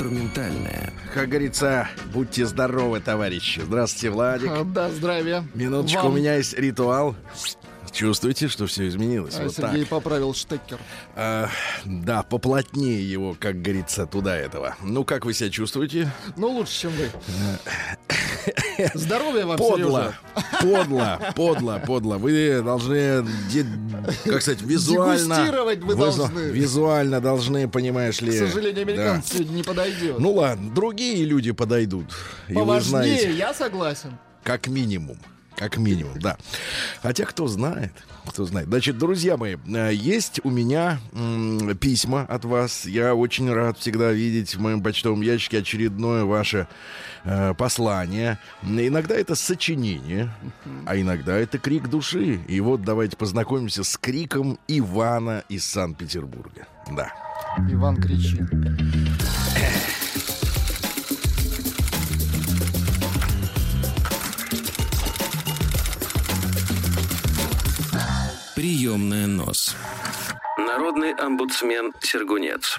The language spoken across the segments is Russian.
Инструментальная. Как говорится, будьте здоровы, товарищи. Здравствуйте, Владик. Да, здравия. Минуточку, Вам. у меня есть ритуал. Чувствуете, что все изменилось? А, вот Сергей так. поправил штекер. А, да, поплотнее его, как говорится, туда этого. Ну, как вы себя чувствуете? Ну, лучше, чем вы. Здоровья вам, Подло, подло, подло, подло. Вы должны, как сказать, визуально... Дегустировать вы должны. Визуально должны, понимаешь ли... К сожалению, американцы сегодня не подойдет. Ну ладно, другие люди подойдут. Поважнее, я согласен. Как минимум. Как минимум, да. Хотя кто знает, кто знает. Значит, друзья мои, э, есть у меня письма от вас. Я очень рад всегда видеть в моем почтовом ящике очередное ваше э, послание. Иногда это сочинение, а иногда это крик души. И вот давайте познакомимся с криком Ивана из Санкт-Петербурга. Да. Иван кричит. Приемная нос. Народный омбудсмен Сергунец.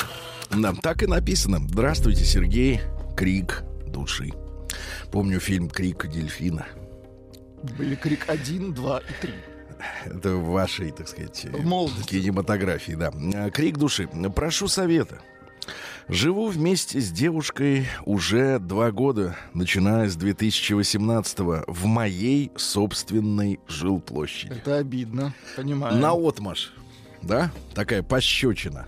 Да, так и написано. Здравствуйте, Сергей. Крик души. Помню фильм «Крик дельфина». Были крик 1, 2 и 3. Это в вашей, так сказать, В молодости. кинематографии, да. Крик души. Прошу совета. Живу вместе с девушкой уже два года, начиная с 2018 в моей собственной жилплощади. Это обидно, понимаю. На отмаш, да? Такая пощечина.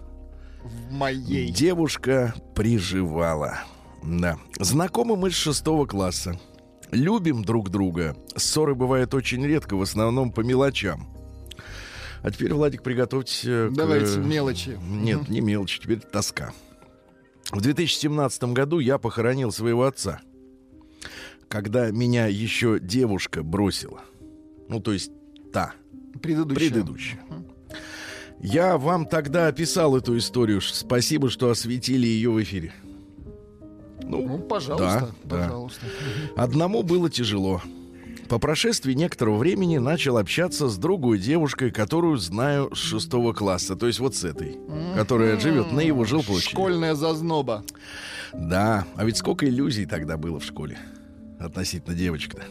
В моей. Девушка приживала. Да. Знакомы мы с шестого класса. Любим друг друга. Ссоры бывают очень редко, в основном по мелочам. А теперь, Владик, приготовьтесь э, к... Давайте мелочи. Нет, не мелочи, теперь тоска. В 2017 году я похоронил своего отца. Когда меня еще девушка бросила. Ну, то есть та, Предыдущая. предыдущая. Я вам тогда описал эту историю. Спасибо, что осветили ее в эфире. Ну, пожалуйста, да, да. пожалуйста. Одному было тяжело. По прошествии некоторого времени начал общаться с другой девушкой, которую знаю с шестого класса. То есть вот с этой, которая живет на его жилплощади. Школьная зазноба. Да, а ведь сколько иллюзий тогда было в школе относительно девочек-то.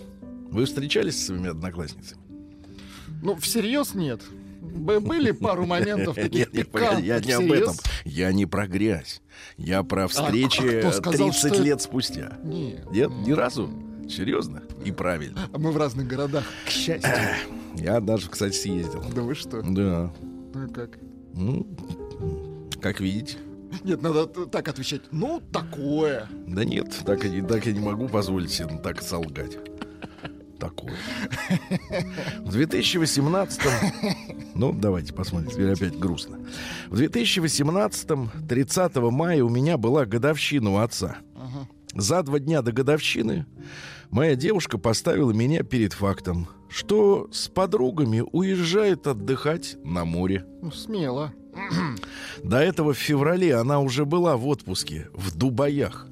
Вы встречались со своими одноклассницами? Ну, всерьез нет. Были пару моментов таких Нет, я не об этом. Я не про грязь. Я про встречи а сказал, 30 что- лет спустя. Нет, ни разу. Серьезно? И правильно. А мы в разных городах, к счастью. Я даже, кстати, съездил. Да вы что? Да. Ну как? Ну, как видите. Нет, надо так отвечать. Ну, такое. Да нет, так, так я не могу позволить себе так солгать. Такое. В 2018 Ну, давайте посмотрим, теперь опять грустно. В 2018 30 мая у меня была годовщина у отца. Ага. За два дня до годовщины моя девушка поставила меня перед фактом, что с подругами уезжает отдыхать на море. Ну, смело. До этого в феврале она уже была в отпуске в Дубаях.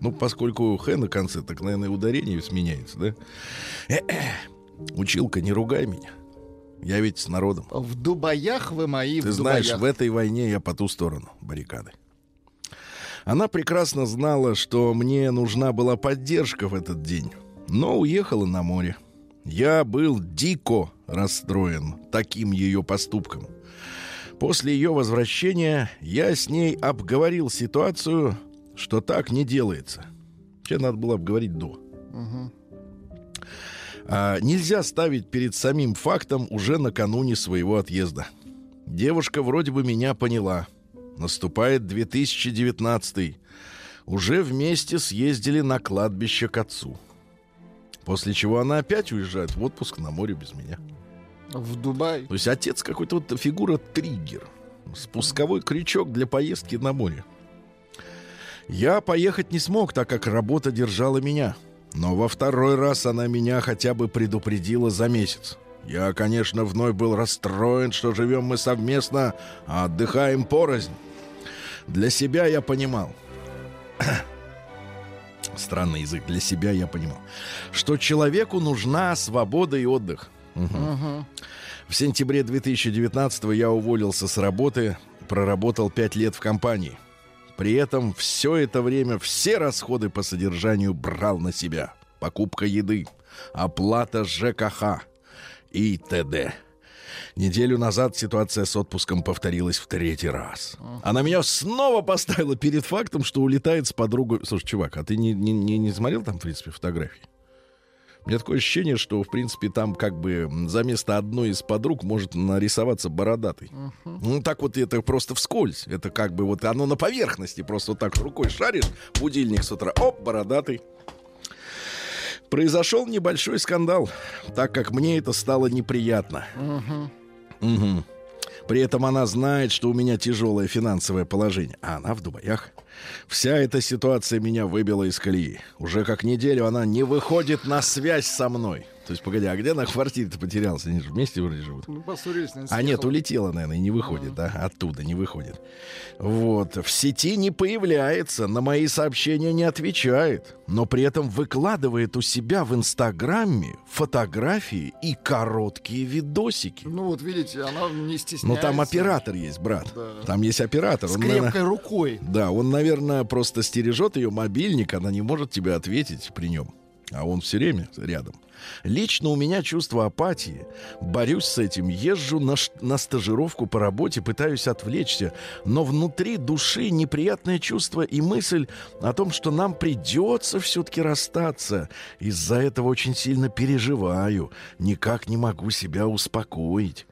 Ну, поскольку Х на конце, так, наверное, ударение сменяется, да? Э-э. Училка, не ругай меня. Я ведь с народом. В Дубаях вы мои, Ты в знаешь, Дубаях. в этой войне я по ту сторону баррикады. Она прекрасно знала, что мне нужна была поддержка в этот день, но уехала на море. Я был дико расстроен таким ее поступком. После ее возвращения я с ней обговорил ситуацию, что так не делается. Тебе надо было обговорить до. Мгм. А, нельзя ставить перед самим фактом уже накануне своего отъезда. Девушка вроде бы меня поняла. Наступает 2019 Уже вместе съездили на кладбище к отцу. После чего она опять уезжает в отпуск на море без меня. В Дубай. То есть отец какой-то вот фигура триггер. Спусковой крючок для поездки на море. Я поехать не смог, так как работа держала меня. Но во второй раз она меня хотя бы предупредила за месяц. Я, конечно, вновь был расстроен, что живем мы совместно, а отдыхаем порознь. Для себя я понимал. Странный язык. Для себя я понимал, что человеку нужна свобода и отдых. Мгм. В сентябре 2019 я уволился с работы, проработал пять лет в компании. При этом все это время все расходы по содержанию брал на себя. Покупка еды, оплата ЖКХ и т.д. Неделю назад ситуация с отпуском повторилась в третий раз. Она меня снова поставила перед фактом, что улетает с подругой. Слушай, чувак, а ты не, не, не, не смотрел там, в принципе, фотографии? У меня такое ощущение, что, в принципе, там как бы за место одной из подруг может нарисоваться бородатый. Ну, так вот это просто вскользь. Это как бы вот оно на поверхности. Просто вот так рукой шаришь, будильник с утра, оп, бородатый. Произошел небольшой скандал, так как мне это стало неприятно. Мгм. При этом она знает, что у меня тяжелое финансовое положение, а она в Дубаях. Вся эта ситуация меня выбила из колеи. Уже как неделю она не выходит на связь со мной. То есть, погоди, а где она в квартире-то потерялся? Они же вместе вроде живут. Ну, поссорились, наверное, А нет, улетела, наверное, и не выходит, да? Оттуда не выходит. Вот. В сети не появляется, на мои сообщения не отвечает, но при этом выкладывает у себя в Инстаграме фотографии и короткие видосики. Ну вот видите, она не Но стесняется. там оператор есть, брат. Да. Там есть оператор. С Он, наверное, крепкой рукой. да, он, наверное, просто стережет ее мобильник, она не может тебе ответить при нем. А он все время рядом. Лично у меня чувство апатии. Борюсь с этим, езжу на, на стажировку по работе, пытаюсь отвлечься, но внутри души неприятное чувство и мысль о том, что нам придется все-таки расстаться. Из-за этого очень сильно переживаю, никак не могу себя успокоить.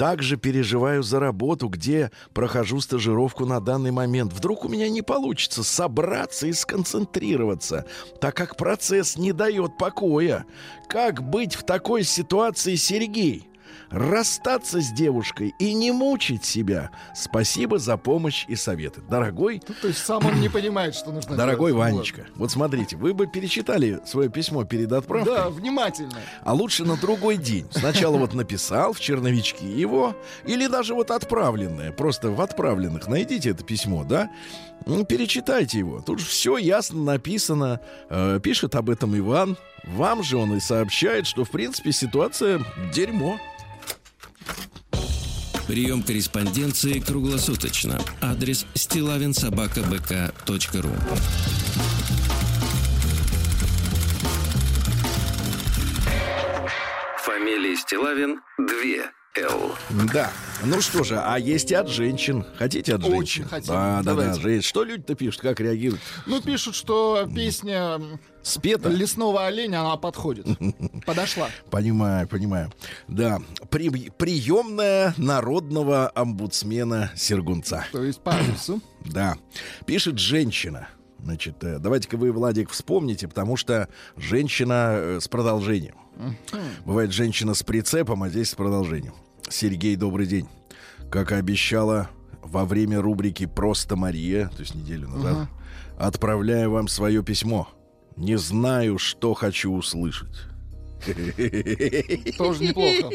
Также переживаю за работу, где прохожу стажировку на данный момент. Вдруг у меня не получится собраться и сконцентрироваться, так как процесс не дает покоя. Как быть в такой ситуации, Сергей? Расстаться с девушкой и не мучить себя. Спасибо за помощь и советы. Дорогой Ну, то есть сам он не понимает, что нужно Дорогой делать. Ванечка, вот смотрите, вы бы перечитали свое письмо перед Вот. отправкой, Да, внимательно. а лучше на другой день. Сначала вот написал в черновички его, или даже вот отправленное, просто в отправленных найдите это письмо, да? Ну, перечитайте его. Тут все ясно написано. Э, пишет об этом Иван. Вам же он и сообщает, что, в принципе, ситуация дерьмо. Прием корреспонденции круглосуточно. Адрес стилавинсобакабк.ру Фамилия Стилавин 2 Л. Да. Ну что же, а есть и от женщин. Хотите от женщин? Очень хотим. Да, да, да. Давайте. Жень- Что люди-то пишут, как реагируют? Ну, пишут, что песня Спета? лесного оленя, она подходит. Подошла. Понимаю, понимаю. Да, при- приемная народного омбудсмена Сергунца. То есть по адресу. Да. Пишет женщина. Значит, э, давайте-ка вы, Владик, вспомните, потому что женщина э, с продолжением. Бывает женщина с прицепом, а здесь с продолжением. Сергей, добрый день. Как и обещала во время рубрики «Просто Мария», то есть неделю назад, отправляю вам свое письмо. Не знаю, что хочу услышать. Тоже неплохо.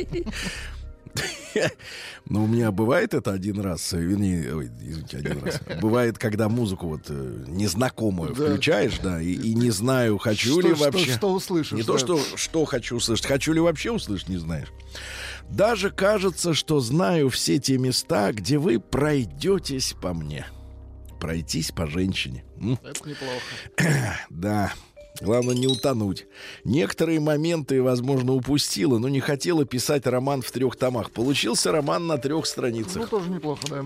Ну, у меня бывает это один раз, вернее, ой, извините, один раз. Бывает, когда музыку вот э, незнакомую Да. включаешь, да, и, и не знаю, хочу Что- ли вообще. что услышишь, Не то, что, что хочу услышать, хочу ли вообще услышать, не знаешь. Даже кажется, что знаю все те места, где вы пройдетесь по мне. Пройтись по женщине. Это неплохо. Да. Главное не утонуть. Некоторые моменты, возможно, упустила, но не хотела писать роман в трех томах. Получился роман на трех Ну, страницах. тоже неплохо, да.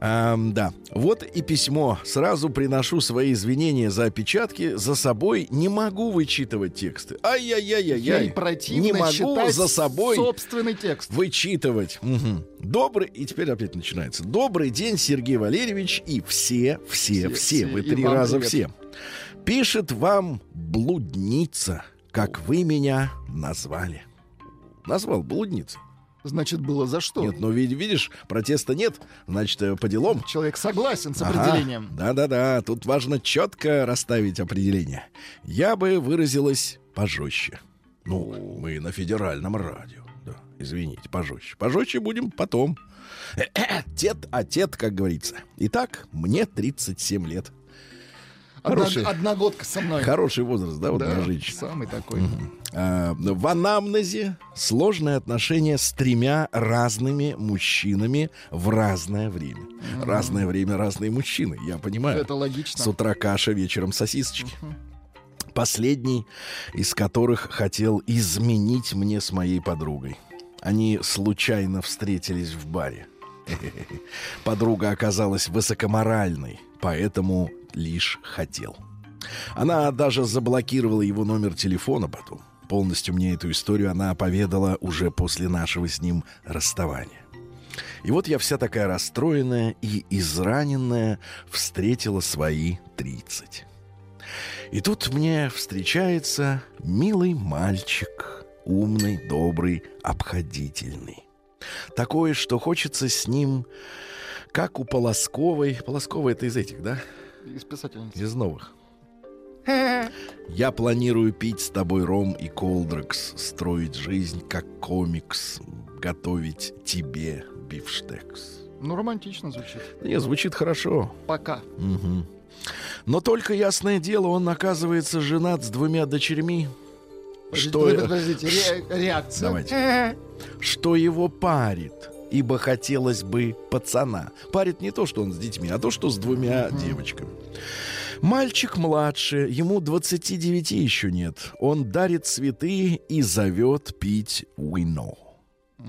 Ам, да. Вот и письмо. Сразу приношу свои извинения за опечатки. За собой не могу вычитывать тексты. Ай-яй-яй-яй-яй. Противно Не могу за собой собственный текст. вычитывать. Мгм. Добрый, и теперь опять начинается. Добрый день, Сергей Валерьевич, и все, все, Все, все, все, вы и три раза привет. все. Пишет вам блудница, как вы меня назвали. Назвал блудница. Значит, было за что. Нет, ну вид- видишь, протеста нет, значит, э, по делам. Человек согласен с определением. Да-да-да, тут важно четко расставить определение. Я бы выразилась пожестче. Ну, мы на федеральном радио. Да, извините, пожестче. Пожестче будем потом. Тет, а тет, как говорится. Итак, мне 37 лет. Хороший. одногодка со мной. Хороший возраст, да, вот Да, женщин. самый такой. А, в анамнезе сложные отношения с тремя разными мужчинами в разное время. Разное время, разные мужчины, я понимаю. Это логично. С утра каша, вечером сосисочки. Последний из которых хотел изменить мне с моей подругой. Они случайно встретились в баре. Подруга оказалась высокоморальной, поэтому лишь хотел. Она даже заблокировала его номер телефона потом. Полностью мне эту историю она поведала уже после нашего с ним расставания. И вот я вся такая расстроенная и израненная встретила свои 30. И тут мне встречается милый мальчик, умный, добрый, обходительный. Такое, что хочется с ним, как у Полосковой. Полосковой это из этих, да? Из писательницы. Из новых. Я планирую пить с тобой ром и колдрекс, строить жизнь как комикс, готовить тебе бифштекс. Ну, романтично звучит. Не, звучит хорошо. Пока. Мгм. Но только ясное дело, он оказывается женат с двумя дочерьми. Что, Подождите, подождите, ре- реакция. Давайте. что его парит, ибо хотелось бы пацана. Парит не то, что он с детьми, а то, что с двумя девочками. Мальчик младше, ему 29 еще нет. Он дарит цветы и зовет пить вино.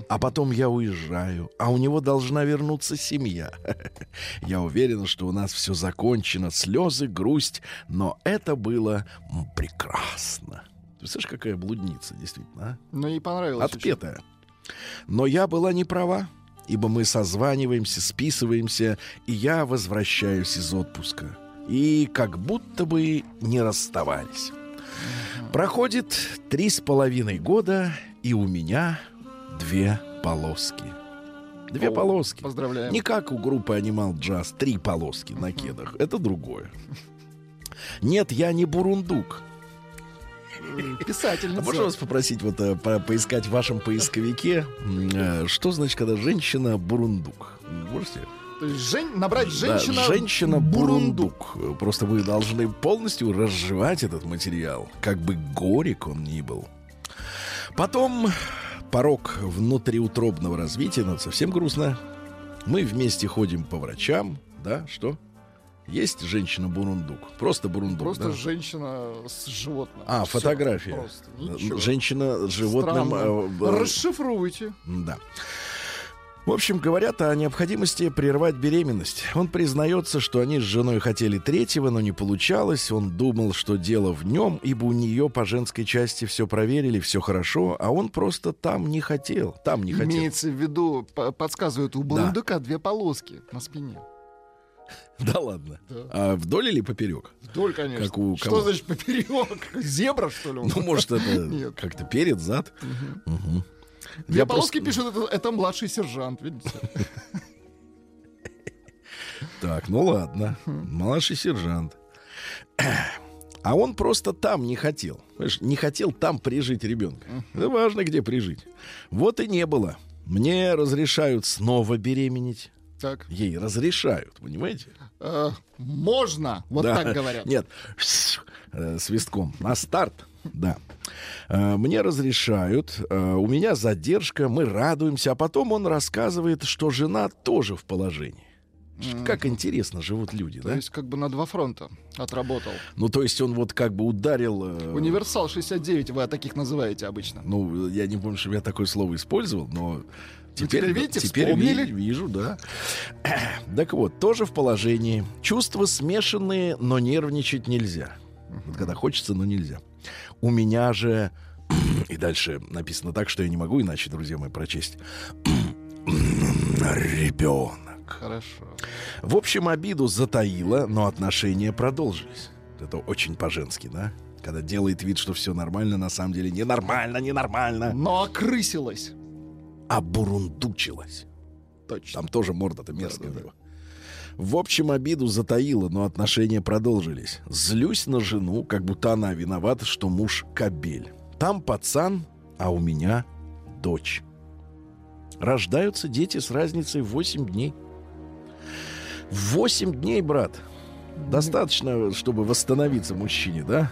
А потом я уезжаю, а у него должна вернуться семья. Я уверен, что у нас все закончено, слезы, грусть, но это было прекрасно. Ты Представляешь, какая блудница, действительно, а? Ну, ей понравилось. очень. Отпетая. Но я была не права, ибо мы созваниваемся, списываемся, и я возвращаюсь из отпуска. И как будто бы не расставались. Проходит три с половиной года, и у меня две полоски. Две О, полоски. Поздравляем. Не как у группы Animal Jazz, три полоски на кедах. Это другое. Нет, я не бурундук. Писательница. А можно вас попросить вот э, по- поискать в вашем поисковике, э, что значит, когда женщина бурундук? Можете? То есть жен- набрать женщина... Да, женщина бурундук. Просто вы должны полностью разжевать этот материал, как бы горек он ни был. Потом порог внутриутробного развития, ну, это совсем грустно. Мы вместе ходим по врачам, да, что? Есть женщина-бурундук. Просто бурундук. Просто да? женщина с животным. А, Всё, фотография. Просто. Ничего. Женщина с животным. Странно. э, э, Расшифруйте. Да. В общем, говорят о необходимости прервать беременность. Он признается, что они с женой хотели третьего, но не получалось. Он думал, что дело в нем, ибо у нее по женской части все проверили, все хорошо, а он просто там не хотел. Там не хотел. Имеется в виду, по- подсказывают, у бурундука две полоски на спине. Да ладно. Да. А вдоль или поперек? Вдоль, конечно. Как у Что кого? значит поперек? Зебра, что ли? Ну, может, это как-то перед, зад. Мгм. Две Я полоски просто- пишут, это, это младший сержант, видите? Так, ну ладно. Младший сержант. А он просто там не хотел. Понимаешь, не хотел там прижить ребенка. Это важно, где прижить. Вот и не было. Мне разрешают снова беременеть. Так. Ей разрешают, понимаете? Э, можно, вот Да. так говорят. Нет, э, свистком. На старт, да. Э, Мне разрешают, э, у меня задержка, мы радуемся, а потом он рассказывает, что жена тоже в положении. Как интересно живут люди, То да? есть как бы на два фронта отработал. Ну, то есть он вот как бы ударил... Универсал 69 вы таких называете обычно. Ну, я не помню, что я такое слово использовал, но теперь, теперь видите, теперь вспомнили? ви- вижу, да. Так вот, тоже в положении. Чувства смешанные, но нервничать нельзя. Вот когда хочется, но нельзя. У меня же... И дальше написано так, что я не могу иначе, друзья мои, прочесть. Ребенок. Хорошо. В общем, обиду затаила, но отношения продолжились. Это очень по-женски, да? Когда делает вид, что все нормально, на самом деле ненормально, ненормально. Но окрысилась. Обурундучилась. Точно. Там тоже морда-то мерзкая у него. В общем, обиду затаила, но отношения продолжились. Злюсь на жену, как будто она виновата, что муж кобель. Там пацан, а у меня дочь. Рождаются дети с разницей в 8 дней. 8 дней, брат. Достаточно, чтобы восстановиться мужчине, да?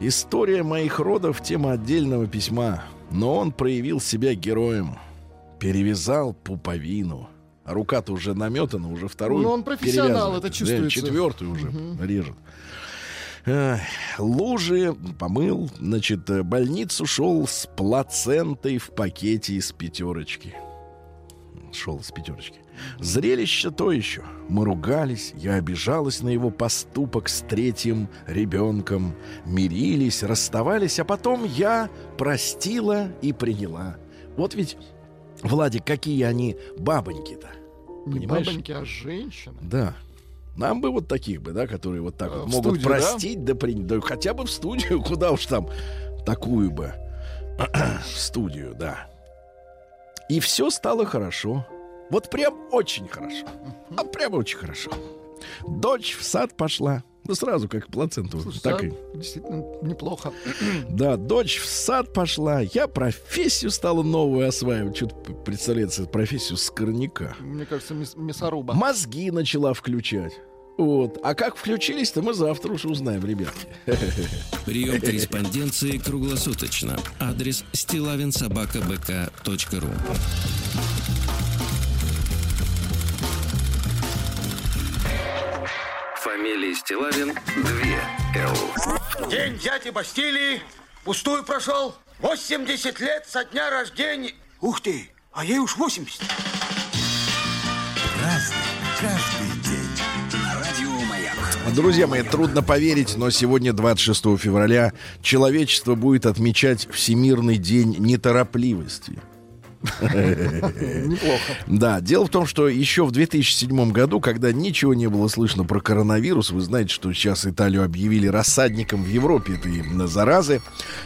История моих родов — тема отдельного письма. Но он проявил себя героем. Перевязал пуповину. А рука-то уже наметана, уже вторую Ну, он профессионал, перевязывает. это чувствуется. Да, четвертую уже режет. Эх, Лужи помыл, значит, э, больницу шел с плацентой в пакете из пятерочки. Шел с пятерочки. Зрелище то еще. Мы ругались, я обижалась на его поступок с третьим ребенком. Мирились, расставались, а потом я простила и приняла. Вот ведь, Владик, какие они бабоньки-то. Не Понимаешь? бабоньки, а женщины. Да. Нам бы вот таких бы, да, которые вот так А, вот могут студию, простить, да? принять. Да хотя бы в студию, куда уж там такую бы. в студию, да. И все стало хорошо. Вот прям очень хорошо. А прям очень хорошо. Дочь в сад пошла. Ну, сразу как плаценту. Слушай, так да, и- действительно неплохо. Да, дочь в сад пошла. Я профессию стала новую осваивать. Что-то представляется профессию скорняка. Мне кажется, мяс- мясоруба. Мозги начала включать. Вот. А как включились-то, мы завтра уж узнаем, ребятки. Прием корреспонденции круглосуточно. Адрес стилавинсобакабк.ру Фамилия Стилавин 2 Л. День дяди Бастилии пустую прошел. 80 лет со дня рождения. Ух ты, а ей уж 80. Друзья мои, трудно поверить, но сегодня, 26 февраля, человечество будет отмечать Всемирный день неторопливости. Неплохо. Да, дело в том, что еще в 2007 году, когда ничего не было слышно про коронавирус, вы знаете, что сейчас Италию объявили рассадником в Европе этой заразы,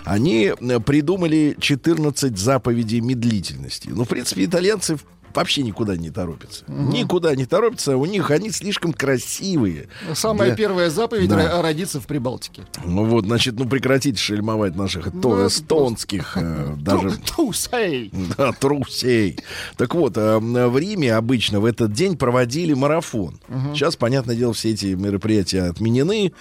они придумали 14 заповедей медлительности. Ну, в принципе, итальянцы вообще никуда не торопятся. Никуда не торопятся, у них они слишком красивые. Самая для- первая заповедь Да. ро- родиться в Прибалтике. Ну вот, значит, ну прекратите шельмовать наших Ну, то- эстонских, э, даже Тру- Трусей. да, трусей. Так вот, э, в Риме обычно в этот день проводили марафон. Сейчас, понятное дело, все эти мероприятия отменены,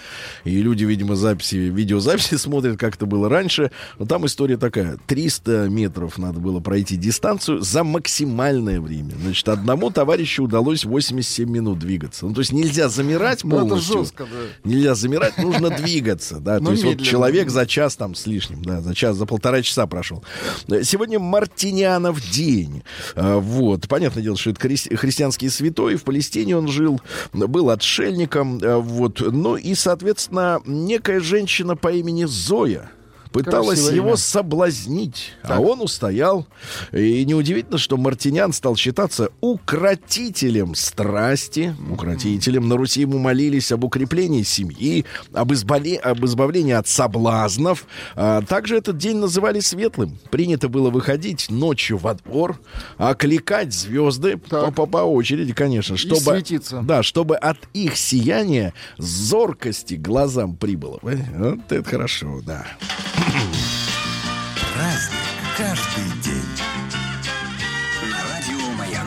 и люди, видимо, записи, видеозаписи смотрят, как это было раньше. Но там история такая: 300 метров надо было пройти дистанцию за максимальное время. Значит, одному товарищу удалось 87 минут двигаться. Ну, то есть нельзя замирать Ну, полностью. жестко, да. Нельзя замирать, нужно двигаться, да. То Ну, есть вот человек за час там с лишним, да, за час, за полтора часа прошел. Сегодня Мартинянов день. А, Вот, понятное дело, что это хри- христианский святой, в Палестине он жил, был отшельником, а, вот. Ну и, соответственно, некая женщина по имени Зоя пыталась Красивое его имя. соблазнить, а Так. он устоял. И неудивительно, что Мартинян стал считаться укротителем страсти, укротителем. На Руси ему молились об укреплении семьи, об, избаве- об избавлении от соблазнов. А, также этот день называли светлым. Принято было выходить ночью во двор, окликать звезды по, по- по очереди, конечно, чтобы, светиться. да, чтобы от их сияния зоркости глазам прибыло. Вот это хорошо, да. Каждый день.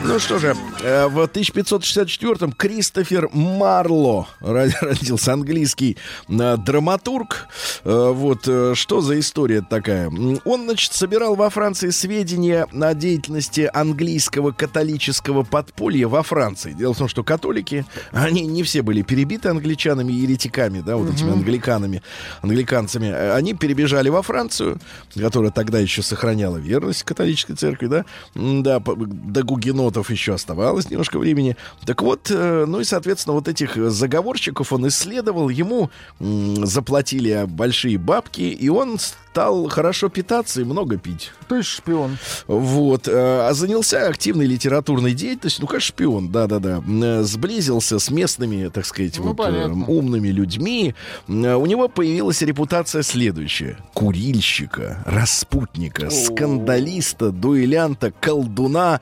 Ну что же, э, в 1564-м Кристофер Марло ро- родился, английский э, драматург. Э, Вот что за история такая? Он, значит, собирал во Франции сведения о деятельности английского католического подполья во Франции. Дело в том, что католики, они не все были перебиты англичанами и еретиками, да, вот этими англиканами, англиканцами. Они перебежали во Францию, которая тогда еще сохраняла верность католической церкви, да, да, до гугенотов полетов еще оставалось немножко времени. Так вот, э, ну и, соответственно, вот этих заговорщиков он исследовал, ему заплатили большие бабки, и он стал хорошо питаться и много пить. То есть шпион. Вот. э, А занялся активной литературной деятельностью. Ну, как шпион, да-да-да. Э, Сблизился с местными, так сказать, Ну, вот, э, понятно. умными людьми. Э, У него появилась репутация следующая. Курильщика, распутника, скандалиста, дуэлянта, колдуна,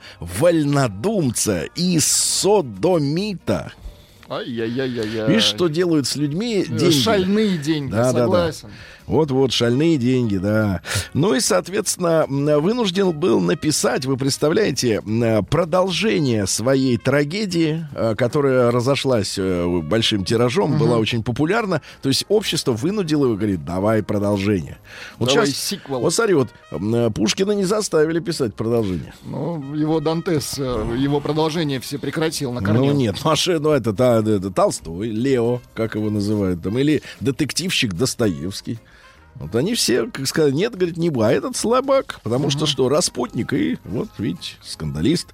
вольнодумца и содомита. Ай-яй-яй-яй. Видишь, что делают с людьми деньги? Шальные деньги, Да, да, да. Вот-вот, шальные деньги, да. Ну и, соответственно, вынужден был написать, вы представляете, м, продолжение своей трагедии, э, которая разошлась э, большим тиражом, была очень популярна. То есть общество вынудило его, говорит, давай продолжение. Вот Давай сейчас, сиквел. вот смотри, вот Пушкина не заставили писать продолжение. Ну, его Дантес, э, его продолжение все прекратил на корню. Ну нет, Маша, ну это, та- это Толстой, Лео, как его называют там, или детективщик Достоевский. Вот они все, как сказать, нет, говорит, не. А этот слабак, потому что что, распутник и, вот, видите, скандалист.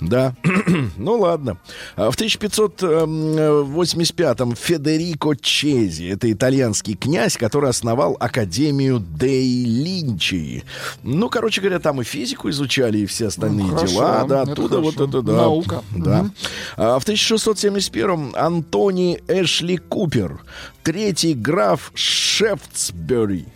Да. ну, ладно. А В 1585-м Федерико Чези, это итальянский князь, который основал Академию Дей Линчи. Ну, короче говоря, там и физику изучали, и все остальные Ну, хорошо, дела. Да, оттуда вот хорошо. это, да. Наука. Да. А в 1671-м Антони Эшли Купер, третий граф Шефтсбери.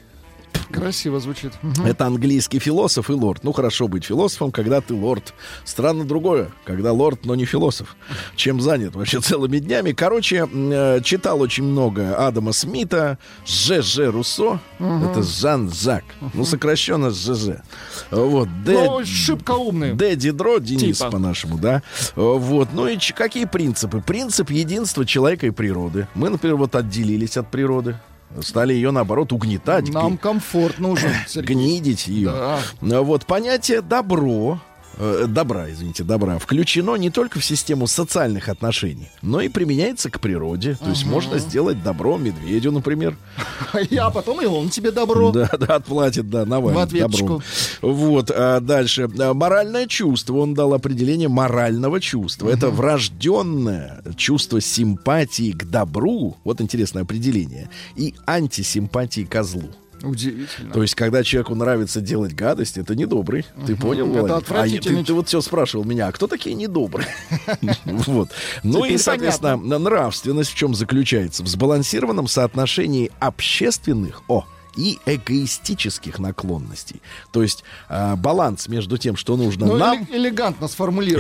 Красиво звучит. Это английский философ и лорд. Ну, хорошо быть философом, когда ты лорд. Странно другое, когда лорд, но не философ. Чем занят вообще целыми днями. Короче, э, читал очень много Адама Смита, Ж.Ж. Руссо. Это Жан-Зак. Ну, сокращенно Ж.Ж. Вот. Д. Ну, шибко умный. Д. Дидро, Денис Типа. по-нашему, да. Вот. Ну и ч- какие принципы? Принцип единства человека и природы. Мы, например, вот отделились от природы. Стали ее, наоборот, угнетать. Нам комфорт нужен, Сергей. гнидить ее. Да. Вот понятие добро, э, добра, извините, добра, включено не только в систему социальных отношений, но и применяется к природе. То есть можно сделать добро медведю, например. А потом и он тебе добро. Да, да, отплатит, да, навалит В ответочку. Вот, а дальше. А, Моральное чувство. Он дал определение морального чувства. Это врожденное чувство симпатии к добру. Вот интересное определение. И антисимпатии к злу. Удивительно. То есть, когда человеку нравится делать гадость, это недобрый. Ты понял, Это Владик? А ты, ты вот все спрашивал меня, а кто такие недобрые? Вот. Ну и, соответственно, нравственность в чем заключается? В сбалансированном соотношении общественных, о, и эгоистических наклонностей. То есть а, баланс между тем, что нужно Ну, нам, эле- элегантно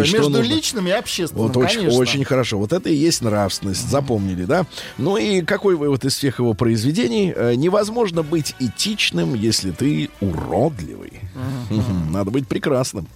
что Между нужно? личным и общественным, вот очень, конечно. очень хорошо. Вот это и есть нравственность. Запомнили, да? Ну и какой вывод из всех его произведений? Э, Невозможно быть этичным, если ты уродливый. Надо быть прекрасным.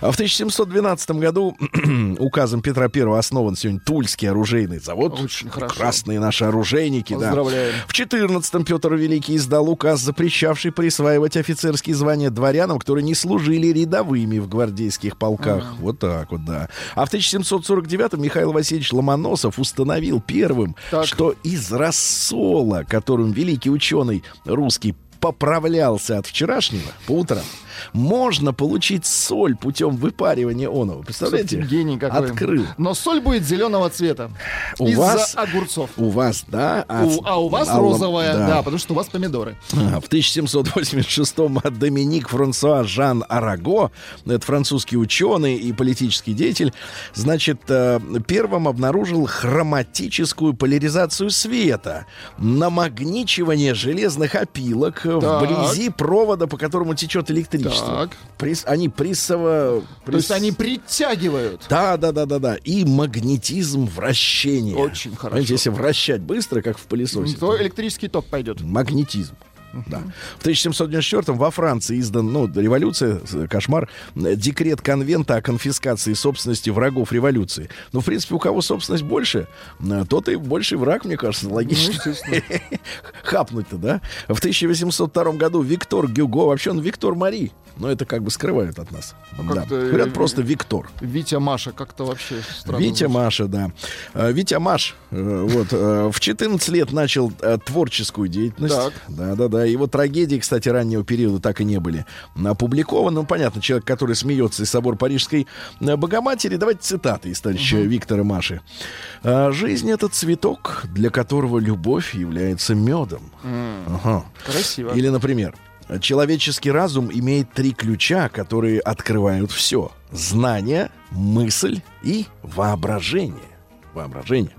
А в 1712 году указом Петра I основан сегодня Тульский оружейный завод. Очень хорошо. Красные наши оружейники, да. В 14-м Петр Великий издал указ, запрещавший присваивать офицерские звания дворянам, которые не служили рядовыми в гвардейских полках. Вот так вот, да. А в 1749-м Михаил Васильевич Ломоносов установил первым, Так. что из рассола, которым великий ученый русский поправлялся от вчерашнего по утрам, можно получить соль путем выпаривания оного. Представляете? Гений какой. Открыл. Но соль будет зеленого цвета. У Из-за вас- огурцов. У вас, да? У- а у вас а розовая, да. потому что у вас помидоры. А, В 1786-м Доминик Франсуа Жан Араго, это французский ученый и политический деятель, значит, э, первым обнаружил хроматическую поляризацию света, намагничивание железных опилок вблизи провода, по которому течет электричество. Так. Прис- они прессово... То есть они притягивают. Да, да, да, да, да. И магнетизм вращения. Очень хорошо. Знаете, если вращать быстро, как в пылесосе, То электрический ток пойдет. Магнетизм. Да. В 1794 во Франции издан, ну, революция, кошмар, э, декрет конвента о конфискации собственности врагов революции. Ну, в принципе, у кого собственность больше, э, тот и больший враг, мне кажется, логично. Хапнуть-то, да? В 1802 году Виктор Гюго, вообще он Виктор Мари, Но это как бы скрывают от нас. А Да. Говорят э, просто Виктор. Витя Маша как-то вообще странно. Витя звучит. Маша, да. Витя Маш, вот, в 14 лет начал творческую деятельность. Так. Да-да-да. Его трагедии, кстати, раннего периода так и не были опубликованы. Ну, понятно, человек, который смеется из собор Парижской э, Богоматери. Давайте цитаты из товарища Виктора Маши. «А, «Жизнь — это цветок, для которого любовь является медом». Ага. Красиво. Или, например, человеческий разум имеет три ключа, которые открывают все. Знание, мысль и воображение. Воображение.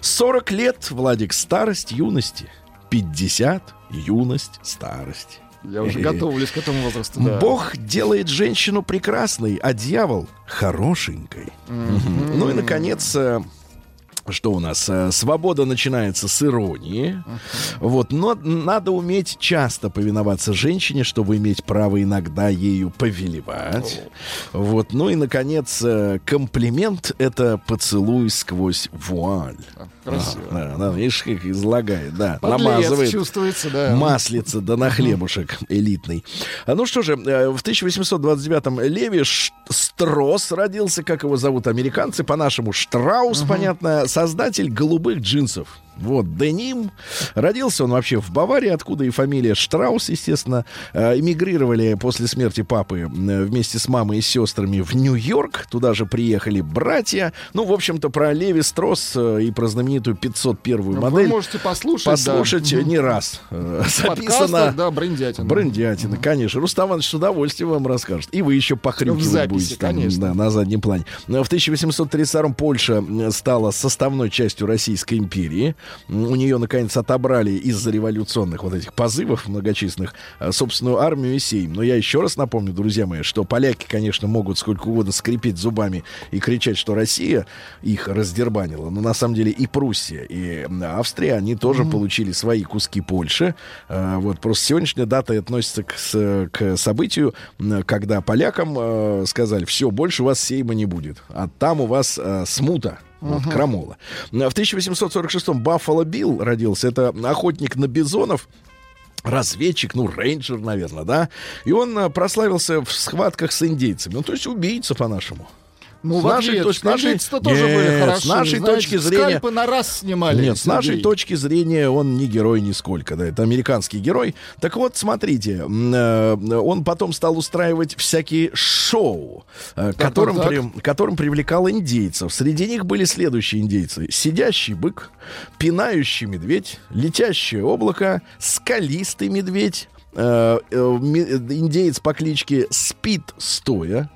40 лет, Владик, старость юности. 50 юность, старость. Я уже готовлюсь к этому возрасту. да. Бог делает женщину прекрасной, а дьявол хорошенькой. Ну и, наконец, э, что у нас? Э, Свобода начинается с иронии. Вот, но надо уметь часто повиноваться женщине, чтобы иметь право иногда ею повелевать. Вот, ну и, наконец, э, комплимент — это поцелуй сквозь вуаль. Красиво. Да, да, видишь, как излагает, да, Подлец намазывает чувствуется, да. маслица да на хлебушек элитный. А, Ну что же, э, в 1829-м Леви Стросс родился, как его зовут американцы, по-нашему Штраус, понятно, создатель голубых джинсов. Вот, деним. Родился он вообще в Баварии, откуда и фамилия Штраус, естественно. Э, Эмигрировали после смерти папы э, вместе с мамой и сестрами в Нью-Йорк. Туда же приехали братья. Ну, в общем-то, про Леви Стросс э, и про знаменитую 501 Вы модель можете послушать. послушать да. не раз. Э, Записано... да, брендятина. Брендятина, конечно. Рустам Иванович с удовольствием вам расскажет. И вы еще похрюкивать записи, будете там, конечно. да, на заднем плане. В 1832 Польша стала составной частью Российской империи. У нее, наконец, отобрали из-за революционных вот этих позывов многочисленных э, собственную армию и сейм. Но я еще раз напомню, друзья мои, что поляки, конечно, могут сколько угодно скрипеть зубами и кричать, что Россия их раздербанила. Но на самом деле и Пруссия, и Австрия, они тоже получили свои куски Польши. Э, Вот просто сегодняшняя дата относится к, к событию, когда полякам э, сказали, все, больше у вас сейма не будет, а там у вас э, смута. Вот, крамола. В 1846-м Баффало Билл родился. Это охотник на бизонов, разведчик, ну, рейнджер, наверное, да? И он а, прославился в схватках с индейцами. Ну, то есть убийца по-нашему. Ну, С нашей точки- нашей- тоже Нет, были с хороши. нашей знаете, точки зрения- Скальпы на раз снимали. Нет, с нашей точки зрения он не герой нисколько, да, это американский герой. Так вот, смотрите, э, он потом стал устраивать всякие шоу, э, которым, так. при- которым привлекал индейцев. Среди них были следующие индейцы. Сидящий бык, пинающий медведь, летящее облако, скалистый медведь, э, индеец по кличке Спит Стоя,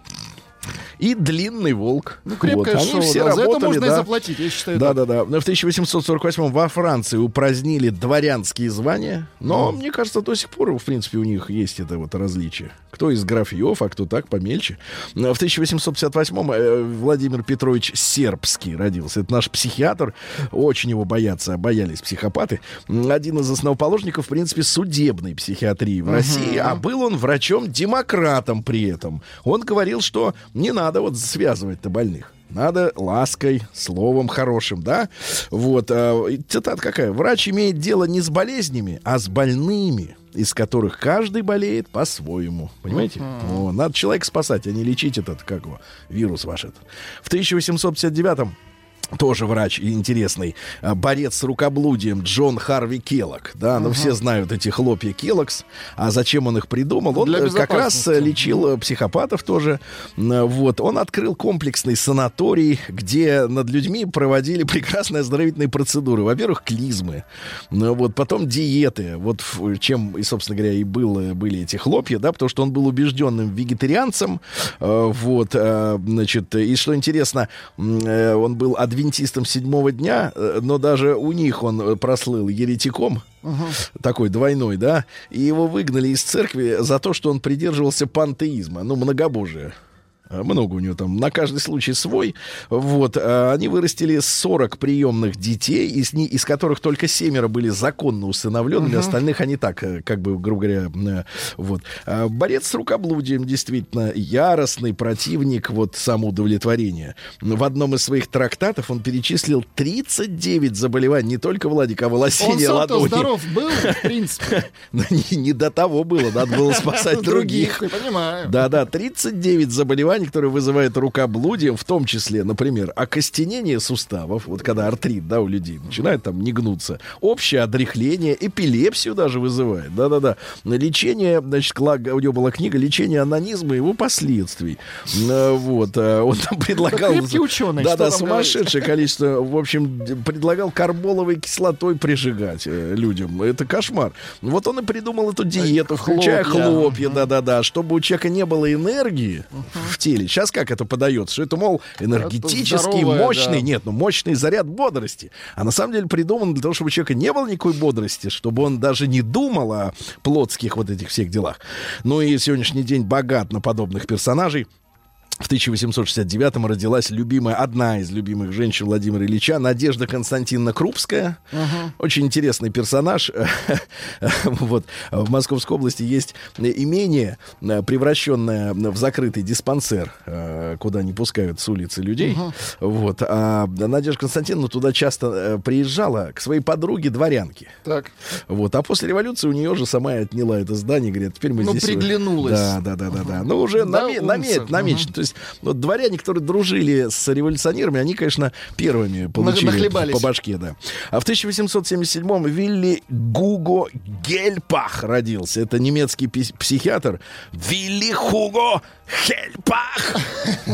и длинный волк. Ну, крепкое Вот, они шоу, все да, за это работали, можно и да. заплатить, я считаю. Да, так. да, да. В 1848 во Франции упразднили дворянские звания, но, мне кажется, до сих пор, в принципе, у них есть это вот различие. Кто из графьев, а кто так, помельче. В 1858 э, Владимир Петрович Сербский родился. Это наш психиатр. Очень его боятся, боялись психопаты. Один из основоположников, в принципе, судебной психиатрии в России. А был он врачом-демократом при этом. Он говорил, что не надо вот связывать-то больных. Надо лаской, словом хорошим, да? Вот, и цитата какая? Врач имеет дело не с болезнями, а с больными, из которых каждый болеет по-своему. Понимаете? О, надо человека спасать, а не лечить этот, как его, вирус ваш этот. В 1859 тоже врач и интересный, а, борец с рукоблудием Джон Харви Келлок. Да, ну все знают эти хлопья Келлокс. А зачем он их придумал? Он э, как раз э, лечил э, психопатов тоже. Вот. Он открыл комплексный санаторий, где над людьми проводили прекрасные оздоровительные процедуры. Во-первых, клизмы. Вот. Потом диеты. Вот чем, и, собственно говоря, и было, были эти хлопья, да, потому что он был убежденным вегетарианцем. Э, Вот. э, Значит, и что интересно, э, он был адвентистом седьмого дня, э, но даже у них он э, прослыл еретиком. Такой двойной, да, и его выгнали из церкви за то, что он придерживался пантеизма, ну, многобожия. Э, много у него там, на каждый случай свой. Вот, э, они вырастили 40 приемных детей, из, ни- из которых только семеро были законно усыновленными, остальных они так, э, как бы, грубо говоря, э, вот. А Борец с рукоблудием, действительно, яростный противник вот самоудовлетворения. В одном из своих трактатов он перечислил 39 заболеваний, не только Владик, а Он волосение сам-то ладони. здоров был, в принципе. Но не, не до того было, надо было спасать других. Да-да, 39 заболеваний, которые вызывают рукоблудием, в том числе, например, окостенение суставов, вот когда артрит, да, у людей начинает там не гнуться, общее отряхление, эпилепсию даже вызывает, да-да-да. Лечение, значит, кла- у него была книга «Лечение анонизма и его последствий». Э, Вот, э, он там предлагал... ученый, Да-да, сумасшедшее количество, в общем, предлагал карболовой кислотой прижигать э, людям. Это кошмар. Вот он и придумал эту диету, включая хлопья, да-да-да, чтобы у человека не было энергии в теле. Сейчас как это подается? Что это, мол, энергетический, здоровое, мощный, да. нет, ну мощный заряд бодрости. А на самом деле придуман для того, чтобы у человека не было никакой бодрости, чтобы он даже не думал о плотских вот этих всех делах. Ну и сегодняшний день богат на подобных персонажей. В 1869-м родилась любимая, одна из любимых женщин Владимира Ильича, Надежда Константиновна Крупская. Очень интересный персонаж. вот. В Московской области есть имение, э, превращенное в закрытый диспансер, э, куда не пускают с улицы людей. Вот. А Надежда Константиновна туда часто э, приезжала к своей подруге дворянке. Так. Вот. А после революции у нее же сама отняла это здание, говорит, теперь мы Ну, здесь... приглянулась. Да, да, да, да, да. Ну, уже Да, наме- намечено. То есть, вот дворяне, которые дружили с революционерами, они, конечно, первыми получили по башке, да. А в 1877-м Вилли Гуго Гельпах родился. Это немецкий психиатр. Вилли Хуго Гельпах.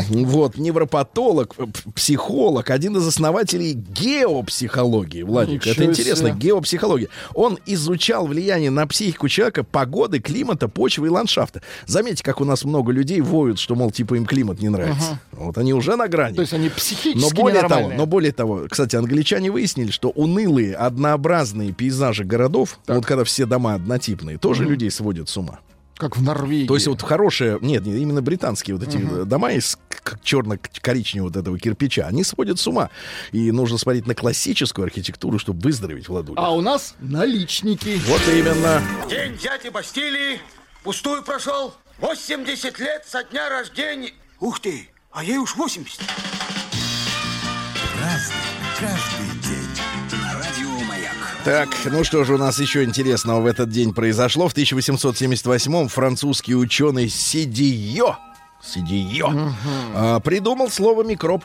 Вот, невропатолог, психолог, один из основателей геопсихологии, Владик. Это интересно, себе. геопсихология. Он изучал влияние на психику человека погоды, климата, почвы и ландшафта. Заметьте, как у нас много людей воют, что, мол, типа им климат не нравится. Вот они уже на грани. То есть они психически Но более того, но более того, кстати, англичане выяснили, что унылые, однообразные пейзажи городов, вот когда все дома однотипные, тоже людей сводят с ума. Как в Норвегии. То есть вот хорошие, нет, нет, именно британские вот эти э, дома из черно-коричневого вот этого кирпича, они сводят с ума. И нужно смотреть на классическую архитектуру, чтобы выздороветь, Владуля. А у нас наличники. Вот именно. День взятия Бастилии пустую прошел. 80 лет со дня рождения. Ух ты, а ей уж 80. Разный, каждый Так, ну что же у нас еще интересного в этот день произошло? В 1878-м французский ученый Сидио Сидио а, придумал слово микроб.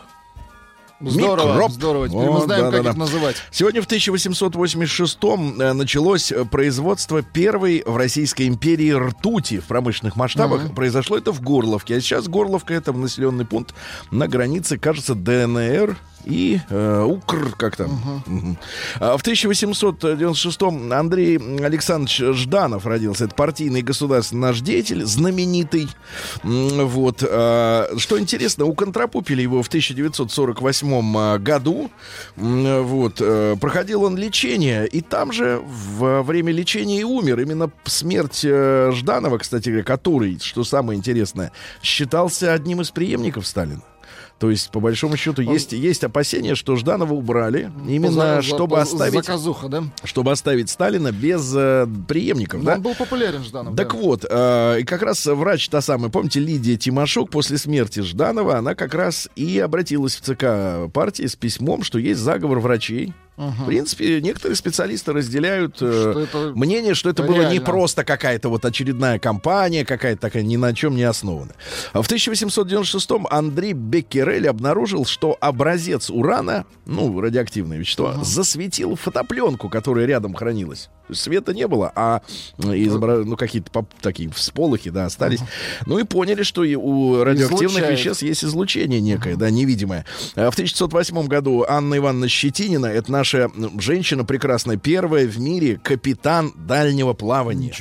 Здорово, Микроб. здорово. Теперь О, мы знаем, как да-да-да. их называть. Сегодня в 1886-м э, началось э, производство первой в Российской империи ртути в промышленных масштабах. Произошло это в Горловке. А сейчас Горловка это населенный пункт на границе, кажется, ДНР и э, Укр, как там. Мгм. А в 1896-м Андрей Александрович Жданов родился. Это партийный государственный наш деятель, знаменитый. Вот. а, Что интересно, уконтрапупили его в 1948 а, году. Вот. э, Проходил он лечение, и там же во время лечения и умер. Именно смерть э, Жданова, кстати говоря, который, что самое интересное, считался одним из преемников Сталина. То есть, по большому счету, есть, есть опасения, что Жданова убрали именно, За- за- чтобы за- оставить, Заказуха, да? чтобы оставить Сталина без э, преемников. Но да? Он был популярен, Жданов. Так да. вот, э, и как раз врач та самая, помните, Лидия Тимошук после смерти Жданова, она как раз и обратилась в ЦК партии с письмом, что есть заговор врачей. В принципе, некоторые специалисты разделяют э, Что это мнение, что это было не реально. просто какая-то вот очередная кампания, какая-то такая ни на чем не основанная. В 1896-м Андрей Беккерель обнаружил, что образец урана, ну, радиоактивное вещество, засветил фотопленку, которая рядом хранилась. Света не было, а э, изобра- ну, какие-то такие всполохи, да, остались. Ну и поняли, что и у радиоактивных Излучает. веществ есть излучение некое, да, невидимое. А В 1908 году Анна Ивановна Щетинина, это наша женщина прекрасная, первая в мире капитан дальнего плавания.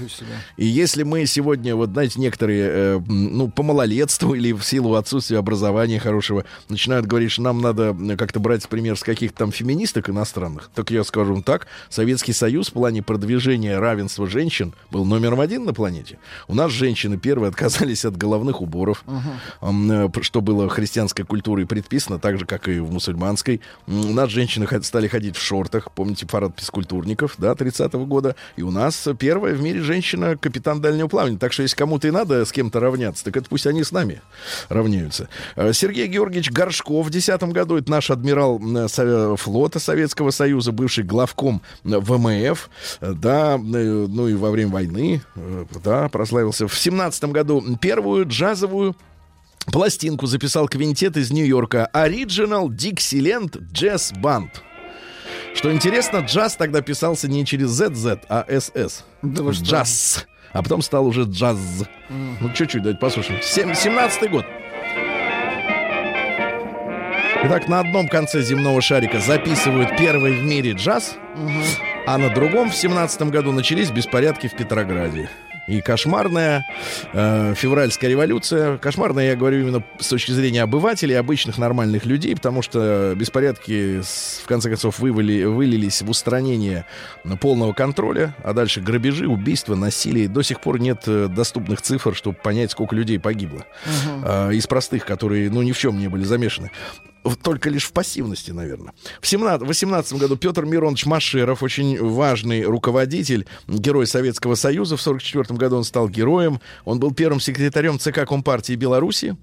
И если мы сегодня, вот знаете, некоторые, э, ну, по малолетству или в силу отсутствия образования хорошего, начинают говорить, что нам надо как-то брать пример с каких-то там феминисток иностранных, так я скажу вам так, Советский Союз в плане продвижения движения равенства женщин был номером один на планете. У нас женщины первые отказались от головных уборов, э, п- что было христианской культурой предписано, так же, как и в мусульманской. У нас женщины стали ходить в шортах, помните парад физкультурников, да, 30-го года. И у нас первая в мире женщина капитан дальнего плавания. Так что если кому-то и надо с кем-то равняться, так это пусть они с нами равняются. Э, Сергей Георгиевич Горшков в 2010 году, это наш адмирал м, Сове- флота Советского Союза, бывший главком э, ВМФ, э, да, э, ну и во время войны, э, да, прославился. В 17 году первую джазовую пластинку записал квинтет из Нью-Йорка Original Dixieland Jazz Band. Что интересно, джаз тогда писался не через ZZ, а SS. Да вы что? Джаз. А потом стал уже джаз. Ну, чуть-чуть, давайте послушаем. Сем- 17-й год. Итак, на одном конце земного шарика записывают первый в мире джаз, а на другом в 17 году начались беспорядки в Петрограде. И кошмарная э, февральская революция. Кошмарная, я говорю именно с точки зрения обывателей, обычных нормальных людей, потому что беспорядки, в конце концов, вывали, вылились в устранение полного контроля, а дальше грабежи, убийства, насилие. До сих пор нет э, доступных цифр, чтобы понять, сколько людей погибло. Э, из простых, которые, ну, ни в чем не были замешаны. Только лишь в пассивности, наверное. В 17 18 году Петр Миронович Машеров, очень важный руководитель, герой Советского Союза. В 44 году он стал героем. Он был первым секретарем ЦК Компартии Беларуси.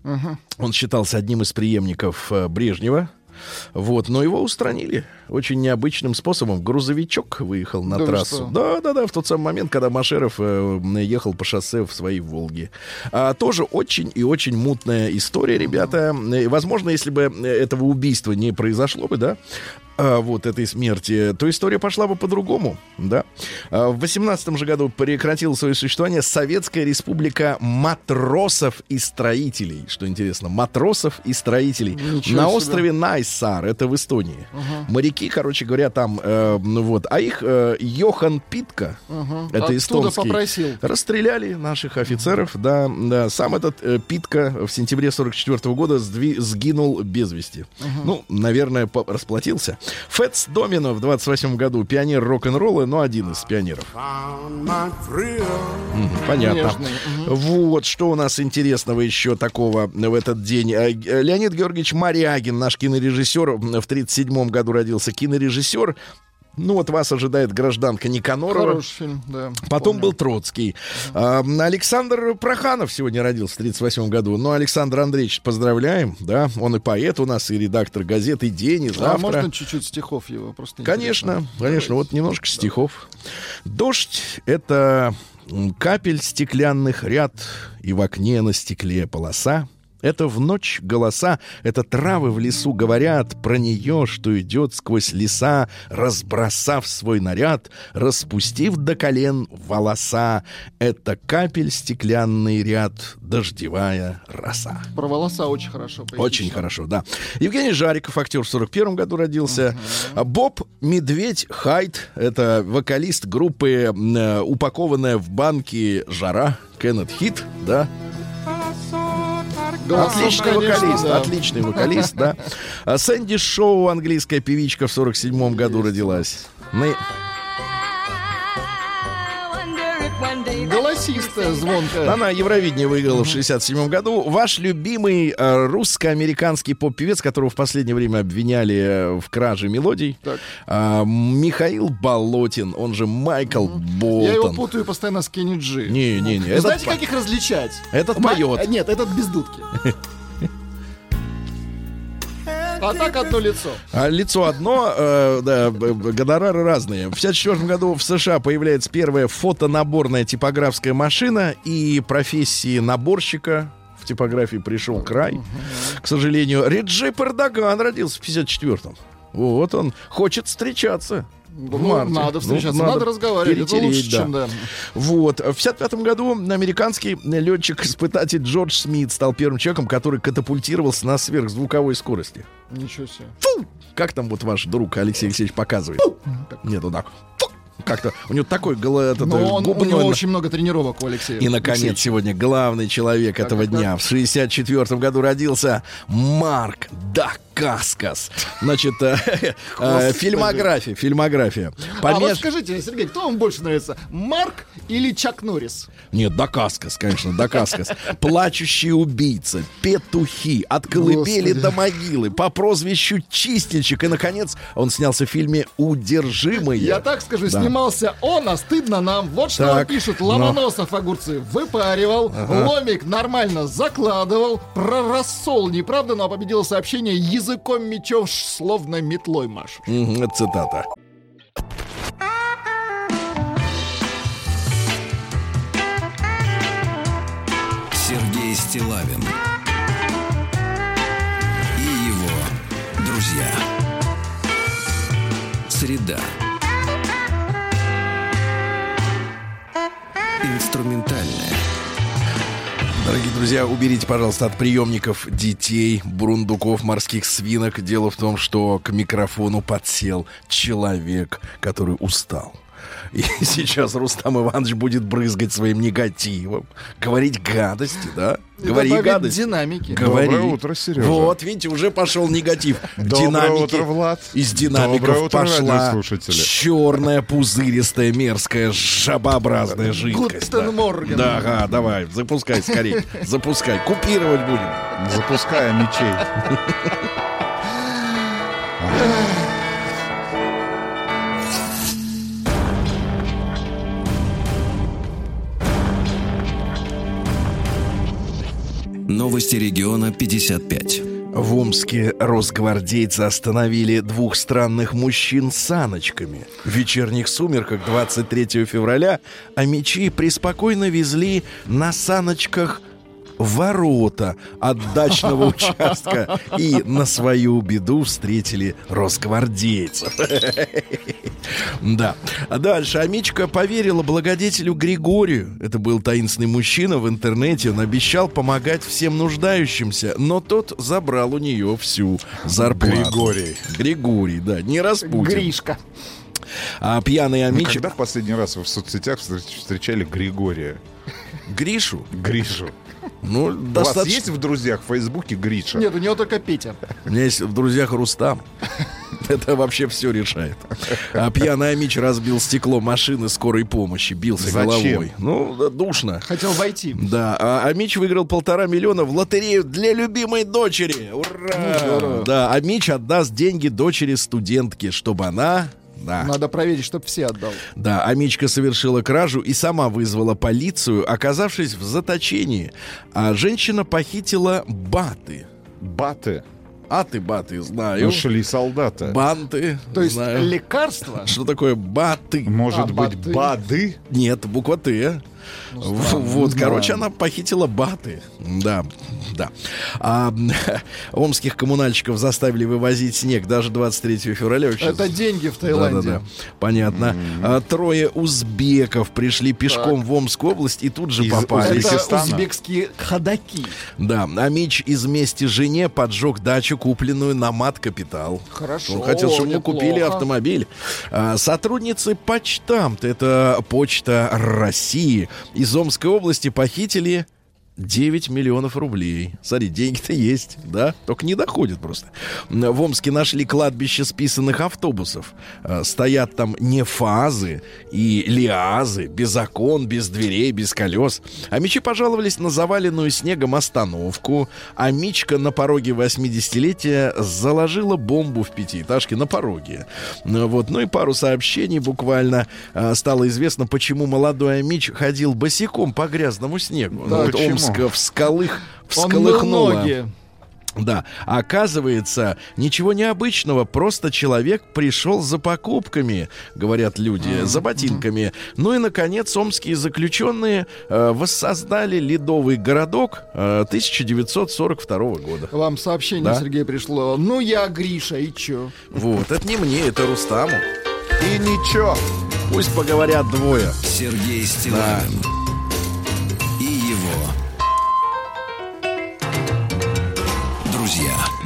Он считался одним из преемников э, Брежнева. Вот, но его устранили очень необычным способом. Грузовичок выехал на Да трассу. что? Да, да, да, в тот самый момент, когда Машеров э, ехал по шоссе в своей Волге. А, тоже очень и очень мутная история, ребята. И, возможно, если бы этого убийства не произошло бы, да, а, вот этой смерти, то история пошла бы по-другому, да. А, в 18 же году прекратила свое существование Советская Республика матросов и строителей. Что интересно, матросов и строителей. Ничего на себе. острове Найсар, это в Эстонии. Моряки, короче говоря, там, э, ну вот, а их э, Йохан Питка, это Оттуда эстонский, попросил. расстреляли наших офицеров, да, да. Сам этот э, Питка в сентябре 44 года сдви- сгинул без вести. Ну, наверное, по- расплатился. Фэтс Домино в 28 году пионер рок-н-ролла, но один из пионеров. Понятно. Нежный, Вот что у нас интересного еще такого в этот день. Э, Леонид Георгиевич Марягин, наш кинорежиссер, в 37 году родился. Кинорежиссер. Ну вот вас ожидает гражданка Никанорова. Хороший фильм, да. Потом помню. был Троцкий. А, Александр Проханов сегодня родился в 38 году. Ну, Александр Андреевич, поздравляем, да. Он и поэт у нас, и редактор газеты «День», и А «Завтра». можно чуть-чуть стихов его? Просто Конечно, интересно. конечно. Вот немножко стихов. Дождь — это капель стеклянных ряд, и в окне на стекле полоса. Это в ночь голоса, это травы в лесу говорят про нее, что идет сквозь леса, разбросав свой наряд, распустив до колен волоса. Это капель стеклянный ряд, дождевая роса. Про волоса очень хорошо. Очень поэтично. хорошо, да. Евгений Жариков, актер в 41 году родился. А Боб Медведь Хайт, это вокалист группы э, «Упакованная в банки жара». Кеннет Хит, да. Отличный вокалист, отличный вокалист, да. А Сэнди Шоу, английская певичка, в 47 году родилась. Голосистая, звонкая. Она Евровидение выиграла в 67 году. Ваш любимый э, русско-американский поп-певец, которого в последнее время обвиняли э, в краже мелодий, Так. а, Михаил Болотин, он же Майкл Я его Болтон. путаю постоянно с Кенни Джи. Не-не-не, Вы этот знаете, как их различать? Этот поет. Нет, этот без дудки. А так одно лицо. А лицо одно, э, да, гонорары разные. В 54 году в США появляется первая фотонаборная типографская машина, и профессии наборщика в типографии пришел край. К сожалению, Реджеп Эрдоган родился в 54-м. Вот он хочет встречаться. В Ну, марте. надо Ну, встречаться, надо, разговаривать. Это лучше, да. чем да. Вот. В 55 году американский летчик-испытатель Джордж Смит стал первым человеком, который катапультировался на сверхзвуковой скорости. Ничего себе. Как там вот ваш друг Алексей Алексеевич показывает? Нет, вот так. Фу! Как-то у него такой голо- этот, Но он, у губной него на- очень много тренировок у Алексея. И, наконец, Алексеевича. сегодня главный человек этого как, дня. В 64 году родился Марк Дак Дакаскас. Значит, э, э, фильмография, фильмография. А вот скажите, Сергей, кто вам больше нравится, Марк или Чак Норрис? Нет, Дакаскас, конечно, Дакаскас. Плачущий убийца, петухи, от колыбели до могилы, по прозвищу Чистильщик. И, наконец, он снялся в фильме «Удержимые». Я так скажу, снимался он, а стыдно нам. Вот что нам пишут. ну. Ломоносов огурцы выпаривал, ломик нормально закладывал, про рассол неправда, но победило сообщение языком мечев ш- словно метлой Маш. Мгм, это цитата. Сергей Стилавин и его друзья. Среда. Инструментальная. Дорогие друзья, уберите, пожалуйста, от приемников детей, бурундуков, морских свинок. Дело в том, что к микрофону подсел человек, который устал. И сейчас Рустам Иванович будет брызгать своим негативом, говорить гадости, да? Говори гадости. динамики. Говори. Доброе утро, Сережа. Вот, видите, уже пошел негатив. Доброе Динамики. утро, Влад. Из динамиков Доброе утро, пошла черная, пузыристая, мерзкая, жабообразная жидкость. Гутен да. Морген. Да, ага, давай, запускай скорее. Запускай. Купировать будем. Запуская мечей. Новости региона 55. В Омске росгвардейцы остановили двух странных мужчин с саночками. В вечерних сумерках 23 февраля а мечи преспокойно везли на саночках ворота от дачного участка и на свою беду встретили росгвардейцев. Да. А дальше Амичка поверила благодетелю Григорию. Это был таинственный мужчина в интернете. Он обещал помогать всем нуждающимся, но тот забрал у нее всю зарплату. Григорий. Григорий, да, не Распутин. Гришка. А пьяный Амичка... Когда в последний раз вы в соцсетях встреч- встречали Григория? Гришу? Гришу. Ну, У вас достаточно... есть в друзьях в Фейсбуке Гриша? Нет, у него только Петя. У меня есть в друзьях Рустам. Это вообще все решает. А пьяный Амич разбил стекло машины скорой помощи, бился Зачем? головой. Ну, душно. Хотел войти. Да, а Амич выиграл полтора миллиона в лотерею для любимой дочери. Ура! да, Амич отдаст деньги дочери студентки, чтобы она... Да, Надо проверить, чтобы все отдал. да, Амичка совершила кражу и сама вызвала полицию, оказавшись в заточении. А женщина похитила баты. Баты. Аты, баты, знаю. Ну, шли солдаты. Банты, То есть знаю. лекарство? Что такое баты? Может А, быть, баты? бады? Нет, буква Т. В- вот, короче, она похитила баты. Да, да. А, омских коммунальщиков заставили вывозить снег даже 23 февраля. Вообще Это деньги в Таиланде. Да-да-да. Понятно. А, трое узбеков пришли пешком в Омскую область и тут же Из попались. Это узбекские ходаки. Да, а Мич из мести жене поджег дачу, купленную на мат-капитал. Хорошо, Он хотел, чтобы ему неплохо. купили автомобиль. А, сотрудницы почтамт, это почта России, из Омской области похитили 9 миллионов рублей. Смотри, деньги-то есть, да? Только не доходит просто. В Омске нашли кладбище списанных автобусов. А, Стоят там не фазы и лиазы, без окон, без дверей, без колес. А мечи пожаловались на заваленную снегом остановку. А Мичка на пороге 80-летия заложила бомбу в пятиэтажке на пороге. Ну Вот. Ну и пару сообщений буквально. А, Стало известно, почему молодой Амич ходил босиком по грязному снегу. Ну, вот почему? Омска всколых, Он всколыхнуло. ноги. Да, А оказывается, ничего необычного, просто человек пришел за покупками, говорят люди, за ботинками. Ну и, наконец, омские заключенные э, воссоздали ледовый городок э, 1942 года. Вам сообщение, Да? Сергей, пришло. Ну, я Гриша, и чё? Вот, это не мне, это Рустаму. И ничего. Пусть поговорят двое. Сергей Стилавин и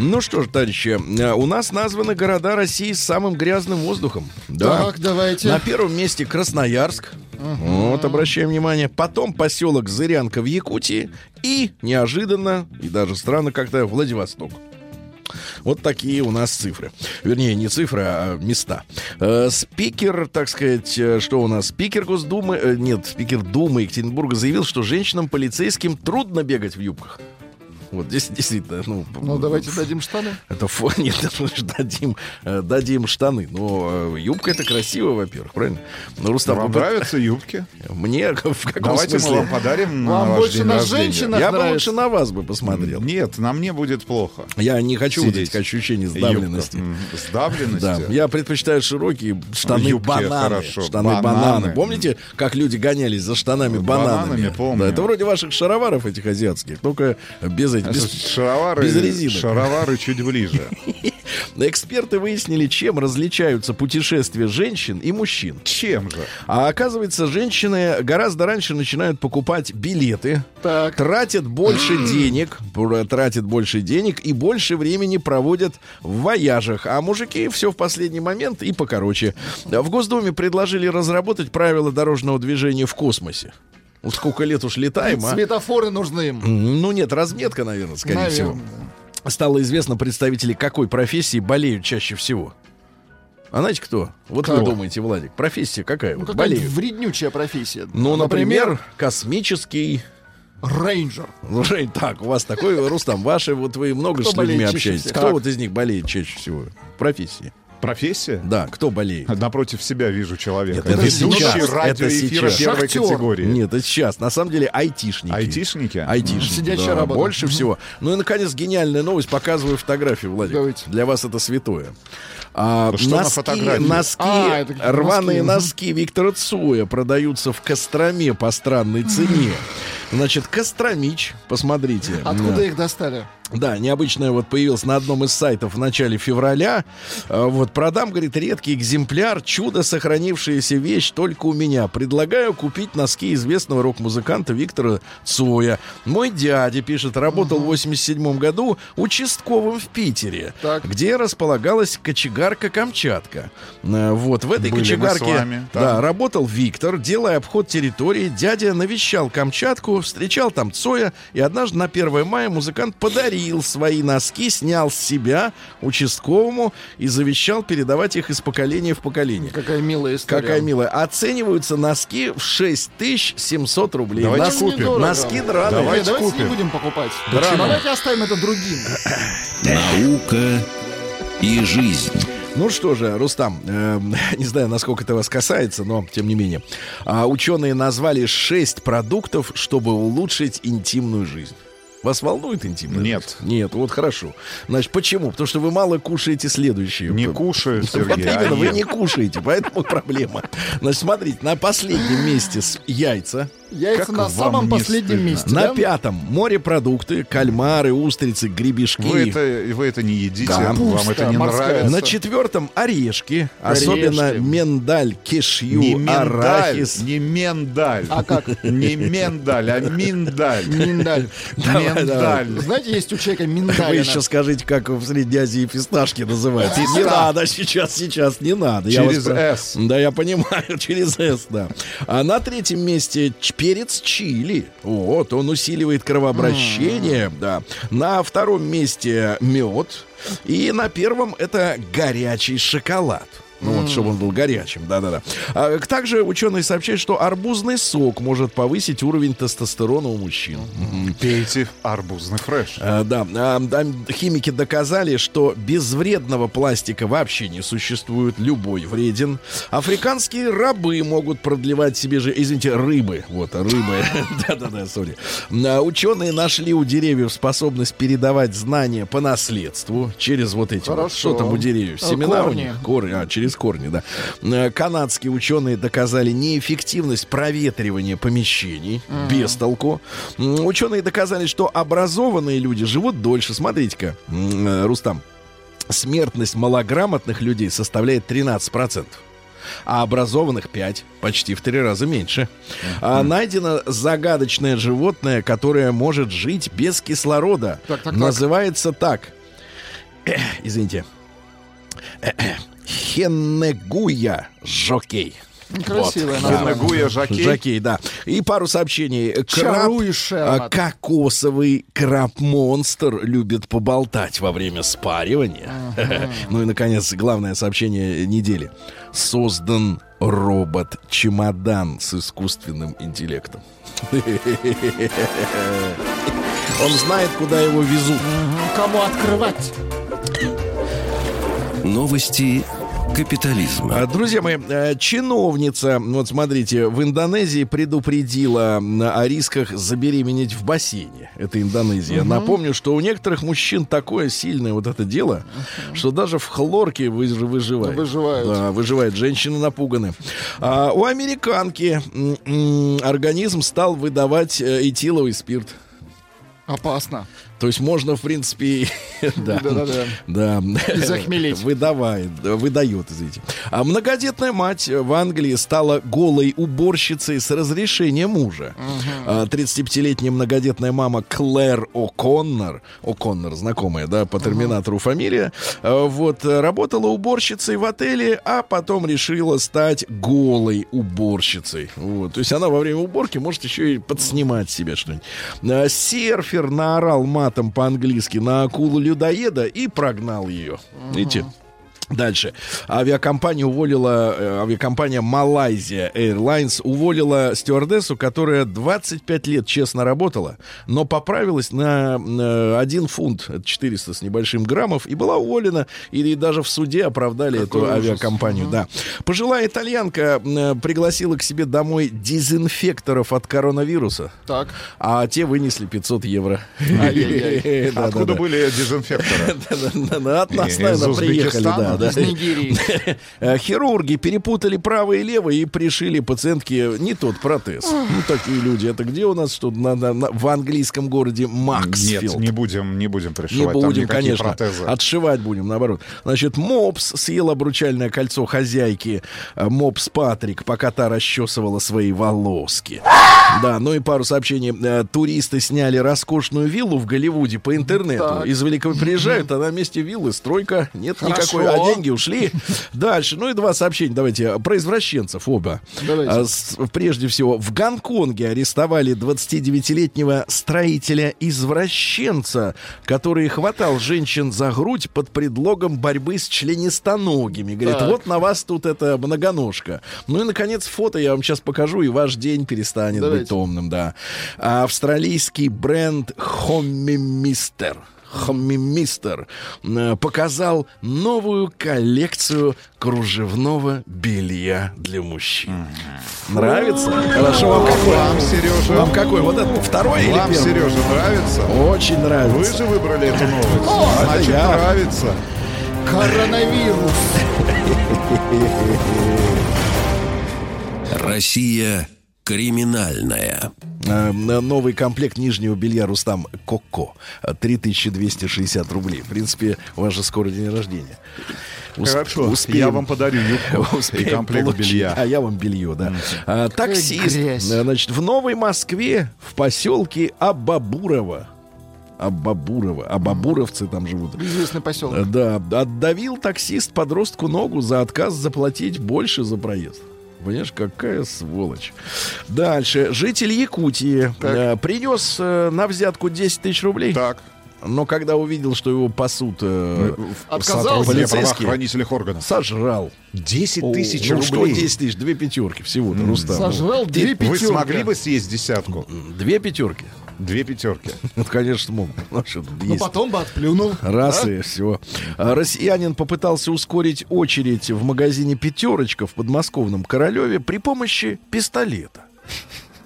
Ну что ж, товарищи, э, у нас названы города России с самым грязным воздухом. Да. Так, давайте. На первом месте Красноярск. Вот, обращаем внимание. Потом поселок Зырянка в Якутии. И неожиданно, и даже странно как-то, Владивосток. Вот такие у нас цифры. Вернее, не цифры, а места. Э, спикер, так сказать, э, что у нас? Спикер Госдумы, э, нет, спикер Думы Екатеринбурга заявил, что женщинам-полицейским трудно бегать в юбках. Вот здесь действительно, ну, Ну, давайте дадим штаны. это фон, нет, мы же дадим, э, дадим штаны. Но э, юбка это красиво, во-первых, правильно? Ну, Рустам, Вам вы- нравятся юбки? мне в каком Давайте мы смысле? вам подарим на Вам ваш больше день на женщинах Я бы лучше на вас бы посмотрел. Нет, на мне будет плохо. Я не хочу вот этих ощущений сдавленности. Юбка. Сдавленности? Да, я предпочитаю широкие штаны Юбки, бананы. хорошо. Штаны бананы. Бананы. Помните, как люди гонялись за штанами бананами? Бананами, помню. Да, это вроде ваших шароваров этих азиатских, только без этих. Без- Шаровары, без резинок. шаровары чуть ближе. Эксперты выяснили, чем различаются путешествия женщин и мужчин. Чем же? А оказывается, женщины гораздо раньше начинают покупать билеты, Так. тратят больше денег, тратят больше денег и больше времени проводят в вояжах. А мужики все в последний момент и покороче. В Госдуме предложили разработать правила дорожного движения в космосе. Вот сколько лет уж летаем, а? Светофоры нужны им. Ну нет, разметка, наверное, скорее всего. Наверное. Стало известно представители какой профессии болеют чаще всего. А знаете кто? Вот вы Кто? думаете, Владик, профессия какая? Ну, вот вреднючая профессия. Ну, например, космический. рейнджер. Жень, так, у вас такой, Рустам, ваши, вот вы много Кто с людьми общаетесь. всего? Кто Так. вот из них болеет чаще всего? Профессии. Профессия? Да, кто болеет? Напротив себя вижу человека. Нет, это Ведущий сейчас, радиоэфира это сейчас. первой Шахтер. категории. Нет, это сейчас. На самом деле айтишники. Айтишники? Айтишники. Сидячая да, работа. Больше всего. Ну и, наконец, гениальная новость. Показываю фотографию, Владик. Давайте. Для вас это святое. А, Что на носки, фотографии? носки, А, это рваные носки. носки Виктора Цоя продаются в Костроме по странной цене. Значит, Костромич, посмотрите. Откуда Да. их достали? Да, необычное вот появилось на одном из сайтов в начале февраля. А, Вот продам, говорит, редкий экземпляр, чудо сохранившаяся вещь только у меня. Предлагаю купить носки известного рок-музыканта Виктора Цоя. Мой дядя, пишет, работал в 87 году участковым в Питере, Так. где располагалась кочегарка Камчатка. А, Вот, в этой Были кочегарке вами там. да, работал Виктор, делая обход территории. Дядя навещал Камчатку, встречал там Цоя, и однажды на 1 мая музыкант подарил свои носки, снял с себя участковому и завещал передавать их из поколения в поколение. Какая милая история. Какая милая. Оцениваются носки в 6700 рублей. Давайте Нос- купим. Недорого. Носки драные. Давайте, давайте купим. не будем покупать. Почему? Давайте оставим это другим. Наука и жизнь. Ну что же, Рустам, э, не знаю, насколько это вас касается, но тем не менее. А, ученые назвали шесть продуктов, чтобы улучшить интимную жизнь. Вас волнует интимная Нет. жизнь? Нет, вот хорошо. Значит, почему? Потому что вы мало кушаете следующие. Не Вот кушаю, Вот Сергей, а именно, вы ем. не кушаете, поэтому проблема. Значит, смотрите, на последнем месте с яйца, Яйца Как на самом не последнем стыдно? месте. на да? пятом морепродукты, кальмары, устрицы, гребешки. Вы это, вы это не едите, Капуста вам это не морская. нравится. На четвертом орешки, Орешки. особенно миндаль, кешью, не миндаль, арахис. не миндаль. А как? Не миндаль, а миндаль. Миндаль. Давай, давай. Миндаль. Знаете, есть у человека Вы миндаль. еще скажите, как в Средней Азии фисташки называются. Не надо сейчас, сейчас не надо. Я Через «С». Да, я понимаю, через «С», да. А на третьем месте перец чили. Вот, он усиливает кровообращение, да. На втором месте мед. И на первом это горячий шоколад. Ну вот, чтобы он был горячим, да-да-да. А, также ученые сообщают, что арбузный сок может повысить уровень тестостерона у мужчин. Пейте арбузный фреш. А, да, а, да, химики доказали, что безвредного пластика вообще не существует, любой вреден. Африканские рабы могут продлевать себе же, извините, рыбы, вот рыбы, да-да-да, сори. А, Ученые нашли у деревьев способность передавать знания по наследству через вот эти, вот, что там у деревьев, семена у них, корни, а, через корни, да. Э, Канадские ученые доказали неэффективность проветривания помещений без толку. Ученые доказали, что образованные люди живут дольше. Смотрите-ка, э, Рустам, смертность малограмотных людей составляет 13%. А образованных 5, почти в три раза меньше. А найдено загадочное животное, которое может жить без кислорода. Так, так, так. Называется так. Извините. Хеннегуя жокей. Красивое Вот. название. Гуя Жакей. Жакей, да. И пару сообщений. Краб, а, кокосовый краб-монстр любит поболтать во время спаривания. Ну и, наконец, главное сообщение недели. Создан робот-чемодан с искусственным интеллектом. Он знает, куда его везут. Кому открывать? Новости капитализма. А, Друзья мои, э, чиновница, вот смотрите, в Индонезии предупредила о рисках забеременеть в бассейне. Это Индонезия. Напомню, что у некоторых мужчин такое сильное вот это дело, что даже в хлорке выж- выживает. Выживают. Да, выживает. Женщины напуганы. А у американки организм стал выдавать э, этиловый спирт. Опасно. То есть можно, в принципе, да, Да-да-да. да, И захмелеть. выдавает, да, выдает, извините. А многодетная мать в Англии стала голой уборщицей с разрешения мужа. А 35-летняя многодетная мама Клэр О'Коннор, О'Коннор, знакомая, да, по терминатору фамилия, а, вот, работала уборщицей в отеле, а потом решила стать голой уборщицей. Вот. То есть она во время уборки может еще и подснимать себе что-нибудь. А, Серфер наорал матом по-английски на акулу-людоеда и прогнал ее. Видите? Дальше. Авиакомпания уволила, э, авиакомпания Malaysia Airlines уволила стюардессу, которая 25 лет честно работала, но поправилась на, э, 1 фунт, это 400 с небольшим граммов, и была уволена, и даже в суде оправдали эту авиакомпанию. Да. Пожилая итальянка э, пригласила к себе домой дезинфекторов от коронавируса, Так. а те вынесли 500 евро. Откуда да. были дезинфекторы? От нас, наверное, приехали, да, да. Из Нигерии. Э, Хирурги перепутали правое и левое и пришили пациентке не тот протез. Ну, такие люди. Это где у нас что надо на- в английском городе Нет, Максфилд? не будем, не будем Не пришивать там будем, конечно. протезы. Отшивать будем, наоборот. Значит, Мопс съел обручальное кольцо хозяйки э, Мопс Патрик, пока та расчесывала свои волоски. Да, ну и пару сообщений. Э, Туристы сняли роскошную виллу в Голливуде по интернету. Так. Из Великого приезжают, а на месте виллы стройка. Нет Хорошо. никакой, деньги ушли. Дальше. Ну и два сообщения. Давайте. Про извращенцев оба. А, с- Прежде всего, в Гонконге арестовали 29-летнего строителя-извращенца, который хватал женщин за грудь под предлогом борьбы с членистоногими. Говорит, Так. вот на вас тут это многоножка. Ну и, наконец, фото я вам сейчас покажу, и ваш день перестанет Давайте. быть томным, да. А Австралийский бренд Hommy Mister Мистер показал новую коллекцию кружевного белья для мужчин. Нравится? Хорошо, вам какой? Вам, Сережа, Вам какой? Вот этот второй или вам, первый? Сережа, нравится? Очень Вы нравится. же выбрали эту новость. это Значит, я. нравится. Коронавирус. Россия криминальная. Э, Новый комплект нижнего белья Рустам Коко. Э, 3260 рублей. В принципе, у вас же скоро день рождения. Усп- Хорошо, успеем- я вам подарю юбку и комплект получить. белья. А я вам белье, да. А, таксист. грязь. Значит, в Новой Москве, в поселке Абабурово. Абабурово. Абабуровцы там живут. Известный поселок. Да, отдавил таксист подростку ногу за отказ заплатить больше за проезд. Понимаешь, какая сволочь. Дальше. Житель Якутии э, принес э, на взятку 10 тысяч рублей. Так. Но когда увидел, что его пасут, э, Отказался? Сотрудники Полицейские. правоохранительных органов. сожрал. 10 тысяч ну, что рублей. 10 тысяч? Две пятерки всего-то, Рустам. Сожрал две Вы пятерки. смогли бы съесть десятку? Две пятерки. Две пятерки. Ну, конечно, смог. Ну, потом бы отплюнул. Раз и все. А, Россиянин попытался ускорить очередь в магазине «Пятерочка» в подмосковном Королеве при помощи пистолета.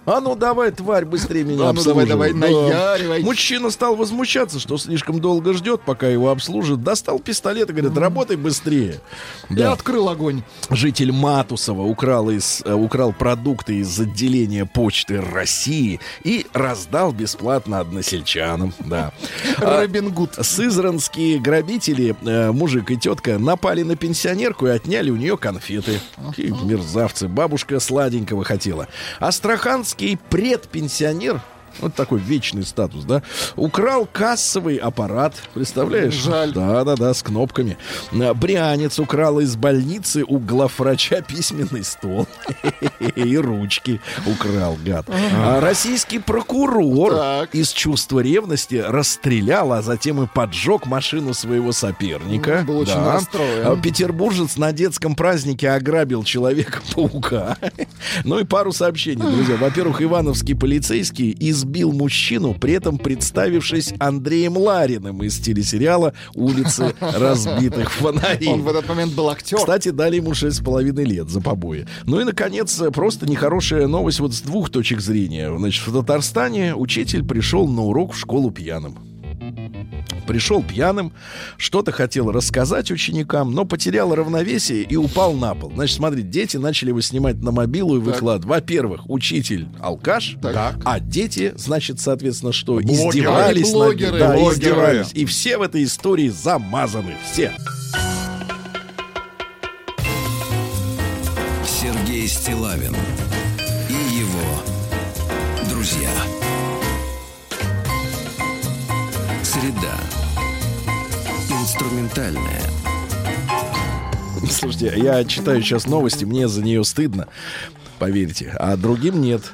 А ну давай, тварь, быстрее меня А ну давай, давай, наяривай. Мужчина стал возмущаться, что слишком долго ждет, пока его обслужат. Достал пистолет и говорит, работай быстрее. Я открыл огонь. Житель Матусова украл, из, э, украл продукты из отделения почты России и раздал бесплатно односельчанам. Да. А, Робин Гуд. Сызранские грабители, э, мужик и тетка, напали на пенсионерку и отняли у нее конфеты. Мерзавцы. Бабушка сладенького хотела. Астраханский предпенсионер Вот такой вечный статус, да. Украл кассовый аппарат, представляешь? Жаль. Да-да-да, с кнопками. А, Брянец украл из больницы у главврача письменный стол. И ручки украл, гад. А Российский прокурор из чувства ревности расстрелял, а затем и поджег машину своего соперника. Был очень Да. расстроен. А Петербуржец на детском празднике ограбил Человека-паука. Ну и пару сообщений, друзья. Во-первых, ивановский полицейский избил мужчину, при этом представившись Андреем Лариным из телесериала «Улицы разбитых фонарей». Он в этот момент был актер. Кстати, дали ему шесть с половиной лет за побои. Ну и, наконец, просто нехорошая новость вот с двух точек зрения. Значит, в Татарстане учитель пришел на урок в школу пьяным. Пришел пьяным, что-то хотел рассказать ученикам, но потерял равновесие и упал на пол. Значит, смотрите, дети начали его снимать на мобилу и выкладывать. Во-первых, учитель алкаш, Так. а дети, значит, соответственно, что Блогеры. издевались над. Блогеры, Да, блогеры. издевались. И все в этой истории замазаны. Все. Сергей Стилавин Среда. Инструментальная. Слушайте, я читаю сейчас новости, мне за нее стыдно, поверьте, а другим нет.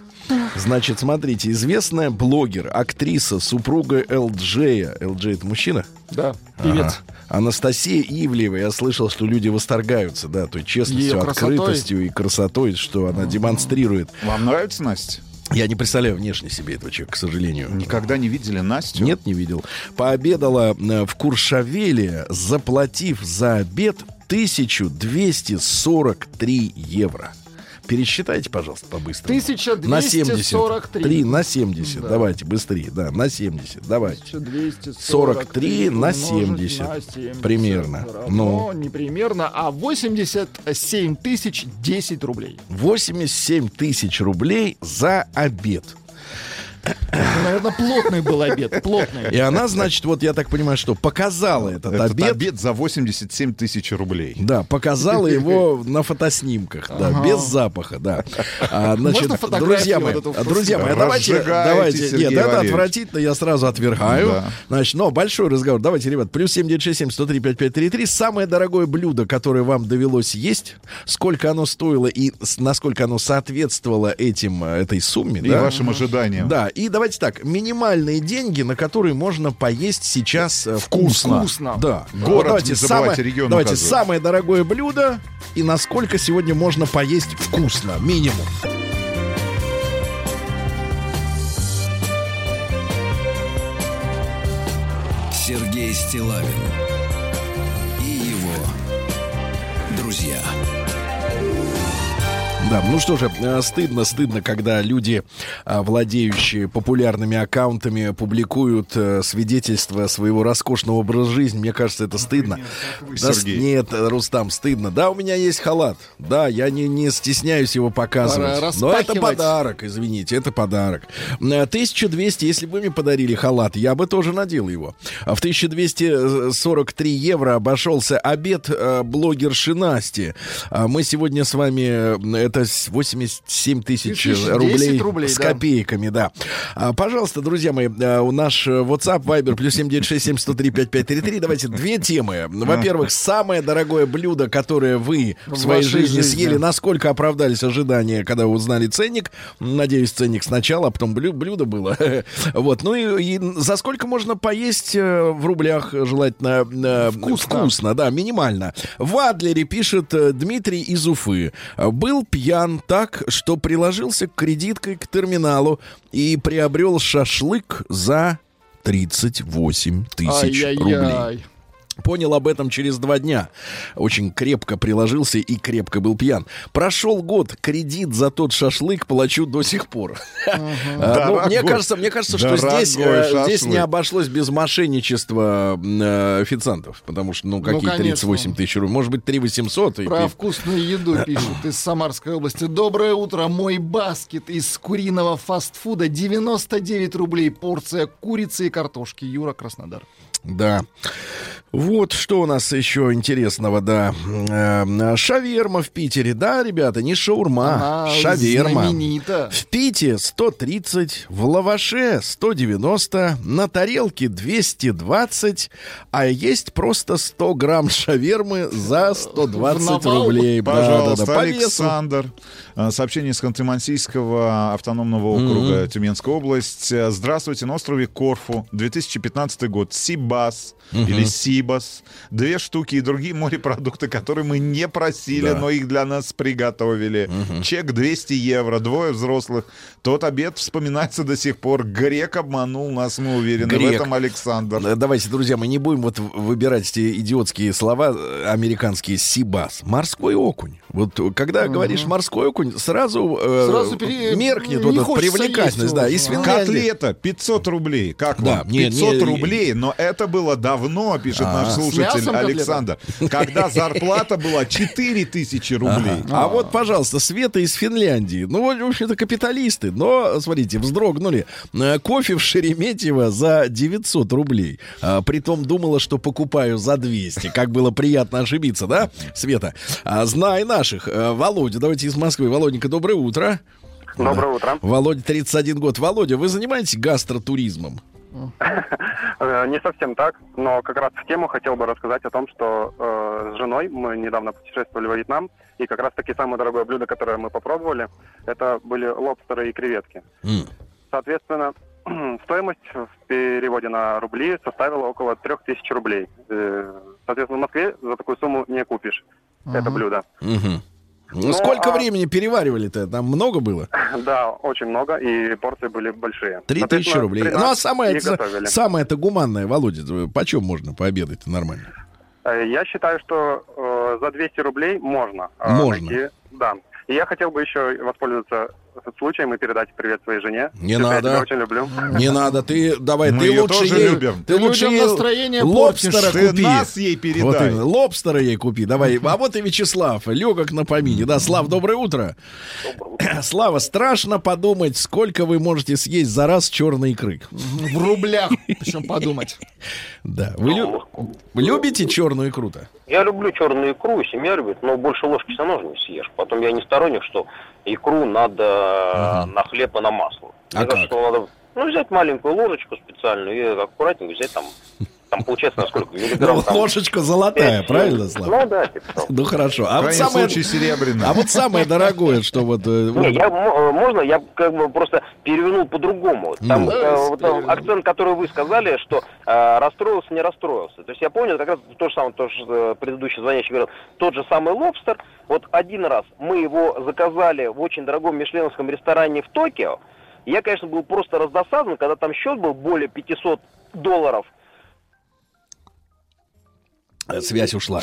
Значит, смотрите, известная блогер, актриса, супруга Элджея. Элджей это мужчина? Да, певец. Ага. Анастасия Ивлеева, я слышал, что люди восторгаются, да, той честностью, Её красотой. открытостью и красотой, что она демонстрирует. Вам нравится Настя? Я не представляю внешне себе этого человека, к сожалению. Никогда не видели Настю? Нет, не видел. Пообедала э, в Куршавеле, заплатив за обед 1243 евро. Пересчитайте, пожалуйста, побыстрее. 1243. На 70. 3 на 70. Да. Давайте, быстрее. Да, на 70. Давайте. 1243 на умножить 70. на 70 Примерно. Ну. не примерно, а 87 тысяч 10 рублей. 87 тысяч рублей за обед. Ну, наверное, плотный был обед, плотный. И она, значит, вот я так понимаю, что показала этот, Этот обед. обед за 87 тысяч рублей. Да, показала его на фотоснимках, да, Ага. без запаха, да. А, значит, Можно фотографию друзья мои, вот друзья мои, а давайте, давайте, Сергей нет, это отвратительно, я сразу отвергаю. Да. Значит, но большой разговор. Давайте, ребят, плюс 7967 103 5533. Самое дорогое блюдо, которое вам довелось есть, сколько оно стоило и насколько оно соответствовало этим, э, этой сумме, И да? вашим ожиданиям. Да, и давайте так, минимальные деньги, на которые можно поесть сейчас э, вкусно. Вкусно. Да. Город, Вот давайте не забывайте, самое, регион давайте указывать. самое дорогое блюдо и насколько сегодня можно поесть вкусно, минимум. Сергей Стилавин и его друзья. Да, ну что же, э, стыдно, стыдно, когда люди, а, владеющие популярными аккаунтами, публикуют э, свидетельства своего роскошного образа жизни. Мне кажется, это стыдно. Да, Сергей. нет, э, Рустам, стыдно. Да, у меня есть халат. Да, я не, не стесняюсь его показывать. Но это подарок, извините, это подарок. Э, 1200, если бы мне подарили халат, я бы тоже надел его. А в 1243 евро обошелся обед блогерши Насти. А Мы сегодня с вами, это с 87 тысяч 10 рублей, рублей, с да. копейками, да. А, Пожалуйста, друзья мои, э, у наш WhatsApp, Viber, плюс 7967 103 5533. Давайте две темы. Во-первых, самое дорогое блюдо, которое вы в В своей жизни жизни. съели, насколько оправдались ожидания, когда вы узнали ценник. Надеюсь, ценник сначала, а потом блю- блюдо было. Вот. Ну и, и за сколько можно поесть э, в рублях, желательно э, вкусно. да, минимально. В Адлере пишет Дмитрий из Уфы. Был пьян так, что приложился кредиткой к терминалу и приобрел шашлык за 38 тысяч рублей. Понял об этом через два дня. Очень крепко приложился и крепко был пьян. Прошел год, кредит за тот шашлык плачу до сих пор. А, ну, Мне кажется, мне кажется, что здесь э, здесь не обошлось без мошенничества э, официантов, потому что, ну, какие конечно. 38 тысяч рублей? Может быть, 3 800? и Про вкусную еду пишут из Самарской области. Доброе утро, мой баскет из куриного фастфуда. 99 рублей порция курицы и картошки. Юра, Краснодар. Да. Вот что у нас еще интересного, да. Э, Шаверма в Питере, да, ребята, не шаурма, Она шаверма. знаменита. В Пите 130, в лаваше 190, на тарелке 220, а есть просто 100 грамм шавермы за 120 В навал? рублей. Да, Пожалуйста, да, да, весу. Александр. А, Сообщение из Ханты-Мансийского автономного округа Тюменская область. Э, Здравствуйте, на острове Корфу, 2015 год, Донбасс, Сибас или Сибас, две штуки и другие морепродукты, которые мы не просили, Да. но их для нас приготовили. Чек 200 евро, двое взрослых. Тот обед вспоминается до сих пор. Грек обманул нас, мы уверены в Грек. этом, Александр. Э, Давайте, друзья, мы не будем вот в- выбирать эти идиотские слова э, американские сибас. Морской окунь. Вот когда говоришь морской окунь, сразу, э, Сразу пере- меркнет не вот эта привлекательность. есть Да, Ага. Финляндии. Котлета 500 рублей. Как Да, вам? не, 500 не, рублей, но это было давно, пишет А. наш слушатель? Александр. Когда зарплата была 4000 рублей. А вот, пожалуйста, Света из Финляндии. Ну, в общем-то, капиталисты. Но, смотрите, вздрогнули. Э, Кофе в Шереметьево за 900 рублей. А, притом думала, что покупаю за 200. Как было приятно ошибиться, да, Света? А, знай наших. Э, Володя, давайте из Москвы. Володенька, доброе утро. Доброе утро. Володя, 31 год. Володя, вы занимаетесь гастротуризмом? Э, Не совсем так, но как раз в тему хотел бы рассказать о том, что э, с женой мы недавно путешествовали во Вьетнам, и как раз таки самое дорогое блюдо, которое мы попробовали, это были лобстеры и креветки. Соответственно, стоимость в переводе на рубли составила около 3000 рублей. Э, Соответственно, в Москве за такую сумму не купишь это блюдо. Ну, Ну, сколько а- времени переваривали-то? Там много было? Да, очень много, и порции были большие. Три тысячи рублей. Ну, а самое, и готовили. самое это гуманное, Володя, почем можно пообедать нормально? Э, Я считаю, что э, за 200 рублей можно. э, Можно. найти- да. И я хотел бы еще воспользоваться случаем и передать привет своей жене. Не Честно, надо. Я тебя очень люблю. Не надо, ты давай, Мы ты лучше тоже ей, любим. ты Ты лучше ей настроение лобстера портишь. Ты купи. нас ей Вот передай. именно, лобстера ей купи, давай. А вот и Вячеслав, легок на помине. Да, Слав, доброе утро. Слава, страшно подумать, сколько вы можете съесть за раз черной икры. В рублях, причем подумать. Да, вы, лю- вы любите черную икру-то? Я люблю черную икру, семья любит, но больше ложки все равно не съешь. Потом я не сторонник, что икру надо на хлеб и на масло. А Мне кажется, как? что надо ну, взять маленькую ложечку специальную и аккуратненько взять там, там получается на сколько? Миллиграмм Ну, там, ложечка золотая, правильно, семь. Слав? Ну да, типа того. Ну хорошо. А вот самое, случае а вот самое дорогое, что вот... э, Не, я, э, можно, я как бы просто перевернул по-другому. Там Ну. э, вот, акцент, который вы сказали, что э, расстроился, не расстроился. То есть я понял, как раз то же самое, то, что предыдущий звонящий говорил, тот же самый лобстер. Вот один раз мы его заказали в очень дорогом мишленовском ресторане в Токио. Я, конечно, был просто раздосадован, когда там счет был более 500 долларов. Э, Связь ушла.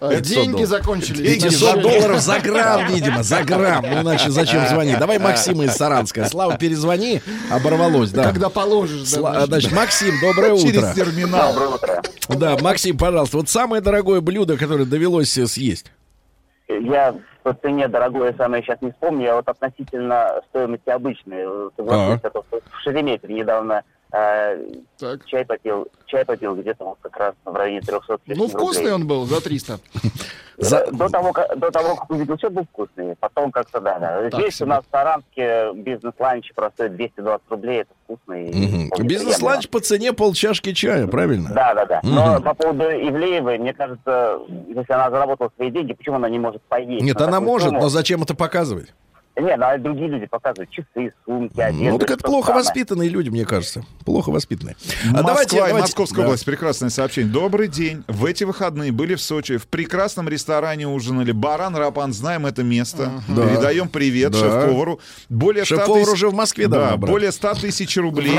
А, 500 Деньги закончились. 500 долларов за грамм, видимо, за грамм. Ну, иначе зачем звонить? Давай Максима из Саранска. Слава, перезвони. Оборвалось, да. Когда положишь, да, Сла- значит. Значит, Максим, доброе Через утро. терминал. Доброе утро. Да, Максим, пожалуйста, вот самое дорогое блюдо, которое довелось э, съесть. Я по цене дорогое самое сейчас не вспомню, я вот относительно стоимости обычной, э, А. а в Шереметьеве недавно э, Так. чай попил, чай попил где-то вот как раз в районе 300 с Ну, вкусный рублей. он был за 300. За- До того, как, до того, как увидел счет, был вкусный. Потом как-то, да, да. Так Здесь себе. у нас в Саранске бизнес-ланч просто 220 рублей, это вкусно. вполне Бизнес-ланч по цене полчашки чая, правильно? Да, да, да. Но Мгм. по поводу Ивлеевой, мне кажется, если она заработала свои деньги, почему она не может поесть? Нет, на она может, сумму? но зачем это показывать? Не, ну а другие люди показывают часы, сумки, одежду. Ну, так это плохо странно. воспитанные люди, мне кажется. Плохо воспитанные. А Москва давайте- и давайте- Московская да. область. Прекрасное сообщение. Добрый день. В эти выходные были в Сочи. В прекрасном ресторане ужинали. Баран Рапан. Знаем это место. Да. Передаем привет Да. шеф-повару. Более 100 Шеф-повар тысяч- уже в Москве Да, брат. более 100 тысяч рублей.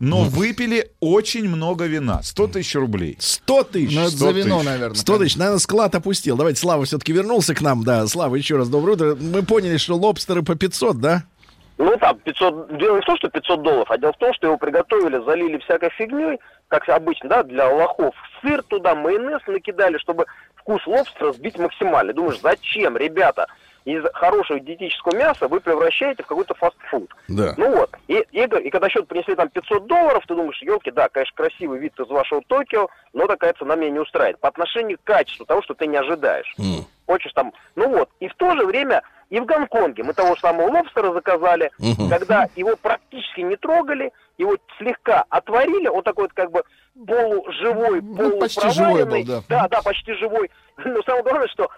Но выпили очень много вина. 100 тысяч рублей. 100 тысяч. Ну, это 100 за вино, тысяч. наверное. 100 тысяч, наверное, склад опустил. Давайте, Слава все-таки вернулся к нам. Да, Слава, еще раз доброе утро. Мы поняли, что лобстеры по 500, да? Ну там 500, дело не в том, что 500 долларов, а дело в том, что его приготовили, залили всякой фигней, как обычно, да, для лохов. Сыр туда, майонез накидали, чтобы вкус лобстера сбить максимально. Думаешь, зачем, ребята? из хорошего диетического мяса вы превращаете в какой-то фастфуд. Да. Ну вот, и, и, и когда счет принесли там 500 долларов, ты думаешь, елки, да, конечно, красивый вид из вашего Токио, но такая цена меня не устраивает. По отношению к качеству того, что ты не ожидаешь. М. Хочешь там, ну вот, и в то же время и в Гонконге мы того же самого лобстера заказали, Мгм. когда его практически не трогали, его слегка отварили, он такой вот как бы полуживой, Ну, почти живой был, полупроваренный. да. Да, да, почти живой. Но самое главное, что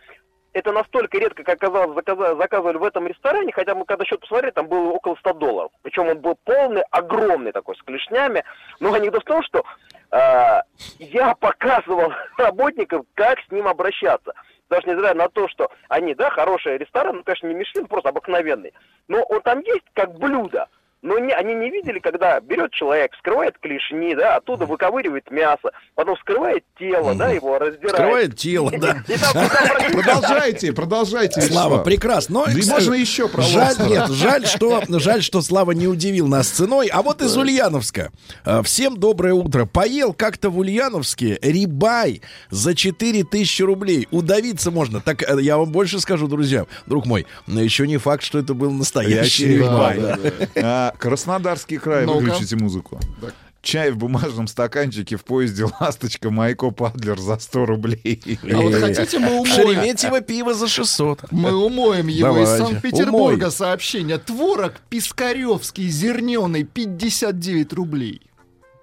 это настолько редко, как оказалось, заказа- заказывали в этом ресторане, хотя мы когда счет посмотрели, там было около 100 долларов. Причем он был полный, огромный такой, с клешнями. Но анекдот в том, что э, я показывал работникам, как с ним обращаться. Даже несмотря на то, что они, да, хороший ресторан, ну, конечно, не Мишлен, просто обыкновенный. Но он там есть как блюдо. Но не, они не видели, когда берет человек, вскрывает клешни, да, оттуда выковыривает мясо, потом вскрывает тело, да, его раздирает. Скрывает тело, да. Продолжайте, продолжайте. Слава, прекрасно. Да и можно еще про жаль, лобстера. нет, жаль, что, жаль, что Слава не удивил нас ценой. А вот из Ульяновска. А, Всем доброе утро. Поел как-то в Ульяновске рибай за 4000 рублей. Удавиться можно. Так э, я вам больше скажу, друзья. Друг мой, но еще не факт, что это был настоящий Рибай. А, Краснодарский край, Ну-ка. выключите музыку. Чай в бумажном стаканчике в поезде «Ласточка» Майко Падлер за 100 рублей. А вот хотите, мы умоем? Шереметьево пиво за 600. Мы умоем его из Давайте. Санкт-Петербурга Умой. сообщение. Творог пискаревский, зерненый, 59 рублей.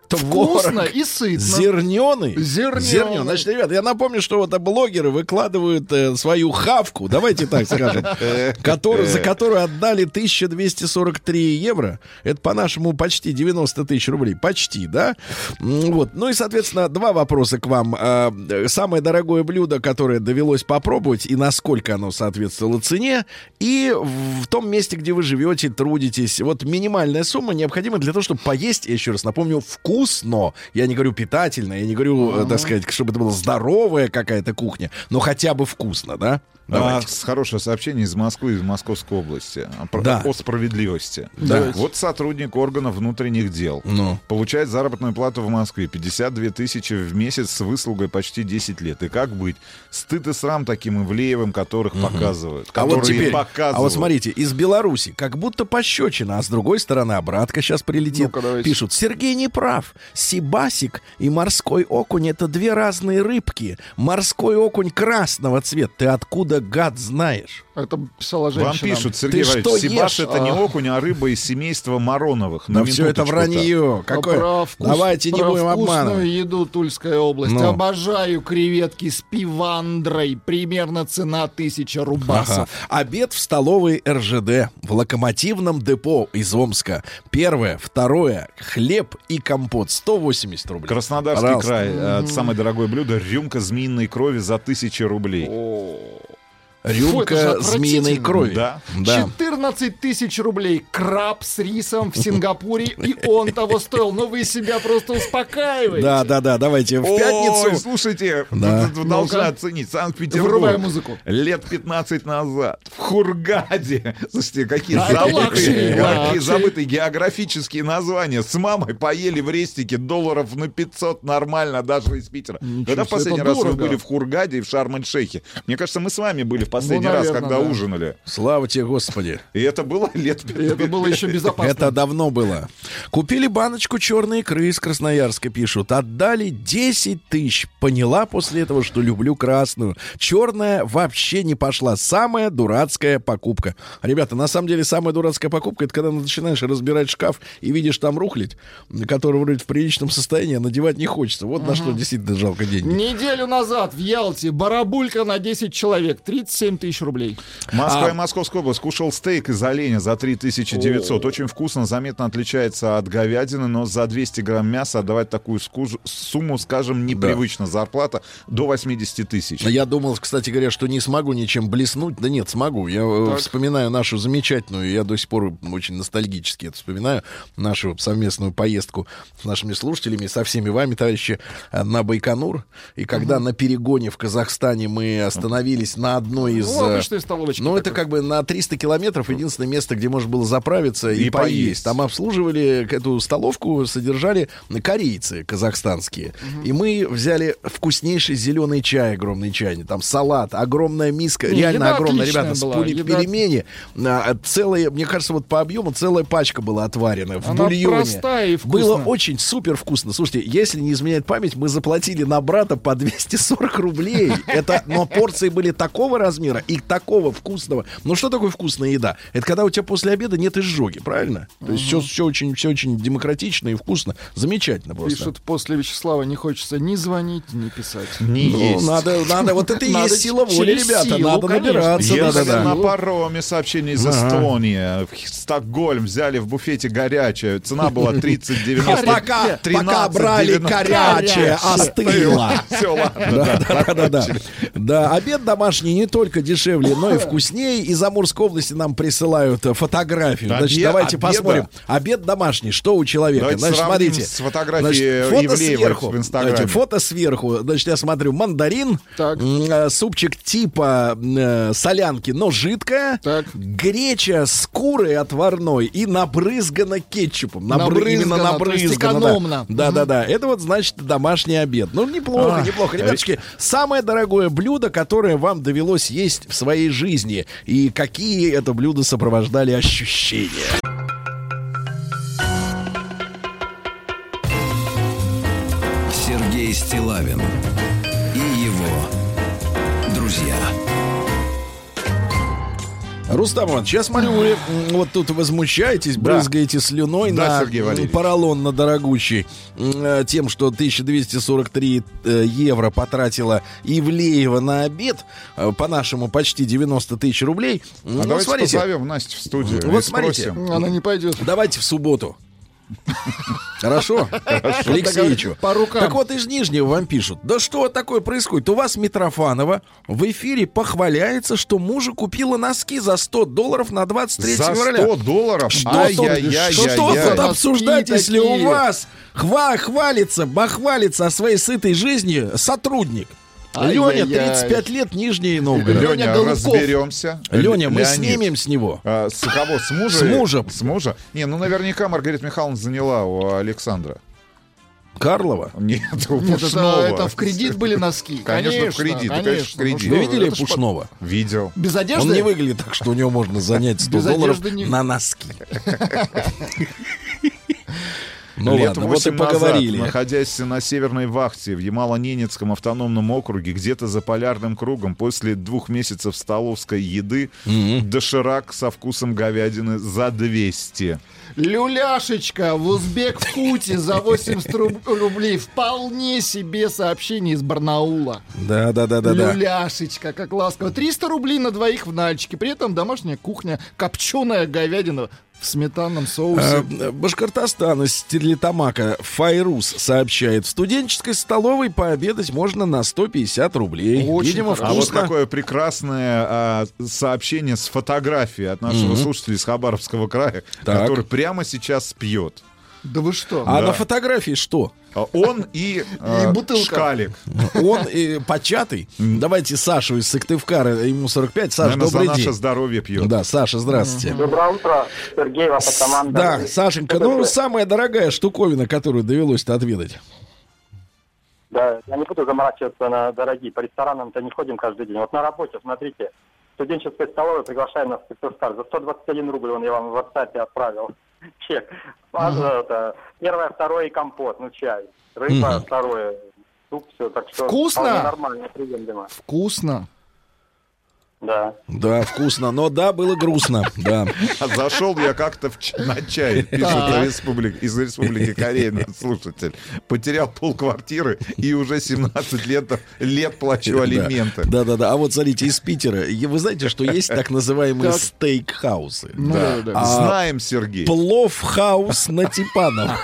Творог. Вкусно и сытно. Зерненый? Зерненый. Зерненый. Значит, ребят, я напомню, что вот блогеры выкладывают э, свою хавку, давайте так скажем, которую, за которую отдали 1243 евро. Это по-нашему почти 90 тысяч рублей. Почти, да? Вот. Ну и, соответственно, два вопроса к вам. А, э, Самое дорогое блюдо, которое довелось попробовать, и насколько оно соответствовало цене, и в том месте, где вы живете, трудитесь. Вот минимальная сумма необходима для того, чтобы поесть, я еще раз напомню, вкусно. Я не говорю питательно, я не говорю, э, так сказать, чтобы это была здоровая какая-то кухня, но хотя бы вкусно, да? А, Давайте. с- хорошее сообщение из Москвы, из Московской области. А, про- Да. О справедливости. Да. Вот сотрудник органов внутренних дел. Ну. Получает заработную плату в Москве 52 тысячи в месяц с выслугой почти 10 лет. И как быть? Стыд и срам таким Ивлеевым, которых показывают. А вот которые теперь, показывают. а вот смотрите, из Беларуси, как будто пощечина, а с другой стороны обратка сейчас прилетит. Давайте. Пишут, Сергей не прав. Сибасик и морской окунь это две разные рыбки. Морской окунь красного цвета. Ты откуда, гад, знаешь? Это писала Вам женщина. пишут, Сергей Ты Валерьевич, что Сибаш ешь? это не А. окунь, а рыба из семейства Мароновых. Да На все это вранье. Какое? Про вкус- Давайте не про будем обманывать. еду Тульская область. Ну. Обожаю креветки с пивандрой. Примерно цена тысяча Ага. рубасов. Обед в столовой РЖД в локомотивном депо из Омска. Первое, второе, хлеб и компот 180 рублей. Краснодарский Пожалуйста. край. э, Самое дорогое блюдо. Рюмка змеиной крови за тысячи рублей. Же Рюмка змеиной крови. Да. Да. 14 тысяч рублей. Краб с рисом в Сингапуре. И он того стоил. Но вы себя просто успокаиваете. Да, да, да, давайте в Ой, пятницу. слушайте, Да. вы- вы должны Ну-ка. оценить Санкт-Петербург. Врубай музыку. Лет 15 назад в Хургаде. Слушайте, какие забытые, какие забытые географические названия. С мамой поели в рестике долларов на 500 нормально, даже из Питера. Когда в последний раз вы были в Хургаде и в Шарм-эль-Шейхе? Мне кажется, мы с вами были в последний Ну, раз, наверное, когда да. ужинали. Слава тебе, Господи. И это было лет И это было еще безопасно. Это давно было. Купили баночку черной икры из Красноярска, пишут. Отдали 10 тысяч. Поняла после этого, что люблю красную. Черная вообще не пошла. Самая дурацкая покупка. Ребята, на самом деле самая дурацкая покупка, это когда начинаешь разбирать шкаф и видишь там рухлить, который вроде в приличном состоянии, а надевать не хочется. Вот на что действительно жалко деньги. Неделю назад в Ялте барабулька на 10 человек. 37 тысяч рублей. Москва А- и Московская область. Кушал стейк из оленя за 3900. Очень вкусно, заметно отличается от говядины, но за 200 грамм мяса отдавать такую скуж- сумму, скажем, непривычно. Зарплата до 80 тысяч. Я думал, кстати говоря, что не смогу ничем блеснуть. Да нет, смогу. Я э, вспоминаю нашу замечательную, я до сих пор очень ностальгически это вспоминаю, нашу совместную поездку с нашими слушателями, со всеми вами, товарищи, э, на Байконур. И когда на перегоне в Казахстане мы остановились на одной из... Ну, э, обычной столовочки Ну, это как бы на 300 километров единственное место, где можно было заправиться и, И поесть. поесть. Там обслуживали эту столовку, содержали корейцы казахстанские. И мы взяли вкуснейший зеленый чай, огромный чайник. Там салат, огромная миска, Не, реально огромная, ребята, с была, пули еда- пельмени. А, Целая, мне кажется, вот по объему целая пачка была отварена в Она бульоне. простая и вкусная. Было очень супер вкусно. Слушайте, если не изменяет память, мы заплатили на брата по 240 рублей. Это, но порции были такого размера и такого вкусного. Ну что такое вкусная еда? Это когда у тебя после обеда нет изжоги, правильно? То есть все, все очень, все очень демократично и вкусно. Замечательно просто. Пишут, после Вячеслава не хочется ни звонить, ни писать. Не Ну, есть. надо, надо, вот это и Надо есть сила воли, ребята. силу, надо конечно. набираться, Если да-да-да. на пароме сообщение из Ага. Эстонии, в Стокгольм взяли в буфете горячее, цена была 30,90. А пока, пока брали 13,90. горячее, остыло. Все, ладно. Да, да, да, да, да. Да, обед домашний не только дешевле, но и вкуснее. Из Амурской области нам присылают э, фотографию. Значит, Обед- давайте обеда? посмотрим. Обед домашний, что у человека? Давайте Значит, смотрите. с фотографией Значит, фото сверху. в Инстаграме. Значит, фото сверху. Значит, я смотрю, мандарин, Так. э, супчик типа э, солянки, но жидкая, Так. греча с курой отварной и набрызгана кетчупом. Набры- Набрызгана, именно набрызгана. да. экономно. Да, да, да. Это вот значит домашний обед. Ну, неплохо, А, неплохо. Ребятушки, самое дорогое блюдо, которое вам довелось есть в своей жизни. И какие это блюда сопровождали ощущения. Сергей Стилавин Рустам Иванович, я смотрю, вы вот тут возмущаетесь, Да. брызгаете слюной Да, на поролон на дорогущий, э, тем, что 1243 э, евро потратила Ивлеева на обед, э, по-нашему почти 90 тысяч рублей. А Ну, давайте смотрите, позовем Настю в студию Вот и смотрите. спросим. Она не пойдет. Давайте в субботу. Хорошо? Алексеевичу. По рукам. Так вот, из Нижнего вам пишут. Да что такое происходит? У вас Митрофанова в эфире похваляется, что мужа купила носки за 100 долларов на 23 За февраля. 100 долларов? Что тут, Ай-яй-яй-яй-яй. что тут Носки обсуждать, если у вас хва хвалится, бахвалится о своей сытой жизни сотрудник? Леня, Ай-яй-яй. 35 лет, Нижний Новгород. Леня Леня, Голубков. разберемся. Леня, мы Леонид. снимем с него. А, с кого? С мужа? С мужа. С мужа? Не, ну наверняка Маргарита Михайловна заняла у Александра. Карлова. Нет, у Нет, это, Пушного. это в кредит были носки. Конечно, в кредит, конечно, в Ну кредит. Вы видели это Пушного? Видел. Без одежды? Он не выглядит так, что у него можно занять 100 Без долларов не- на носки. Ну Лет ладно, вот и 8 назад, поговорили. находясь на Северной Вахте в Ямало-Ненецком автономном округе, где-то за полярным кругом, после двух месяцев столовской еды, доширак со вкусом говядины за 200. Люляшечка в Узбек-футе за 80 руб- рублей. Вполне себе сообщение из Барнаула. Да, да, да, да. Люляшечка, как ласково. 300 рублей на двоих в Нальчике. При этом домашняя кухня, копченая говядина в сметанном соусе. А, Башкортостан из Стерлитамака Файрус сообщает, в студенческой столовой пообедать можно на 150 рублей. Очень Видимо, хорошо. А вот вкусно. какое прекрасное а, сообщение с фотографией от нашего слушателя из Хабаровского края, Так. который прямо сейчас пьет. Да вы что? А Да. на фотографии что? А Он и, а, бутылка. шкалик. Он э, початый. Давайте Сашу из Сыктывкара, ему 45. Саш, Наверное, за добрый наше день. здоровье пьет. Да, Саша, здравствуйте. Доброе утро, Сергей, ваша команда. Да, Сашенька, ну самая дорогая штуковина, которую довелось-то отведать. Да, я не буду заморачиваться на дорогие. По ресторанам-то не ходим каждый день. Вот на работе, смотрите, студенческая столовая приглашаем нас в Сыктывкар. За 121 рубль он я вам в WhatsApp отправил. Чек. А, это, Первое, второе компот, ну чай. Рыба, второе, суп, все. Так что Вкусно? нормально, приемлемо. Вкусно. Да. Да, вкусно, но да, было грустно, да. А Зашел я как-то в ч- на чай, пишет Так. республик- из Республики Корея слушатель. Потерял полквартиры и уже 17 лет, лет плачу алименты. Да, да, да. А вот смотрите, из Питера. Вы знаете, что есть так называемые Так. стейк-хаусы? Ну, да, да. А, Знаем, Сергей. Плов-хаус на Типанов.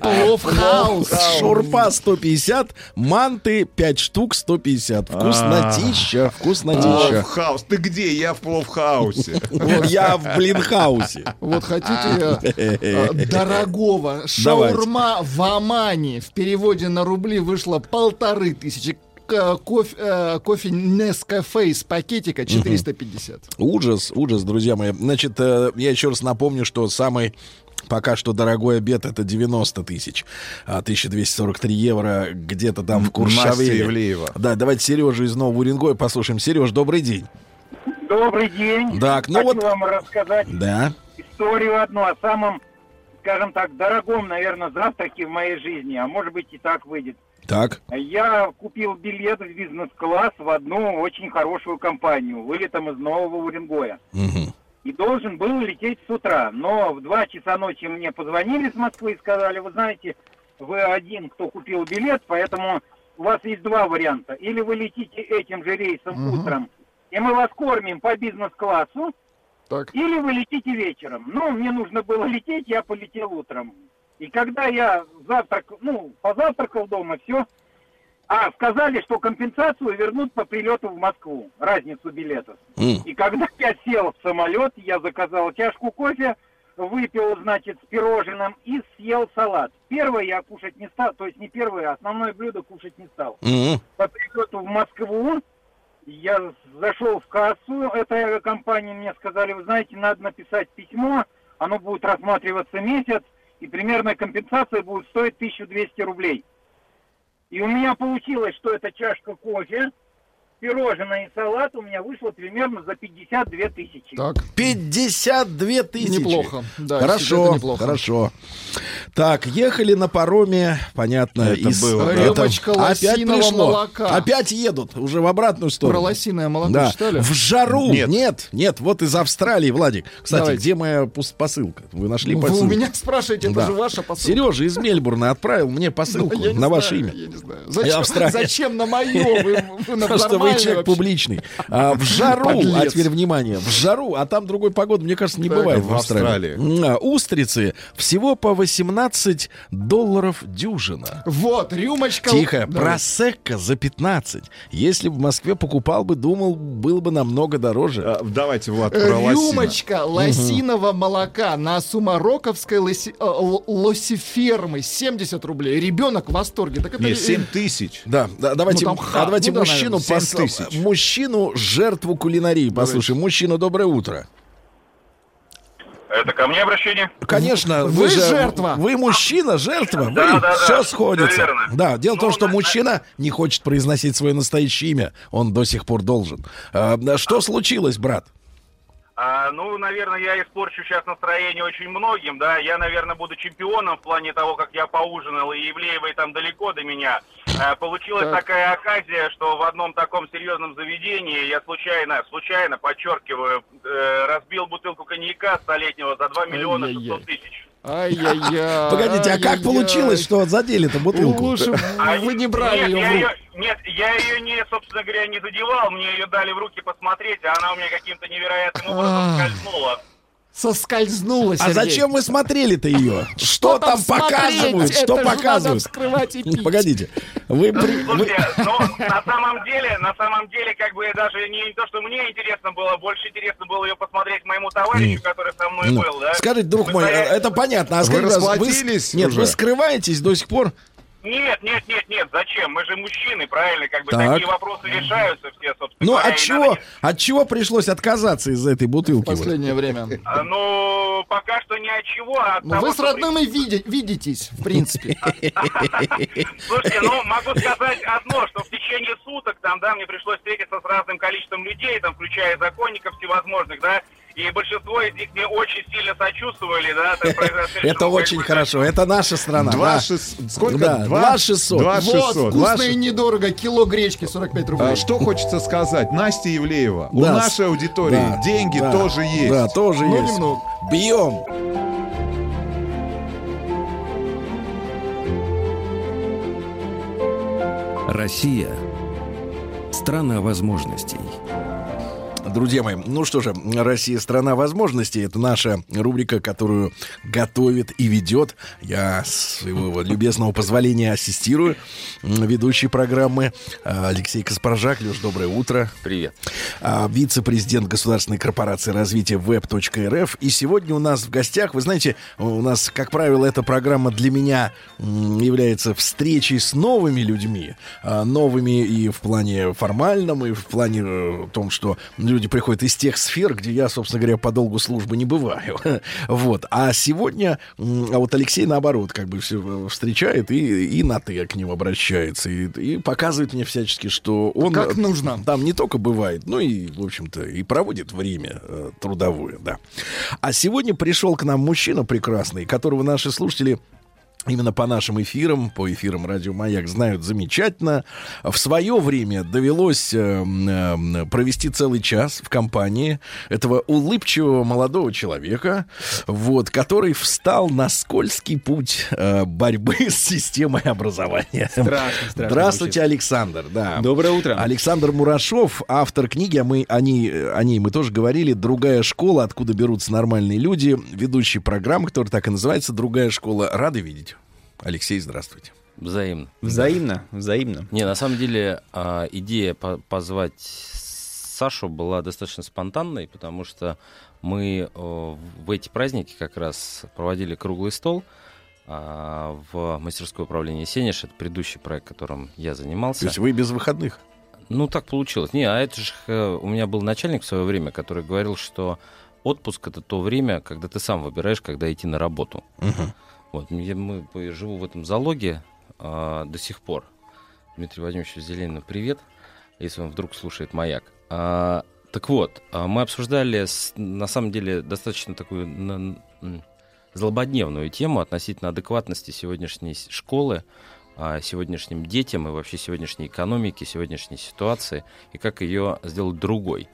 Плов-хаус. Шурпа 150, манты 5 штук 150. Вкуснотища, вкуснотища. Пловхаус. Ты где? Я в пловхаусе. Вот Я в блинхаусе. Вот хотите э, дорогого шаурма в Омане в переводе на рубли вышло полторы тысячи. кофе, э, кофе Nescafe из пакетика 450. Ужас, ужас, друзья мои. Значит, э, я еще раз напомню, что самый пока что дорогой обед это 90 тысяч, а 1243 евро где-то там в. Ивлеева. Да, давайте Сережу из Нового Уренгоя послушаем. Сереж, добрый день. Добрый день. Так, ну Хочу вот- вам рассказать Да. историю одну о самом, скажем так, дорогом, наверное, завтраке в моей жизни, а может быть и так выйдет. Так. Я купил билет в бизнес-класс в одну очень хорошую компанию, вылетом из Нового Уренгоя. Мгм. И должен был лететь с утра. Но в 2 часа ночи мне позвонили с Москвы и сказали, вы знаете, вы один, кто купил билет, поэтому у вас есть два варианта. Или вы летите этим же рейсом Мгм. утром, и мы вас кормим по бизнес-классу, Так. или вы летите вечером. Ну, мне нужно было лететь, я полетел утром. И когда я завтрак, ну, позавтракал дома, все. А, сказали, что компенсацию вернут по прилету в Москву, разницу билетов. М. И когда я сел в самолет, я заказал чашку кофе, выпил, значит, с пирожным и съел салат. Первое я кушать не стал, то есть не первое, а основное блюдо кушать не стал. Мгм. По прилету в Москву я зашел в кассу этой авиакомпании, мне сказали, вы знаете, надо написать письмо, оно будет рассматриваться месяц, и примерная компенсация будет стоить 1200 рублей. И у меня получилось, что эта чашка кофе, пирожное и салат у меня вышло примерно за 52 тысячи. Так. 52 тысячи. Неплохо. Да, хорошо, это неплохо. хорошо. Так, ехали на пароме, понятно, Это из... было, да. это- Опять лосиного пришло. молока. Опять едут, уже в обратную Про сторону. лосиное молоко Да, читали? в жару. Нет. Нет. нет, вот из Австралии, Владик. Кстати, Давайте. где моя посылка? Вы нашли Ну, Вы посылку? у меня спрашиваете, это Да. же ваша посылка. Сережа из Мельбурна отправил мне посылку Я не на ваше имя. Я не знаю. Зачем на мое? Вы, вы на Человек публичный. А, в жару, а теперь внимание, в жару, а там другой погоды, мне кажется, не Так. бывает в Австралии. Австралии. А, Устрицы всего по 18 долларов дюжина. Вот, рюмочка... Тихо, Да. просекко за 15. Если бы в Москве покупал бы, думал, было бы намного дороже. А, Давайте, Влад, Э, про лосина. Рюмочка лосиного молока на Сумароковской лоси, э, лосифермы 70 рублей. Ребенок в восторге. Так это Не, э, 7 тысяч. Да, да, давайте, Ну, там а давайте ну да, мужчину, наверное, пос- 7 тысяч. мужчину жертву кулинарии послушаем. Мужчина, доброе утро. Это ко мне обращение? Конечно, Вы вы, же жертва. Вы мужчина, жертва. Вы Да, да, да, все всё сходится. верно. Да, дело в том, Ну, что на- мужчина не хочет произносить свое настоящее имя. Он до сих пор должен. А, да, что случилось, брат? А, ну, наверное, я испорчу сейчас настроение очень многим, да. Я, наверное, буду чемпионом в плане того, как я поужинал, и Евлеевой там далеко до меня. А, получилась Так. такая оказия, что в одном таком серьезном заведении я случайно, случайно, подчеркиваю, э, разбил бутылку коньяка столетнего за 2 миллиона Ай-яй-яй. 600 тысяч. Ай-яй-яй. Погодите, а как получилось, что задели-то бутылку? Лучше А вы не нет, брали ее нет, я ее не, собственно говоря, не задевал, мне ее дали в руки посмотреть, а она у меня каким-то невероятным образом скользнула. Соскользнула, А Сергей. зачем вы смотрели-то ее? Что там показывают? Это Что же надо показывают? вскрывать и пить. Погодите. Вы, при- вы- Слушайте, ну, на самом деле, на самом деле, как бы даже не то, что мне интересно было, больше интересно было ее посмотреть моему товарищу, который со мной Ну, был, да. Скажите, друг Мы мой, это понятно. А Вы расплатились Нет, уже? вы скрываетесь до сих пор. Нет, нет, нет, нет, зачем? Мы же мужчины, правильно? Как бы Так. такие вопросы решаются все, собственно Ну, от чего, надо от чего пришлось отказаться из этой бутылки? В последнее время. не- А, Ну, пока что ни от чего, а от Ну, того, вы с родными види- видитесь, в принципе. Слушайте, ну, могу сказать одно, что в течение суток там, да, мне пришлось встретиться с разным количеством людей, там, включая законников всевозможных, да, и большинство из них мне очень сильно сочувствовали, да, Это очень хорошо. Это наша страна. Два Сколько? Да, два шестьсот. Два шестьсот. вкусно и недорого. Кило гречки 45 рублей. А, Что хочется сказать? Настя Евлеева. У нашей аудитории деньги тоже есть. Да, тоже Ну, есть. немного. Бьем. Россия – страна возможностей. Друзья мои, ну что же, Россия страна возможностей. Это наша рубрика, которую готовит и ведет. Я с своего любезного позволения ассистирую ведущей программы а, Алексей Каспаржак. Леш, доброе утро. Привет. А, Вице-президент Государственной корпорации развития web.рф. И сегодня у нас в гостях, вы знаете, у нас, как правило, эта программа для меня является встречей с новыми людьми. А, Новыми и в плане формальном, и в плане э, том, что люди приходят из тех сфер, где я, собственно говоря, по долгу службы не бываю. Вот. А сегодня, а вот Алексей, наоборот, как бы все встречает и, и на «ты» к ним обращается. И, и показывает мне всячески, что он... Как нужно. Там не только бывает, но и, в общем-то, и проводит время э, трудовое, да. А сегодня пришел к нам мужчина прекрасный, которого наши слушатели Именно по нашим эфирам, по эфирам Радио Маяк знают замечательно. В свое время довелось э, э, провести целый час в компании этого улыбчивого молодого человека, вот, который встал на скользкий путь э, борьбы с системой образования. Страшно, страшно Здравствуйте, звучит. Александр. Да. Доброе утро. Александр Мурашов, автор книги, а мы о ней, о ней мы тоже говорили, «Другая школа. Откуда берутся нормальные люди», ведущий программы, которая так и называется «Другая школа». Рады видеть. Алексей, здравствуйте. Взаимно. Взаимно, взаимно. Не, на самом деле а, идея по- позвать Сашу была достаточно спонтанной, потому что мы э, в эти праздники как раз проводили круглый стол а, в мастерское управление Сенеж. Это предыдущий проект, которым я занимался. То есть вы без выходных? Ну, так получилось. Не, а это же э, у меня был начальник в свое время, который говорил, что отпуск это то время, когда ты сам выбираешь, когда идти на работу. Вот, я, мы, живу в этом залоге а, до сих пор. Дмитрий Владимирович Зеленин, привет, если он вдруг слушает «Маяк». А, так вот, а, мы обсуждали, с- на самом деле, достаточно такую на- злободневную тему относительно адекватности сегодняшней школы, а, сегодняшним детям и вообще сегодняшней экономики, сегодняшней ситуации, и как ее сделать другой.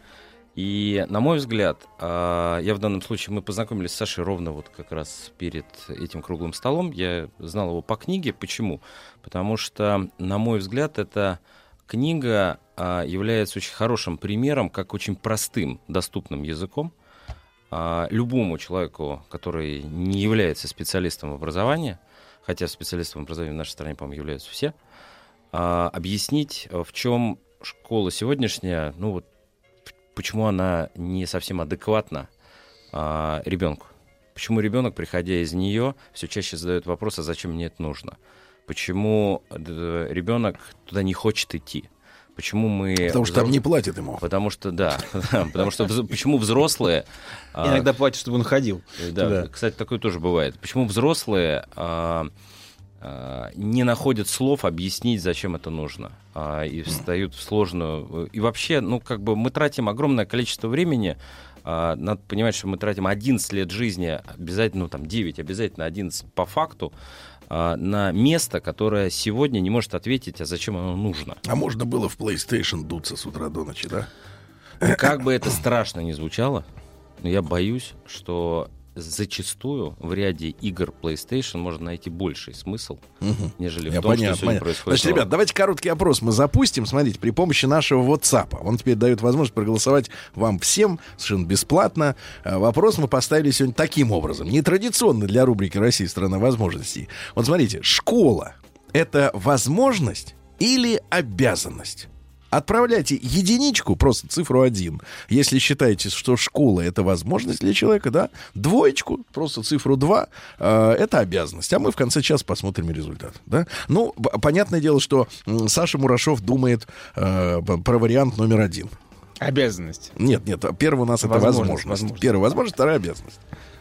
И, на мой взгляд, а, я в данном случае, мы познакомились с Сашей ровно вот как раз перед этим круглым столом. Я знал его по книге. Почему? Потому что, на мой взгляд, эта книга а, является очень хорошим примером, как очень простым, доступным языком а, любому человеку, который не является специалистом в образовании, хотя специалистом в образовании в нашей стране, по-моему, являются все, объяснить, в чем школа сегодняшняя, ну вот почему она не совсем адекватна а, ребенку. Почему ребенок, приходя из нее, все чаще задает вопрос, а зачем мне это нужно? Почему э, ребенок туда не хочет идти? Почему мы... Потому что там не платят ему. Потому что, да. Потому что почему взрослые... а, Иногда платят, чтобы он ходил. да, кстати, такое тоже бывает. Почему взрослые а, не находят слов объяснить, зачем это нужно, а, и встают в сложную... И вообще, ну, как бы мы тратим огромное количество времени, а, надо понимать, что мы тратим 11 лет жизни, обязательно, ну, там, 9, обязательно 11 по факту, а, на место, которое сегодня не может ответить, а зачем оно нужно. А можно было в PlayStation дуться с утра до ночи, да? Как бы это страшно ни звучало, но я боюсь, что зачастую в ряде игр PlayStation можно найти больший смысл, нежели в Я том, понятно, что сегодня понятно. происходит. Значит, ребят, давайте короткий опрос мы запустим. Смотрите, при помощи нашего WhatsApp. Он теперь дает возможность проголосовать вам всем совершенно бесплатно. Э, Вопрос мы поставили сегодня таким образом. Нетрадиционный для рубрики «Россия. Страна возможностей». Вот смотрите, школа — это возможность или обязанность? Отправляйте единичку, просто цифру один, если считаете, что школа это возможность для человека, да, двоечку, просто цифру два, э, это обязанность. А мы в конце часа посмотрим результат, да. Ну, понятное дело, что Саша Мурашов думает э, про вариант номер один. Обязанность. Нет, нет, первый у нас это Возможность, возможность. возможность. Первая возможность, вторая обязанность.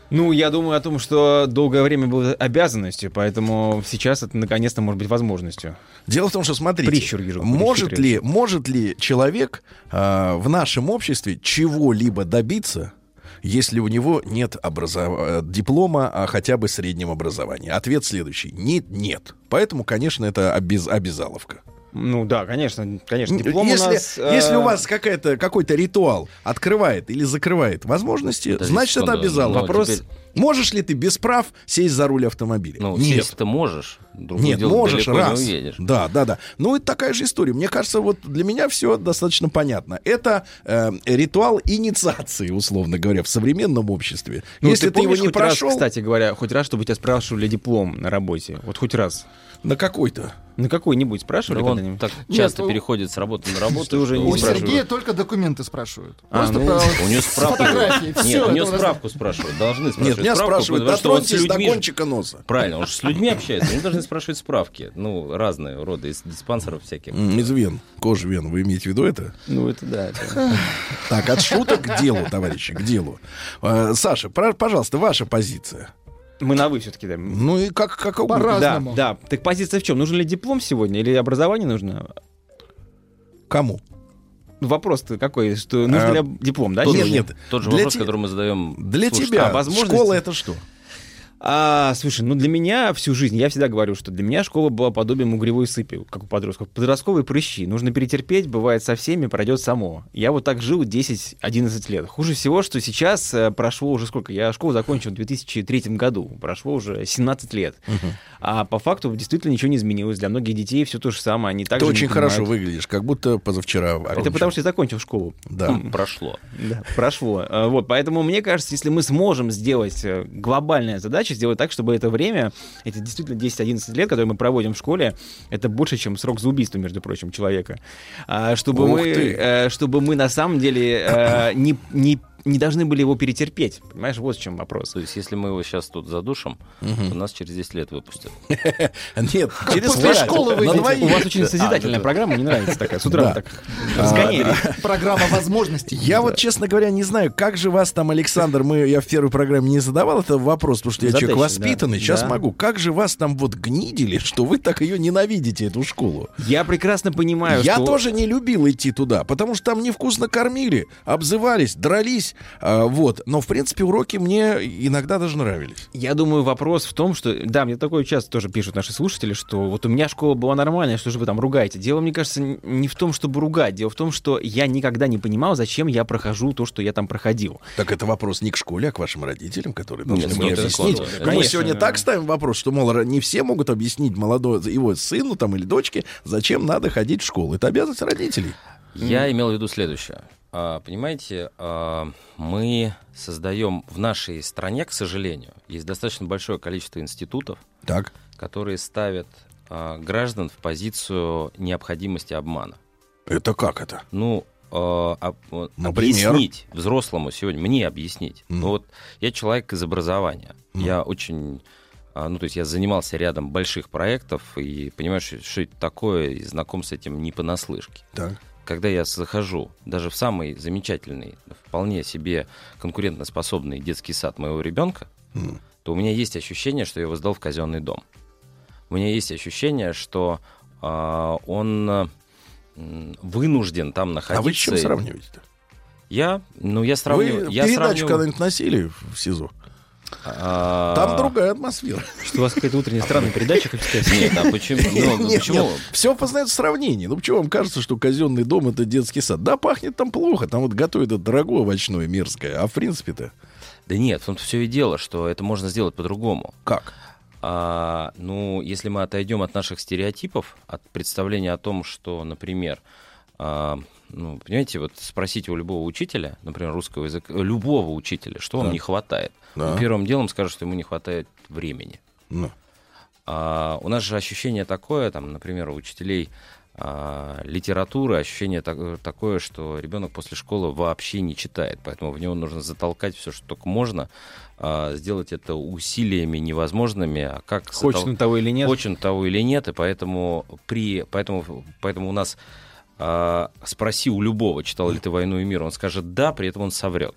Ну, я думаю о том, что долгое время было обязанностью, поэтому сейчас это наконец-то может быть возможностью. Дело в том, что смотрите, Прищур вижу, может ли, может ли человек э, в нашем обществе чего-либо добиться, если у него нет образов- э, диплома, а хотя бы среднего образования? Ответ следующий: нет, нет. Поэтому, конечно, это обез- обязаловка. Ну да, конечно, конечно. Диплом если, у нас... э, если у вас какая-то, какой-то ритуал открывает или закрывает возможности, Подождите значит, это секунду, обязало. но Вопрос, теперь- можешь ли ты без прав сесть за руль автомобиля? Ну, Нет. сесть ты можешь. Другое Нет, дело, можешь далеко раз. не уедешь. Да, да, да. Ну, это такая же история. Мне кажется, вот для меня все достаточно понятно. Это э, ритуал инициации, условно говоря, в современном обществе. Ну, Если ты, его помнишь не хоть раз, прошел, кстати говоря, хоть раз, чтобы тебя спрашивали диплом на работе? Вот хоть раз. на какой-то. На какой-нибудь спрашивали Да когда-нибудь? так Нет, часто у- переходит с работы на работу, Что уже не У спрашивают. Сергея только документы спрашивают. А, Просто ну, про У нее справку. Нет, у нас- справку спрашивают. Должны Нет, спрашивать меня справку, спрашивают, потому что он с дотроньтесь до людьми... кончика носа. Правильно, он же с людьми общается, они должны спрашивать справки. Ну, разные рода, из диспансеров всяких. Из вен, кожи вен. Вы имеете в виду это? Ну, это да. Так, от шуток к делу, товарищи, к делу. Э, Саша, пожалуйста, ваша позиция. Мы на вы все-таки, да. Ну и как, как угодно. Да, По-разному. да. Так позиция в чем? Нужен ли диплом сегодня или образование нужно? Кому? Ну, Вопрос-то какой, что нужен А, ли диплом, да? Нет, сегодня? нет. Тот же Для вопрос, те- который мы задаем Для слушателям. тебя а возможности? школа это что? А, слушай, ну для меня всю жизнь, я всегда говорю, что для меня школа была подобием угревой сыпи, как у подростков. Подростковые прыщи. Нужно перетерпеть, бывает со всеми, пройдет само. Я вот так жил 10-11 лет. Хуже всего, что сейчас э, прошло уже сколько? Я школу закончил в 2003 году. Прошло уже 17 лет. А по факту действительно ничего не изменилось. Для многих детей все то же самое. Они так Ты очень хорошо выглядишь, как будто позавчера. Это потому, что я закончил школу. Да. Прошло. Да, прошло. А, Вот, поэтому мне кажется, если мы сможем сделать э, глобальная задача, сделать так, чтобы это время, эти действительно 10-11 лет, которые мы проводим в школе, это больше, чем срок за убийство, между прочим, человека. А, Чтобы, Ух мы, э, чтобы мы на самом деле э, не, не, не должны были его перетерпеть. Понимаешь, вот в чем вопрос. То есть, если мы его сейчас тут задушим, то нас через 10 лет выпустят. Нет, через после пять. школы На выйдете. двоих. У вас очень созидательная А, это- программа, мне нравится такая. С утра так разгоняли. Программа возможностей. Я вот, честно говоря, не знаю, как же вас там, Александр, мы, я в первой программе не задавал этот вопрос, потому что я человек воспитанный, сейчас могу. Как же вас там вот гнидили, что вы так ее ненавидите, эту школу? Я прекрасно понимаю, Я тоже не любил идти туда, потому что там невкусно кормили, обзывались, дрались, а, вот. Но, в принципе, уроки мне иногда даже нравились. Я думаю, вопрос в том, что... Да, мне такое часто тоже пишут наши слушатели, что вот у меня школа была нормальная, что же вы там ругаете? Дело, мне кажется, не в том, чтобы ругать. Дело в том, что я никогда не понимал, зачем я прохожу то, что я там проходил. Так это вопрос не к школе, а к вашим родителям, которые должны нет, мне это объяснить. складно. Мы Конечно, сегодня да. так ставим вопрос, что, мол, не все могут объяснить молодой его сыну там, или дочке, зачем надо ходить в школу. Это обязанность родителей. Я имел в виду следующее. А, Понимаете, а, мы создаем в нашей стране, к сожалению, есть достаточно большое количество институтов, Так. которые ставят а, граждан в позицию необходимости обмана. Это как это? Ну, Например? объяснить взрослому сегодня, мне объяснить. Мгм. Ну, вот я человек из образования. Мгм. Я очень... Ну, то есть я занимался рядом больших проектов и понимаю, что, что это такое, и знаком с этим не понаслышке. Так. Когда я захожу даже в самый замечательный, вполне себе конкурентоспособный детский сад моего ребенка, М. то у меня есть ощущение, что я его сдал в казенный дом. У меня есть ощущение, что а, он м, вынужден там находиться. А вы с чем сравниваете-то? Я, ну, я сравниваю... Вы я передачу сравниваю- когда-нибудь носили в СИЗО? А, Там другая атмосфера. Что у вас какая-то утренняя странная передача, как сказать? Нет, а почему? Ну, ну, Нет, почему? нет, все познается в сравнении. Ну, почему вам кажется, что казенный дом это детский сад? Да, пахнет там плохо, там вот готовят это дорогое овощное, мерзкое. А в принципе-то Да нет, в том-то все и дело, что это можно сделать по-другому. как? А, ну, если мы отойдем от наших стереотипов, от представления о том, что, например, а, ну, понимаете, вот спросите у любого учителя, например, русского языка, любого учителя, что вам Да. не хватает. Да. Он первым делом скажет, что ему не хватает времени. Ну, А, у нас же ощущение такое, там, например, у учителей а, литературы ощущение так- такое, что ребенок после школы вообще не читает, поэтому в него нужно затолкать все, что только можно, а, сделать это усилиями невозможными, а как Хочет затол- он того или нет? Хочет он того или нет, и поэтому при, поэтому, поэтому у нас а, спроси у любого, читал ли ты «Войну и мир», он скажет «да», при этом он соврет.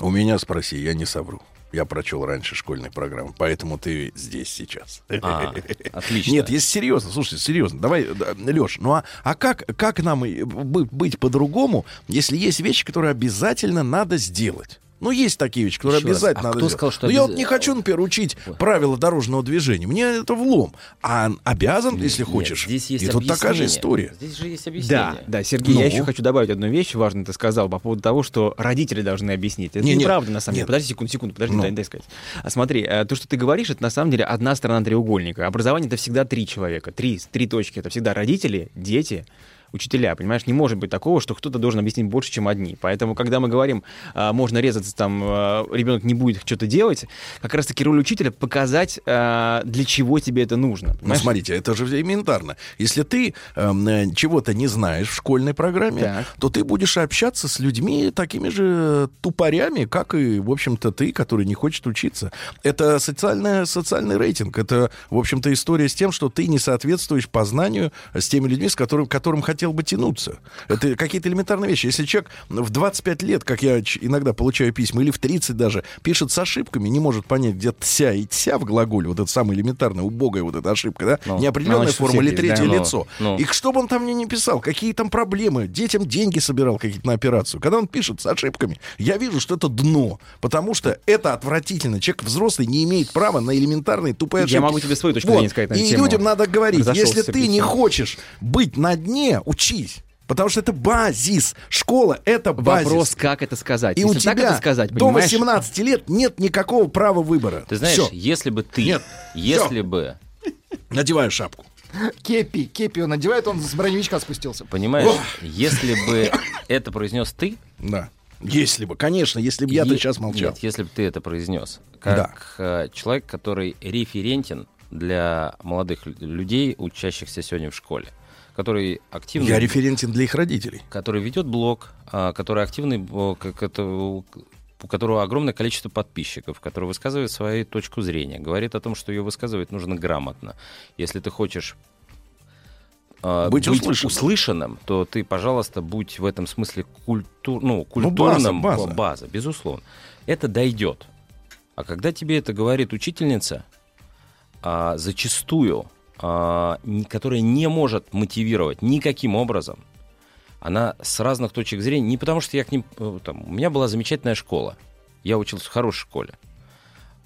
У меня спроси, я не совру. Я прочел раньше школьной программы, поэтому ты здесь сейчас. А, отлично. Нет, если серьезно, слушай, серьезно, давай, Леш, ну а, а как, как нам быть по-другому, если есть вещи, которые обязательно надо сделать? Ну, есть такие вещи, которые Еще раз, обязательно а надо кто сказал, что Но я вот обяз- не хочу, например, учить правила дорожного движения. Мне это влом. А обязан, если Нет, хочешь. здесь есть и тут такая же объяснение. история. Здесь же есть Да, объяснение. да, Сергей, я Ну? еще хочу добавить одну вещь, важную ты сказал, по поводу того, что родители должны объяснить. Это Не, не, неправда, на самом деле. нет. Подожди секунду, секунду, подожди, Ну. дай, дай сказать. А смотри, э, то, что ты говоришь, это на самом деле одна сторона треугольника. Образование — это всегда три человека, три, три точки. Это всегда родители, дети, учителя, понимаешь? Не может быть такого, что кто-то должен объяснить больше, чем одни. Поэтому, когда мы говорим, а, можно резаться, там, а, ребенок не будет что-то делать, как раз-таки роль учителя показать, а, для чего тебе это нужно. Ну, понимаешь? смотрите, это же элементарно. Если ты э, чего-то не знаешь в школьной программе, Так. то ты будешь общаться с людьми такими же тупорями, как и, в общем-то, ты, который не хочет учиться. Это социальная, социальный рейтинг. Это, в общем-то, история с тем, что ты не соответствуешь познанию с теми людьми, с которым, которым хотел бы тянуться. Это какие-то элементарные вещи. Если человек в 25 лет, как я иногда получаю письма, или в 30 даже, пишет с ошибками, не может понять, где тся и тся в глаголе, вот это самая элементарная, убогая вот эта ошибка, да? Ну, Неопределенная значит, форма или Сергей, да, третье ну, лицо. ну. И что бы он там мне не писал, какие там проблемы, детям деньги собирал какие-то на операцию. Когда он пишет с ошибками, я вижу, что это дно, потому что это отвратительно. Человек взрослый не имеет права на элементарные тупые Я ошибки. могу тебе свою точку Вот. зрения сказать на И тему. людям надо говорить, Разошелся если ты не аппетит. хочешь быть на дне, учись. Потому что это базис. Школа — это базис. Вопрос, как это сказать. И у Если так тебя это сказать, до понимаешь? 18 лет нет никакого права выбора. Ты знаешь, Всё. если бы ты, Нет. если бы, Надеваю шапку. Кепи, кепи он надевает, он с броневичка спустился. понимаешь, если бы это произнес ты, Да. Если бы, конечно, если бы я-то сейчас молчал. Нет, если бы ты это произнес. Как э, человек, который референтен для молодых лю- людей, учащихся сегодня в школе. Который активно... Я референтен для их родителей. Который ведет блог, а, который активный, это, у которого огромное количество подписчиков, который высказывает свою точку зрения, говорит о том, что ее высказывать нужно грамотно. Если ты хочешь а, Быть услышанным. услышанным, то ты, пожалуйста, будь в этом смысле культур, ну, культурным, база. база, безусловно. Это дойдет. А когда тебе это говорит учительница, а, зачастую, которая не может мотивировать никаким образом, она с разных точек зрения, не потому что я к ним... э, Там, у меня была замечательная школа, я учился в хорошей школе,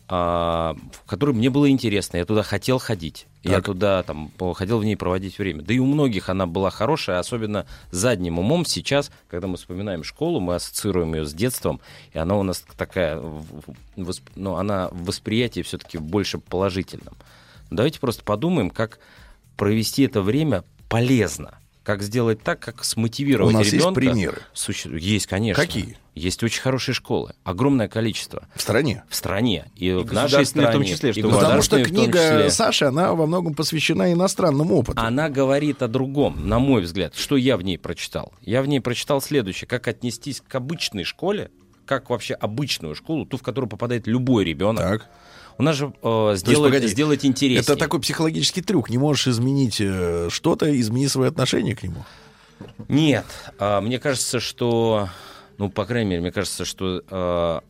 а, в которой мне было интересно, я туда хотел ходить. Я Так. туда там хотел в ней проводить время. Да и у многих она была хорошая, особенно задним умом. Сейчас, когда мы вспоминаем школу, мы ассоциируем ее с детством, и она у нас такая, восп- ну, она в восприятии все-таки больше положительном. Давайте просто подумаем, как провести это время полезно. Как сделать так, как смотивировать У нас есть ребенка. примеры? Суще- Есть, конечно. Какие? Есть очень хорошие школы. Огромное количество. В стране. В стране. И, в нашей стране. в том числе, и что Потому что книга. Саши, она во многом посвящена иностранному опыту. Она говорит о другом, на мой взгляд. Что я в ней прочитал? Я в ней прочитал следующее. Как отнестись к обычной школе, как вообще обычную школу, ту, в которую попадает любой ребенок. Так. У нас же э, сделать, погоди, сделать интереснее. Это такой психологический трюк. Не можешь изменить э, что-то, измени свое отношение к нему. Нет, а, мне кажется, что, ну, по крайней мере, мне кажется, что а,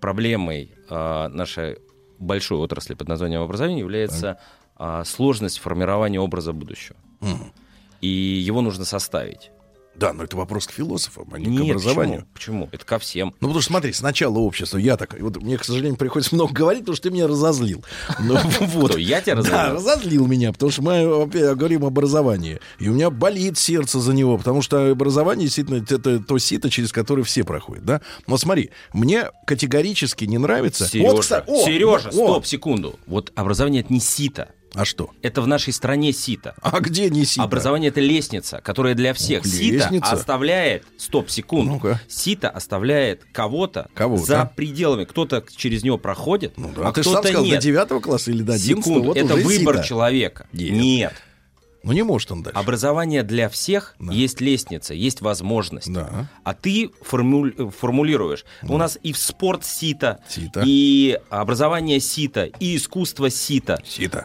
проблемой а, нашей большой отрасли под названием образование является а, сложность формирования образа будущего. Мгм. И его нужно составить. Да, но это вопрос к философам, а не Нет, к образованию. Почему? почему? Это ко всем. Ну, потому что, смотри, сначала общество, я так, вот мне, к сожалению, приходится много говорить, потому что ты меня разозлил. Ну, вот. Кто, я тебя Да, разозлил? разозлил меня, потому что мы говорим об образовании. И у меня болит сердце за него, потому что образование действительно это то сито, через которое все проходят, да? Но смотри, мне категорически не нравится... Сережа, Вот, кстати, о, Сережа, о, стоп, секунду. Вот образование это не сито. А что? Это в нашей стране сито. А где не сито? Образование это лестница, которая для всех. Ух, Сито лестница. оставляет, стоп, секунду. Ну-ка. Сито оставляет кого-то, Кого-то. за пределами. Кто-то через него проходит, Ну да, а ты же сам кто-то сказал, нет. до 9 класса или до 11 Секунду, вот это выбор сито. человека. Нет. Нет. Ну не может он дальше. Образование для всех есть лестница, есть возможность. Да. А ты формуль- формулируешь. У нас и в спорт сито, Сито. и образование сито, и искусство сито. Сито.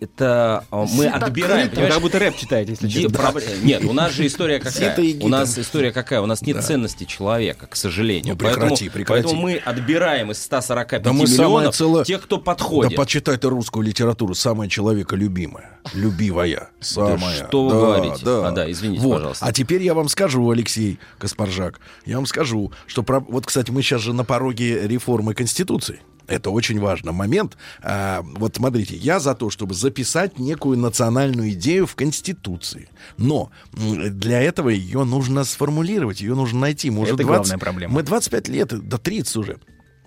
Это а, мы Так отбираем, понимаешь? Как будто рэп читаете, если честно. проб- Нет, у нас же история какая? У нас история какая? У нас нет Да. ценности человека, к сожалению. Ну, прекрати, поэтому, прекрати. поэтому мы отбираем из 145 Да миллионов целое- тех, кто подходит. Да почитай ты русскую литературу, самая человеколюбимая. Любивая. Самая. что вы говорите? А, да, извините, Вот. пожалуйста. А теперь я вам скажу, Алексей Каспаржак, я вам скажу, что... про- Вот, кстати, мы сейчас же на пороге реформы Конституции. Это очень важный момент. А, вот смотрите, я за то, чтобы записать некую национальную идею в Конституции. Но для этого ее нужно сформулировать, ее нужно найти. Мы уже Это 20 главная проблема. Мы 25 лет, до 30 уже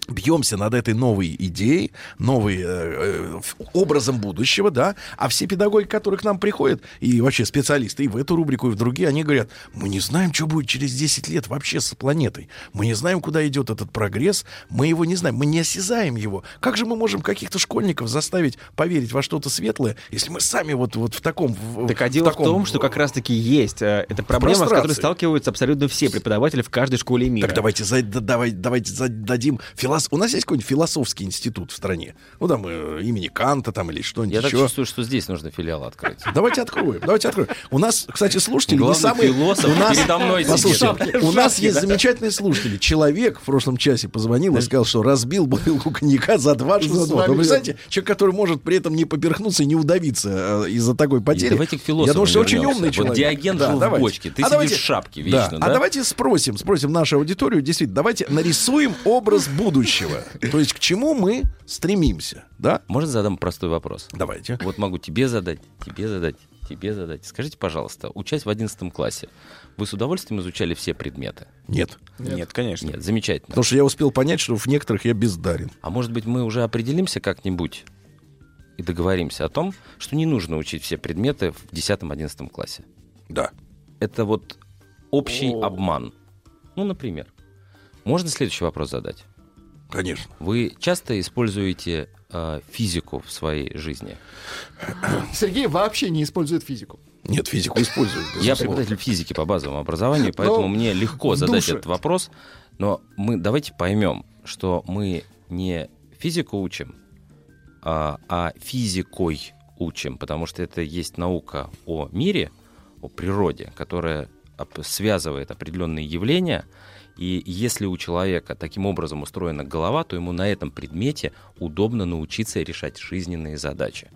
бьемся над этой новой идеей, новой э, э, образом будущего, да, а все педагоги, которые к нам приходят, и вообще специалисты, и в эту рубрику, и в другие, они говорят, мы не знаем, что будет через 10 лет вообще с планетой, мы не знаем, куда идет этот прогресс, мы его не знаем, мы не осязаем его. Как же мы можем каких-то школьников заставить поверить во что-то светлое, если мы сами вот, вот в таком... в- Так а в дело в таком, том, что как раз-таки есть э, эта проблема, с которой сталкиваются абсолютно все преподаватели в каждой школе мира. Так давайте, за- да- давай, давайте зададим филос... У нас есть какой-нибудь философский институт в стране? Ну, там, э, имени Канта там или что-нибудь Я так еще. чувствую, что здесь нужно филиал открыть. Давайте откроем, давайте откроем. У нас, кстати, слушатели не Главный самые... философ у нас, передо мной. Послушайте, у нас есть замечательные слушатели. Человек в прошлом часе позвонил и сказал, что разбил бутылку коньяка за 2 За 600. два Вы представляете, человек, который может при этом не поперхнуться и не удавиться э, из-за такой потери. давайте к философу Я думаю, что очень умный человек. Диоген жил в давайте. бочке, ты А сидишь давайте- в шапке да. вечно, А да? давайте спросим, спросим нашу аудиторию, действительно, давайте нарисуем образ будущего. То есть к чему мы стремимся, да? Можно задам простой вопрос? Давайте. Вот могу тебе задать, тебе задать, тебе задать. Скажите, пожалуйста, учась в 11 классе, вы с удовольствием изучали все предметы? Нет. Нет, конечно. Нет, замечательно. Потому что я успел понять, что в некоторых я бездарен. А может быть, мы уже определимся как-нибудь и договоримся о том, что не нужно учить все предметы в 10-11 классе? Да. Это вот общий обман. Ну, например. Можно следующий вопрос задать? Конечно. Вы часто используете э, физику в своей жизни? Сергей вообще не использует физику. Нет, физику использую. Я преподаватель физики по базовому образованию, поэтому Но мне легко задать душе. этот вопрос. Но мы давайте поймем, что мы не физику учим, а, а физикой учим, потому что это есть наука о мире, о природе, которая связывает определенные явления. И если у человека таким образом устроена голова, то ему на этом предмете удобно научиться решать жизненные задачи.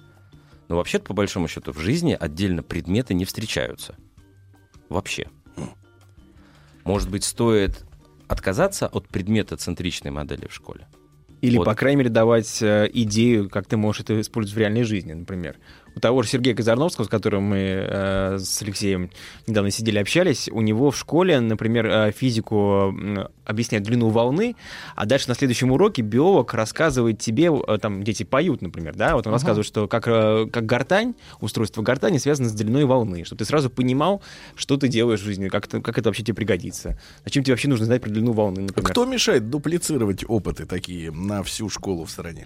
Но вообще-то, по большому счету, в жизни отдельно предметы не встречаются. Вообще. Может быть, стоит отказаться от предмета центричной модели в школе? Или, Вот. по крайней мере, давать э, идею, как ты можешь это использовать в реальной жизни, например. У того же Сергея Казарновского, с которым мы э, с Алексеем недавно сидели, общались, у него в школе, например, э, физику объясняют длину волны, а дальше на следующем уроке биолог рассказывает тебе, э, там дети поют, например, да, вот он Ага. рассказывает, что как, э, как гортань, устройство гортани связано с длиной волны, чтобы ты сразу понимал, что ты делаешь в жизни, как это, как это вообще тебе пригодится. Зачем тебе вообще нужно знать про длину волны, например. Кто мешает дуплицировать опыты такие на всю школу в стране?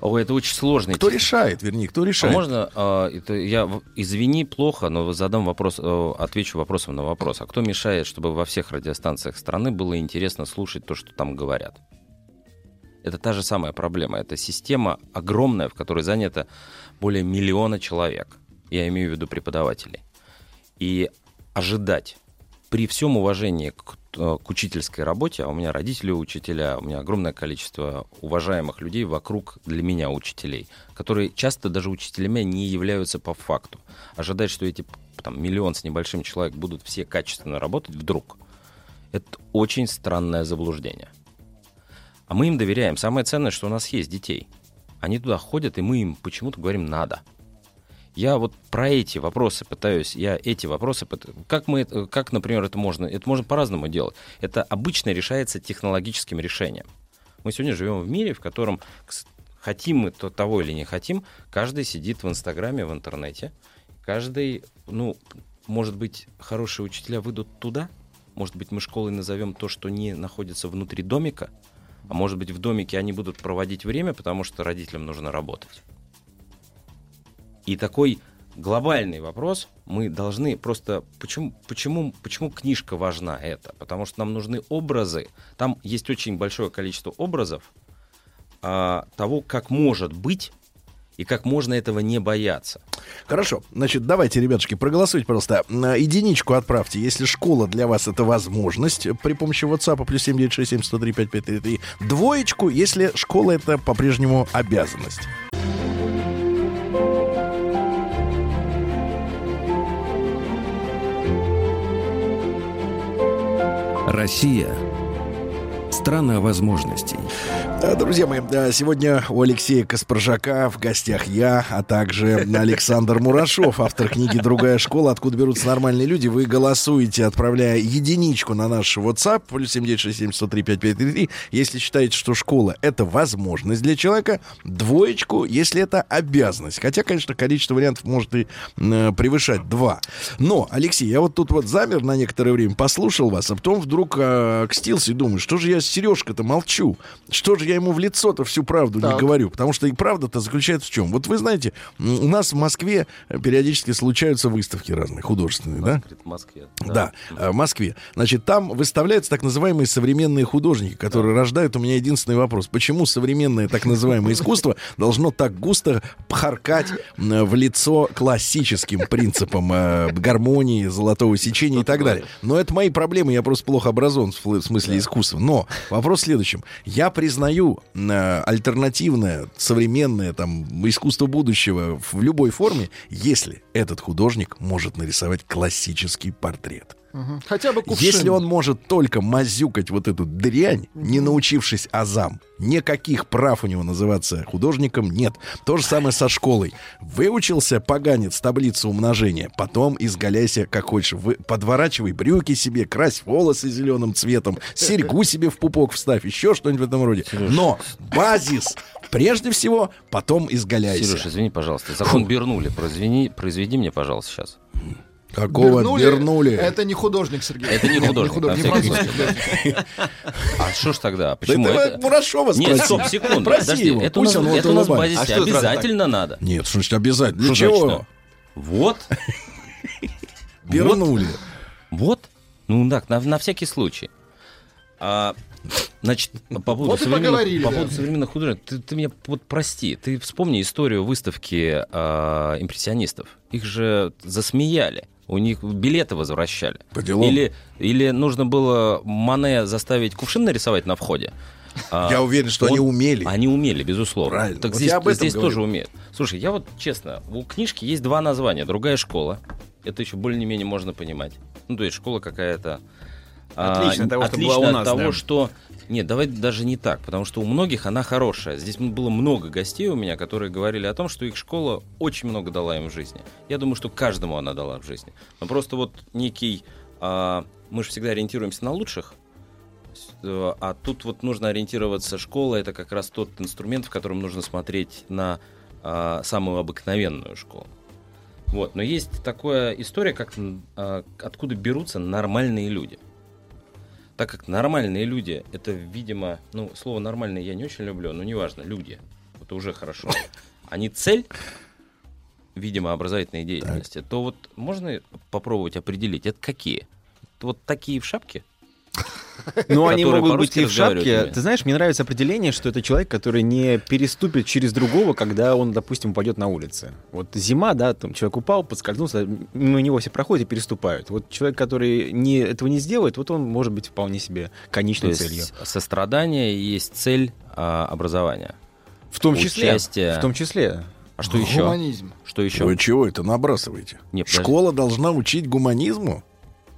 О, это очень сложно. Кто решает, вернее, кто А решает? можно, а, это я, извини, плохо, но задам вопрос, э, отвечу вопросом на вопрос. А кто мешает, чтобы во всех радиостанциях страны было интересно слушать то, что там говорят? Это та же самая проблема. Это система огромная, в которой занято более миллиона человек. Я имею в виду преподавателей. И ожидать при всем уважении к, э, к учительской работе, а у меня родители учителя, у меня огромное количество уважаемых людей вокруг для меня учителей, которые часто даже учителями не являются по факту. Ожидать, что эти там, миллион с небольшим человек будут все качественно работать вдруг, это очень странное заблуждение. А мы им доверяем. Самое ценное, что у нас есть детей. Они туда ходят, и мы им почему-то говорим «надо». Я вот про эти вопросы пытаюсь, я эти вопросы, как мы, это- как, например, это можно, это можно по-разному делать. Это обычно решается технологическим решением. Мы сегодня живем в мире, в котором хотим мы то, того или не хотим, каждый сидит в Инстаграме, в интернете, каждый, ну, может быть, хорошие учителя выйдут туда, может быть, мы школой назовем то, что не находится внутри домика, а может быть, в домике они будут проводить время, потому что родителям нужно работать. И такой глобальный вопрос мы должны просто... Почему, почему, почему книжка важна это? Потому что нам нужны образы. Там есть очень большое количество образов а, того, как может быть, и как можно этого не бояться. Хорошо, значит, давайте, ребятушки, проголосуйте. На единичку отправьте, если школа для вас это возможность при помощи WhatsApp плюс 7967 103 5533. Двоечку, если школа это по-прежнему обязанность. Россия – страна возможностей. Да, Друзья мои, да, сегодня у Алексея Каспаржака в гостях я, а также Александр Мурашов, автор книги «Другая школа. Откуда берутся нормальные люди». Вы голосуете, отправляя единичку на наш WhatsApp, плюс 7967 если считаете, что школа — это возможность для человека, двоечку, если это обязанность. Хотя, конечно, количество вариантов может и э, превышать два. Но, Алексей, я вот тут вот замер на некоторое время, послушал вас, а потом вдруг э, и думаю, что же я с Сережкой-то молчу? Что же я ему в лицо-то всю правду Так. не говорю? Потому что и правда-то заключается в чем? Вот вы знаете, у нас в Москве периодически случаются выставки разные, художественные, да? В Москве. Да, э, в Москве. Значит, там выставляются так называемые современные художники, которые рождают у меня единственный вопрос. Почему современное так называемое искусство должно так густо пхаркать в лицо классическим принципам э, гармонии, золотого сечения и так далее? Но это мои проблемы, я просто плохо образован в смысле искусства. Но вопрос в следующем. Я признаю э, альтернативное, современное там искусство будущего в любой форме, если этот художник может нарисовать классический портрет. Мгм. Хотя бы кувшин. Если он может только мазюкать вот эту дрянь, не научившись азам, никаких прав у него называться художником нет. То же самое со школой. Выучился поганец таблицу умножения, потом изгаляйся как хочешь. Вы, подворачивай брюки себе, крась волосы зеленым цветом, серьгу себе в пупок вставь, еще что-нибудь в этом роде. Но базис прежде всего, потом изгаляйся. Сереж, извини, пожалуйста. Закон Бернули. Произведи, произведи мне, пожалуйста, сейчас. Какого Бернули? Бернули? Это не художник, Сергей. Это не Нет, художник, худ- на не французский художник. А что ж тогда? Почему это это? Мурашова Нет, спроси. стоп, секунду. Спроси Подожди, его, это у нас, вот это у нас А что обязательно надо. Нет, что значит обязательно? Для Что чего? значит? Вот. Бернули. Вот. Ну так, на, на всякий случай. А, значит, по поводу, Вот и современных, поговорили, по да. поводу современных художников, ты, ты меня вот прости, ты вспомни историю выставки а, импрессионистов. Их же засмеяли. У них билеты возвращали. По делам. Или, или нужно было Мане заставить кувшин нарисовать на входе. Я уверен, что они умели. Они умели, безусловно. Правильно. Так Вот здесь, говорю. тоже умеют. Слушай, я вот честно, у книжки есть два названия. Другая школа. Это еще более-менее можно понимать. Ну, то есть школа какая-то... а, Отлично от того, что отлично была у от нас, того, да. что... Нет, давай даже не так, потому что у многих она хорошая. Здесь было много гостей у меня, которые говорили о том, что их школа очень много дала им в жизни. Я думаю, что каждому она дала в жизни. Но просто вот некий... а, мы же всегда ориентируемся на лучших, э, а тут вот нужно ориентироваться. Школа это как раз тот инструмент, в котором нужно смотреть на а, самую обыкновенную школу. Вот, но есть такая история, как а, откуда берутся нормальные люди. Так как нормальные люди, это, видимо, ну, слово нормальные я не очень люблю, но неважно, люди, это уже хорошо. Они цель, видимо, образовательной деятельности, то вот можно попробовать определить, это какие? Вот такие в шапке? Ну, они могут быть и в шапке. Ты знаешь, мне нравится определение, что это человек, который не переступит через другого, когда он, допустим, упадет на улице. Вот зима, да, там человек упал, подскользнулся, мимо него все проходят и переступают. Вот человек, который не, этого не сделает, вот он может быть вполне себе То конечной есть целью. сострадание есть цель а, образования. В том числе. Участие. В том числе. А что еще? Гуманизм. Что еще? Вы чего это набрасываете? Не, подожди. Школа должна учить гуманизму?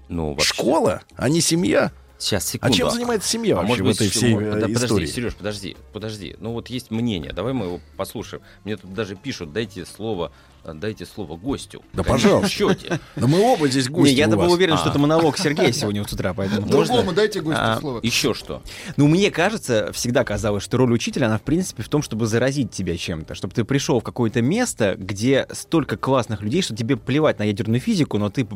Ну, вообще. Школа, а не семья? Сейчас, секунду. А чем занимается семья А вообще может в быть, этой еще- всей может, э, да, подожди, истории? Сереж, подожди, подожди. Ну вот есть мнение, давай мы его послушаем. Мне тут даже пишут, дайте слово, э, дайте слово гостю. Да, В пожалуйста. счете. Да мы оба здесь гости Не, у был уверен, что А. это монолог Сергея сегодня с утра, поэтому... Другому дайте гостю А, слово. Еще что? Ну, мне кажется, всегда казалось, что роль учителя, она, в принципе, в том, чтобы заразить тебя чем-то. Чтобы ты пришел в какое-то место, где столько классных людей, что тебе плевать на ядерную физику, но ты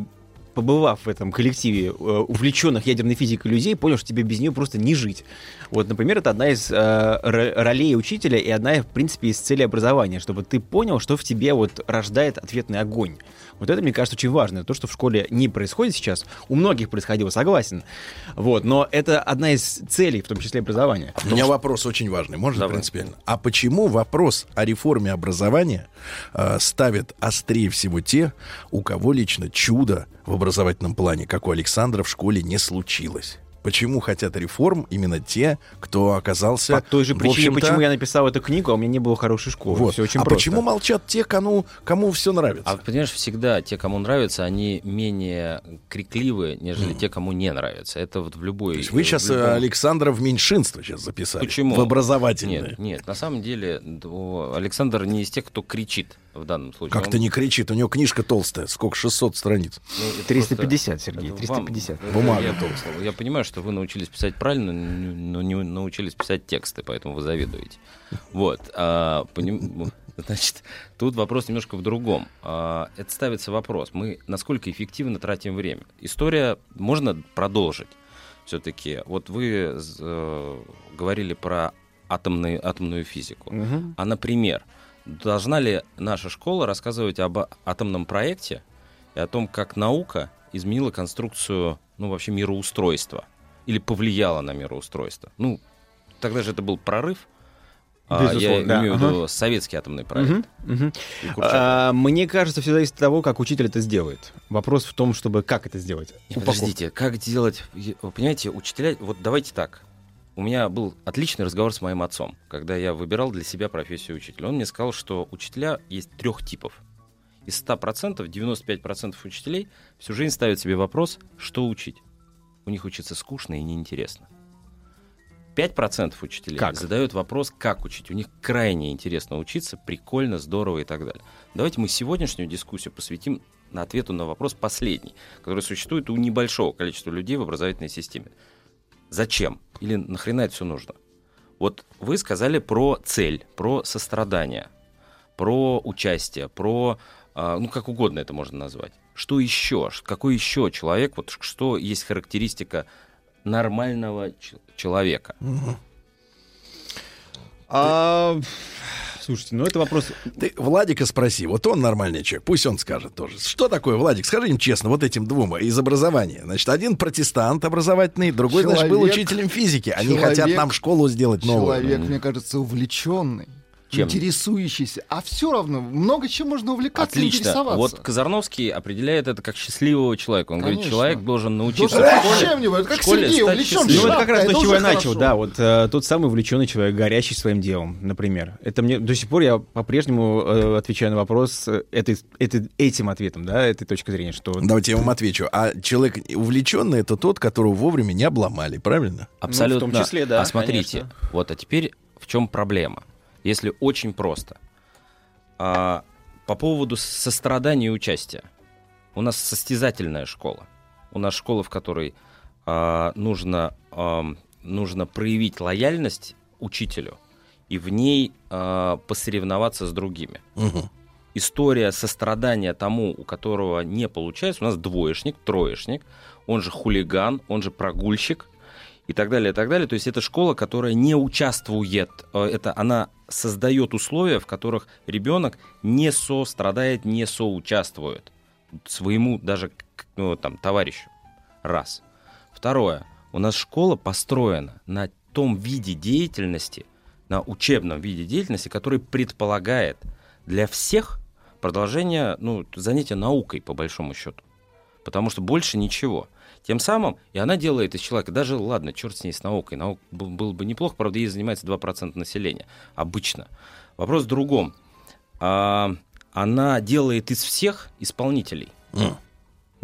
побывав в этом коллективе э, увлеченных ядерной физикой людей, понял, что тебе без нее просто не жить. Вот, например, это одна из э, ро- ролей учителя и одна, в принципе, из целей образования, чтобы ты понял, что в тебе вот рождает ответный огонь. Вот это, мне кажется, очень важно. То, что в школе не происходит сейчас, у многих происходило, согласен. Вот, но это одна из целей, в том числе образования. У меня вопрос очень важный, можно принципиально? А почему вопрос о реформе образования э, ставят острее всего те, у кого лично чудо в образовательном плане, как у Александра, в школе не случилось? Почему хотят реформ именно те, кто оказался... По той же в причине, общем-то, почему я написал эту книгу, а у меня не было хорошей школы. Вот. Все очень а просто. почему молчат те, кому, кому все нравится? А понимаешь, всегда те, кому нравится, они менее крикливые, нежели те, кому не нравится. Это вот в любой... То есть вы в сейчас любом- Александра в меньшинство сейчас записали. Почему? В образовательное. Нет, нет, на самом деле Александр не из тех, кто кричит в данном случае. Как-то Он- не кричит, у него книжка толстая, сколько, 600 страниц. Ну, это 350, просто- Сергей, это 350. вам- Бумага толстая. я понимаю, что вы научились писать правильно, но не научились писать тексты, поэтому вы завидуете. Вот. а, поним- Значит, тут вопрос немножко в другом. А, Это ставится вопрос. Мы насколько эффективно тратим время? История можно продолжить. Все-таки, вот вы э, говорили про атомный, атомную физику. Мгм. А, например, должна ли наша школа рассказывать об атомном проекте и о том, как наука изменила конструкцию, ну, вообще мироустройства? Или повлияла на мироустройство? Ну, тогда же это был прорыв. А, я Безусловно, да, имею в ага. виду советский атомный проект. И Курчатов. А, мне кажется, все зависит от того, как учитель это сделает. Вопрос в том, чтобы как это сделать. Не, Упаковка. подождите, как делать? Вы понимаете, учителя... Вот давайте так. У меня был отличный разговор с моим отцом, когда я выбирал для себя профессию учителя. Он мне сказал, что учителя есть трех типов. Из 100% 95% учителей всю жизнь ставят себе вопрос, что учить. У них учиться скучно и неинтересно. 5% учителей Как? задают вопрос, как учить. У них крайне интересно учиться, прикольно, здорово и так далее. Давайте мы сегодняшнюю дискуссию посвятим на ответу на вопрос последний, который существует у небольшого количества людей в образовательной системе. Зачем? Или нахрена это все нужно? Вот вы сказали про цель, про сострадание, про участие, про, а, ну как угодно это можно назвать. Что еще? Какой еще человек? Вот что есть характеристика нормального ч- человека? А, Слушайте, ну это вопрос... Ты Владика спроси, вот он нормальный человек, пусть он скажет тоже. Что такое, Владик, скажи им честно, вот этим двум из образования. Значит, один протестант образовательный, другой, значит, был Человек- учителем физики. Они человек- хотят нам школу сделать новую. Человек, мне кажется, увлеченный. Чем? Интересующийся. А все равно много чем можно увлекаться и Отлично. интересоваться. Вот Казарновский определяет это как счастливого человека. Он говорит, Конечно. человек должен научиться Должен в школе, чем-нибудь, как в школе Сергей, стать счастливым. Ну, это как раз то, чего я начал, хорошо. да, вот э, тот самый увлеченный человек, горящий своим делом, например. Это мне до сих пор я по-прежнему э, отвечаю на вопрос э, этой, этой- этим ответом, да, этой точки зрения, что Давайте я вам отвечу. А человек увлеченный это тот, которого вовремя не обломали, правильно? Абсолютно. Ну, в том числе, да, А смотрите, конечно. вот, а теперь в чем проблема? Если очень просто. А, по поводу сострадания и участия. У нас состязательная школа. У нас школа, в которой а, нужно, ам, нужно проявить лояльность учителю и в ней а, посоревноваться с другими. Мгм. История сострадания тому, у которого не получается, у нас двоечник, троечник, он же хулиган, он же прогульщик и так далее, и так далее. То есть это школа, которая не участвует, э, это она создает условия, в которых ребенок не сострадает, не соучаствует своему даже ну, там, товарищу. Раз. Второе. У нас школа построена на том виде деятельности, на учебном виде деятельности, который предполагает для всех продолжение ну, занятия наукой, по большому счету. Потому что больше ничего. Тем самым, и она делает из человека, даже, ладно, черт с ней, с наукой, наук был, бы неплохо, правда, ей занимается 2% населения, обычно. Вопрос в другом. А, она делает из всех исполнителей. М.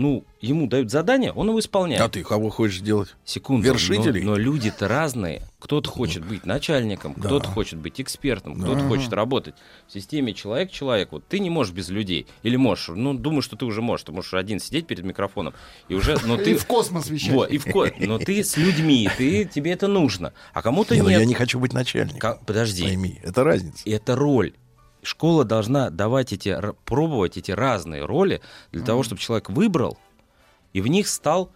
Ну, ему дают задание, он его исполняет. А ты кого хочешь делать? Секунду. Вершителей? Но, но люди-то разные. Кто-то хочет быть начальником, Да. кто-то хочет быть экспертом, Да. кто-то хочет работать в системе человек-человек. Вот ты не можешь без людей. Или можешь. Ну, думаю, что ты уже можешь. Ты можешь один сидеть перед микрофоном и уже... Но И ты... в космос вещать. Вот, и в ко... Но ты с людьми, ты, тебе это нужно. А кому-то Не, ну нет. я не хочу быть начальником. Ка- Подожди. Пойми, это разница. И это роль. Школа должна давать эти, пробовать эти разные роли для того, чтобы человек выбрал и в них стал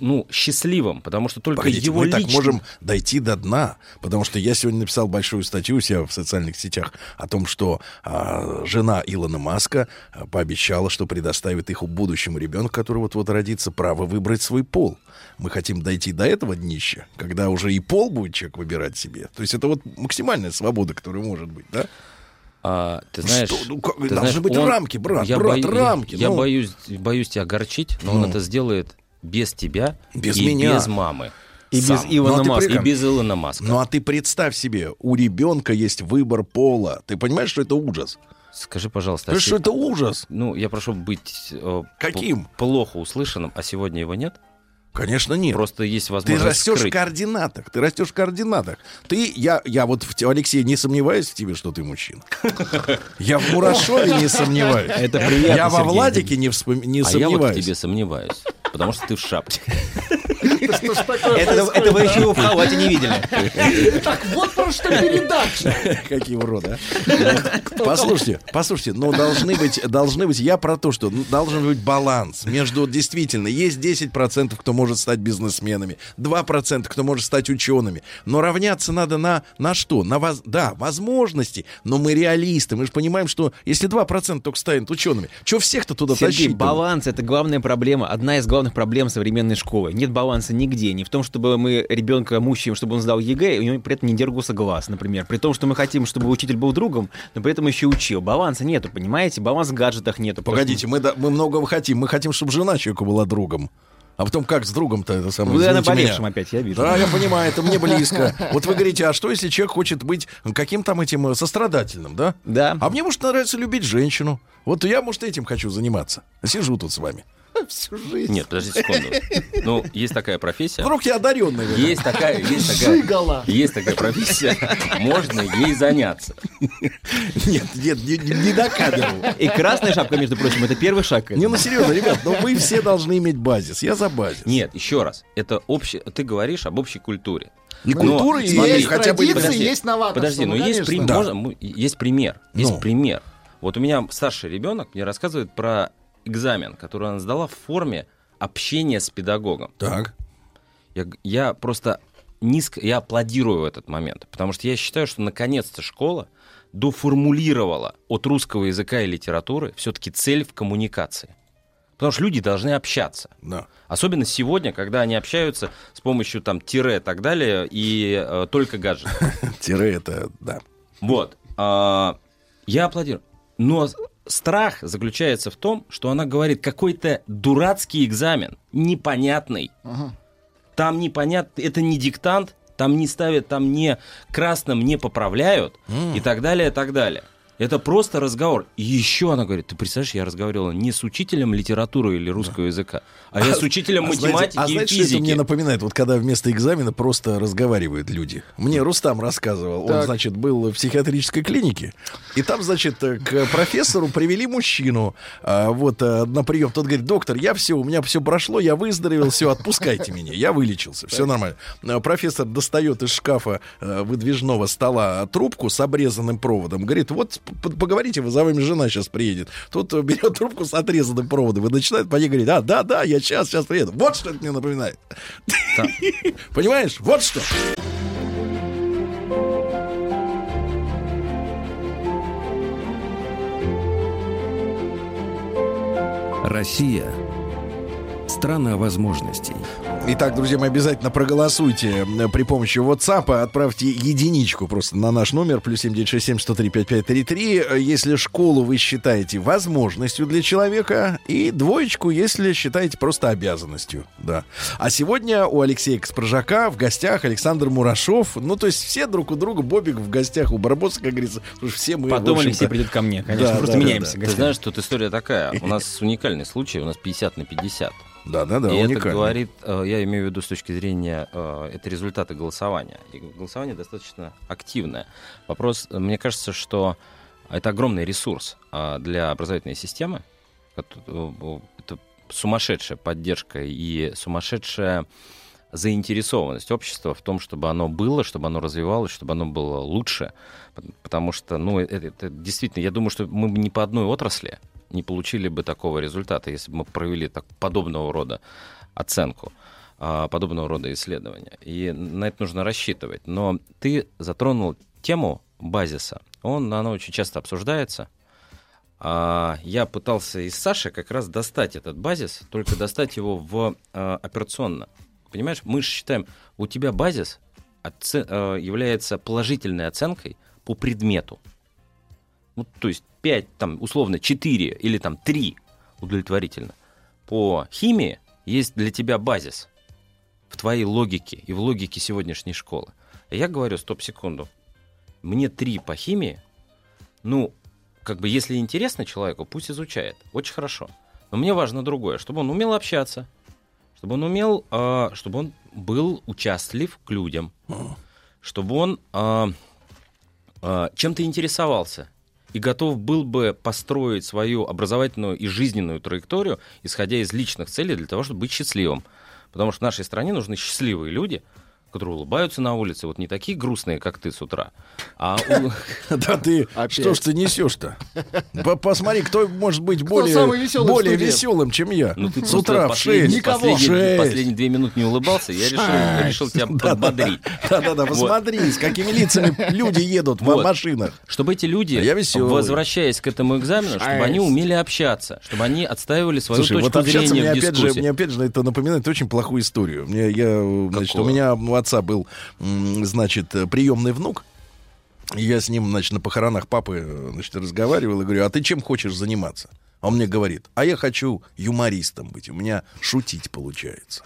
ну, счастливым, потому что только Погодите, его мы личный... так можем дойти до дна, потому что я сегодня написал большую статью у себя в социальных сетях о том, что а, жена Илона Маска а, пообещала, что предоставит их будущему ребенку, который вот-вот родится, право выбрать свой пол. Мы хотим дойти до этого днища, когда уже и пол будет человек выбирать себе. То есть это вот максимальная свобода, которая может быть, да? А, ты знаешь, Что? Ну, как- ты должны знаешь, быть он- рамки, брат, я брат, бою- рамки. Я, ну. боюсь, боюсь тебя огорчить, но Ну. он это сделает без тебя Без и меня. без мамы. И без. Илона Ну, а ты Маска. И прикинь, без Илона Маска. Ну а ты представь себе, у ребенка есть выбор пола. Ты понимаешь, что это ужас? Скажи, пожалуйста, Ты а что это ужас? ну, я прошу быть э, Каким? плохо услышанным, а сегодня его нет? Конечно, нет. Просто есть Ты возможность растешь в скрыть. координатах. Ты растешь в координатах. Ты, я, я вот, в Алексей, не сомневаюсь в тебе, что ты мужчина. Я в Мурашове не сомневаюсь. Это приятно, Я во. Владике не, вспом- не а я вот в сомневаюсь. тебе сомневаюсь, потому что ты в шапке. Это, вы еще в халате не видели. Так вот про что передача. Какие уроды, а? Послушайте, послушайте, но должны быть, должны быть, я про то, что ну, должен быть баланс между, действительно, есть 10%, кто может стать бизнесменами, 2%, кто может стать учеными, но равняться надо на, на что? На воз, да, возможности, но мы реалисты, мы же понимаем, что если 2% только станут учеными, что всех-то туда Сергей, тащить? баланс — это главная проблема, одна из главных проблем современной школы. Нет баланса нигде. Не в том, чтобы мы ребенка мучаем, чтобы он сдал ЕГЭ, и у него при этом не дергался глаз, например. При том, что мы хотим, чтобы учитель был другом, но при этом еще учил. Баланса нету, понимаете? Баланс в гаджетах нету. Погодите, мы, да- мы многого хотим, мы хотим, чтобы жена человеку была другом. А потом как с другом-то это самое? Вы наболевшем меня. опять, я вижу. Да, я понимаю, это мне близко. Вот вы говорите, а что, если человек хочет быть каким там этим э, сострадательным, да? Да. А мне, может, нравится любить женщину. Вот я, может, этим хочу заниматься. Сижу тут с вами. Всю жизнь. Нет, подождите секунду. Ну, есть такая профессия. Вдруг я одаренный. Есть такая, есть такая, Жигала. есть такая профессия, можно ей заняться. Нет, нет, не, не- камеру. И красная шапка, между прочим, это первый шаг. Не, ну серьезно, ребят, но вы все должны иметь базис. Я за базис. Нет, еще раз, это общее, ты говоришь об общей культуре. И Но, культура, и смотри, Есть хотя бы... традиции, подожди, есть новаторство. Подожди, ну, но есть, при- Да. можно- мы- есть пример. Есть Ну. пример. Вот у меня старший ребенок мне рассказывает про экзамен, который она сдала в форме общения с педагогом. Так. Я, я просто низко, я аплодирую в этот момент, потому что я считаю, что наконец-то школа доформулировала от русского языка и литературы все-таки цель в коммуникации. Потому что люди должны общаться. Да. Особенно сегодня, когда они общаются с помощью там тире и так далее, и э, только гаджетов. Тире это, да. Вот. А, я аплодирую. Но с- страх заключается в том, что она говорит, какой-то дурацкий экзамен, непонятный. Там непонятно, это не диктант, там не ставят, там не красным не поправляют и так далее, и так далее. Это просто разговор. И еще она говорит, ты представляешь, я разговаривала не с учителем литературы или русского языка, а я с учителем А знаете- математики а и знаете, что это физики. мне напоминает? Вот когда вместо экзамена просто разговаривают люди. Мне Рустам рассказывал. Он, Так. значит, был в психиатрической клинике. И там, значит, э, к профессору привели мужчину. а, Вот э, на прием. Тот говорит, доктор, я все, у меня все прошло, я выздоровел, все, отпускайте меня. Я вылечился, все нормально. А Профессор достает из шкафа э, выдвижного стола трубку с обрезанным проводом. Говорит, вот поговорите, вы за вами жена сейчас приедет. Тут э, берет трубку с отрезанным проводом и начинает по ней говорить, а, да, да, я сейчас, сейчас приеду. Вот что это мне напоминает. Понимаешь? Вот что. Россия – страна возможностей. Итак, друзья мои, обязательно проголосуйте э, при помощи WhatsApp. Отправьте единичку просто на наш номер. Плюс 7967 103 5533. Э, Если школу вы считаете возможностью для человека. И двоечку, если считаете просто обязанностью. Да. А сегодня у Алексея Каспаржака в гостях Александр Мурашов. Ну, то есть все друг у друга. Бобик в гостях у Барбоса, как говорится. Потому что все мы, Потом Алексей придет ко мне, конечно, Да, просто да, меняемся. да, Ты гостями. знаешь, тут история такая. У нас уникальный случай, у нас 50 на 50. Да, да, да, и это уникально. говорит, э, я имею в виду с точки зрения, э, это результаты голосования. И голосование достаточно активное. Вопрос, э, мне кажется, что это огромный ресурс э, для образовательной системы. Это сумасшедшая поддержка и сумасшедшая заинтересованность общества в том, чтобы оно было, чтобы оно развивалось, чтобы оно было лучше. Пот- Потому что, ну, это, это действительно, я думаю, что мы ни по одной отрасли не получили бы такого результата, если бы мы провели так, подобного рода оценку, а, подобного рода исследования. И на это нужно рассчитывать. Но ты затронул тему базиса. Он, она очень часто обсуждается. А, я пытался из Саши как раз достать этот базис, только достать его в а, операционно. Понимаешь, мы же считаем, у тебя базис является положительной оценкой по предмету. Ну, то есть 5, там, условно, 4 или там 3 удовлетворительно. По химии есть для тебя базис в твоей логике и в логике сегодняшней школы. Я говорю, стоп, секунду. Мне 3 по химии, ну, как бы, если интересно человеку, пусть изучает. Очень хорошо. Но мне важно другое, чтобы он умел общаться, чтобы он умел, э, чтобы он был участлив к людям, чтобы он э, э, чем-то интересовался и готов был бы построить свою образовательную и жизненную траекторию, исходя из личных целей для того, чтобы быть счастливым. Потому что в нашей стране нужны счастливые люди, которые улыбаются на улице, вот не такие грустные, как ты с утра, а... Да ты, что ж ты несешь-то? По- Посмотри, кто может быть более, веселым, чем я. Ну, С утра в последние- 6. последние- Последние две минуты не улыбался, я решил, тебя подбодрить. Да-да-да, посмотри, с какими лицами люди едут в машинах. Чтобы эти люди, А возвращаясь к этому экзамену, чтобы они умели общаться, чтобы они отстаивали свою точку общаться мне зрения в опять, же, дискуссии. мне опять же это напоминает очень плохую историю. Мне, я, значит, у меня отца был, значит, приемный внук. Я с ним, значит, на похоронах папы, э, значит, разговаривал и говорю, а ты чем хочешь заниматься? А он мне говорит, а я хочу юмористом быть, у меня шутить получается.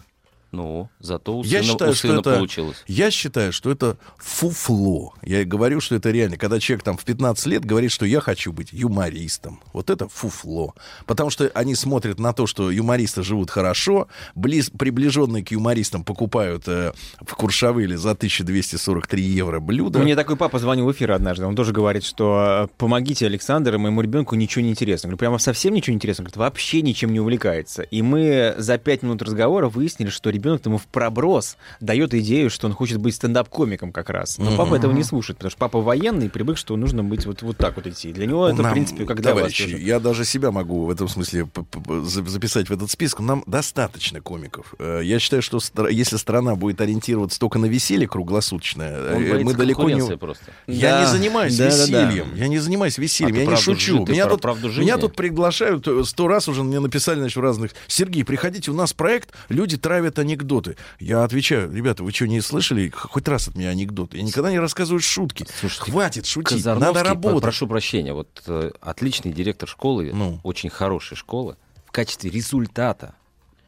Ну, зато у Я сына, считаю, у что сына это, получилось. я считаю, что это фуфло. Я и говорю, что это реально. Когда человек там в 15 лет говорит, что я хочу быть юмористом. Вот это фуфло. Потому что они смотрят на то, что юмористы живут хорошо, близ, приближенные к юмористам покупают э, в Куршавеле за 1243 евро блюдо. Мне такой папа звонил в эфир однажды. Он тоже говорит, что э, помогите, Александр, моему ребенку ничего не интересно. Я говорю, прямо совсем ничего не интересно. Он говорит, вообще ничем не увлекается. И мы за пять минут разговора выяснили, что ребенок ему в проброс дает идею, что он хочет быть стендап-комиком как раз. Но папа этого не слушает, потому что папа военный и привык, что нужно быть вот, вот так вот идти. Для него это, Нам, в принципе, как для вас товарищи, тоже. я даже себя могу в этом смысле записать в этот список. Нам достаточно комиков. Э, Я считаю, что если страна будет ориентироваться только на веселье круглосуточное, Он э, мы далеко не... просто. Я Да, не занимаюсь да, да, да. весельем. Я не занимаюсь весельем. А я не шучу. жи- ты меня, тут, меня тут приглашают э, сто раз уже мне написали значит, в разных. Сергей, приходите, у нас проект, люди травят анекдоты. Я отвечаю, ребята, вы что, не слышали хоть раз от меня анекдоты? Я никогда не рассказываю шутки. Слушайте, Хватит шутить, Казарновский, надо работать. прошу прощения, вот э, отличный директор школы, Ну. очень хорошей школы, в качестве результата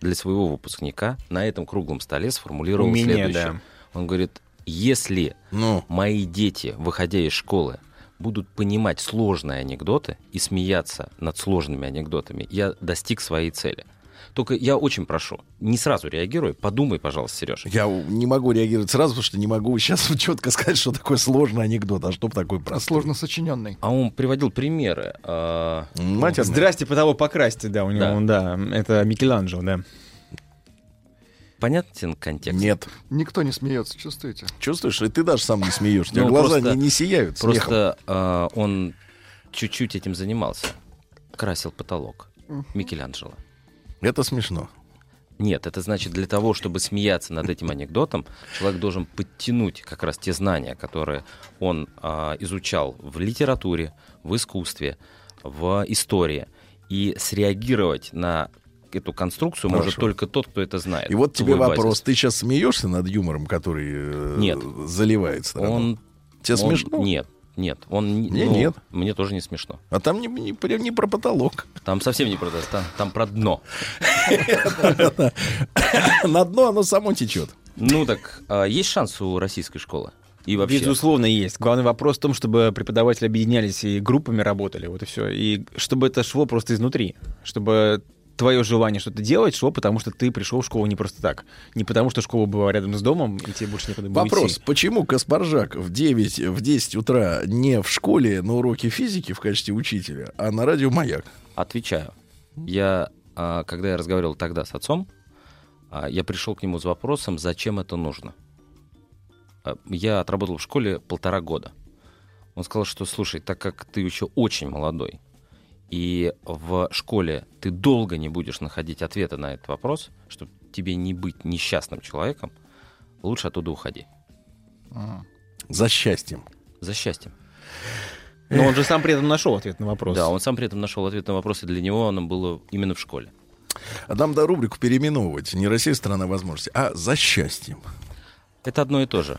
для своего выпускника на этом круглом столе сформулировал Умение, следующее. Он говорит, если Ну. мои дети, выходя из школы, будут понимать сложные анекдоты и смеяться над сложными анекдотами, я достиг своей цели. Только я очень прошу, не сразу реагируй, подумай, пожалуйста, Сережа. Я не могу реагировать сразу, потому что не могу сейчас четко сказать, что такое сложный анекдот, а что такой простой. Сложно сочиненный. А он приводил примеры. а, Матерный. Здрасте, по того покрасьте, да, у него, да. Это Микеланджело, да. Понятен контекст? Нет. Никто не смеется, чувствуете? Чувствуешь, и ты даже сам не смеешься. У тебя Ну, глаза просто- не, не сияют. Просто а, он чуть-чуть этим занимался. Красил потолок. Микеланджело. Это смешно. Нет, это значит для того, чтобы смеяться над этим анекдотом, человек должен подтянуть как раз те знания, которые он а, изучал в литературе, в искусстве, в истории, и среагировать на эту конструкцию может Хорошо. только тот, кто это знает. И вот тебе вопрос. базис. Ты сейчас смеешься над юмором, который э, Нет. заливает страну? Он, Тебе он- смешно? Нет, нет. Он, не- Мне ну, нет. Мне тоже не смешно. А там не, не, про- не про потолок. Там совсем не про там, там про дно. На дно оно само течет. Ну так, а есть шанс у российской школы? И вообще? Безусловно, есть. Главный вопрос в том, чтобы преподаватели объединялись и группами работали, вот и все. И чтобы это шло просто изнутри. Чтобы твое желание что-то делать шло, потому что ты пришел в школу не просто так. Не потому, что школа была рядом с домом, и тебе больше некуда было Вопрос, идти. почему Каспаржак в 9, в 10 утра не в школе на уроке физики в качестве учителя, а на радио «Маяк»? Отвечаю. Я, а, когда я разговаривал тогда с отцом, а, я пришел к нему с вопросом, зачем это нужно. А, Я отработал в школе полтора года. Он сказал, что, слушай, так как ты еще очень молодой, и в школе ты долго не будешь находить ответа на этот вопрос, чтобы тебе не быть несчастным человеком, лучше оттуда уходи. За счастьем. За счастьем. Но он же сам при этом нашел ответ на вопрос. Да, он сам при этом нашел ответ на вопрос, и для него оно было именно в школе. А нам до рубрику переименовывать. Не Россия страна возможностей, а за счастьем. Это одно и то же.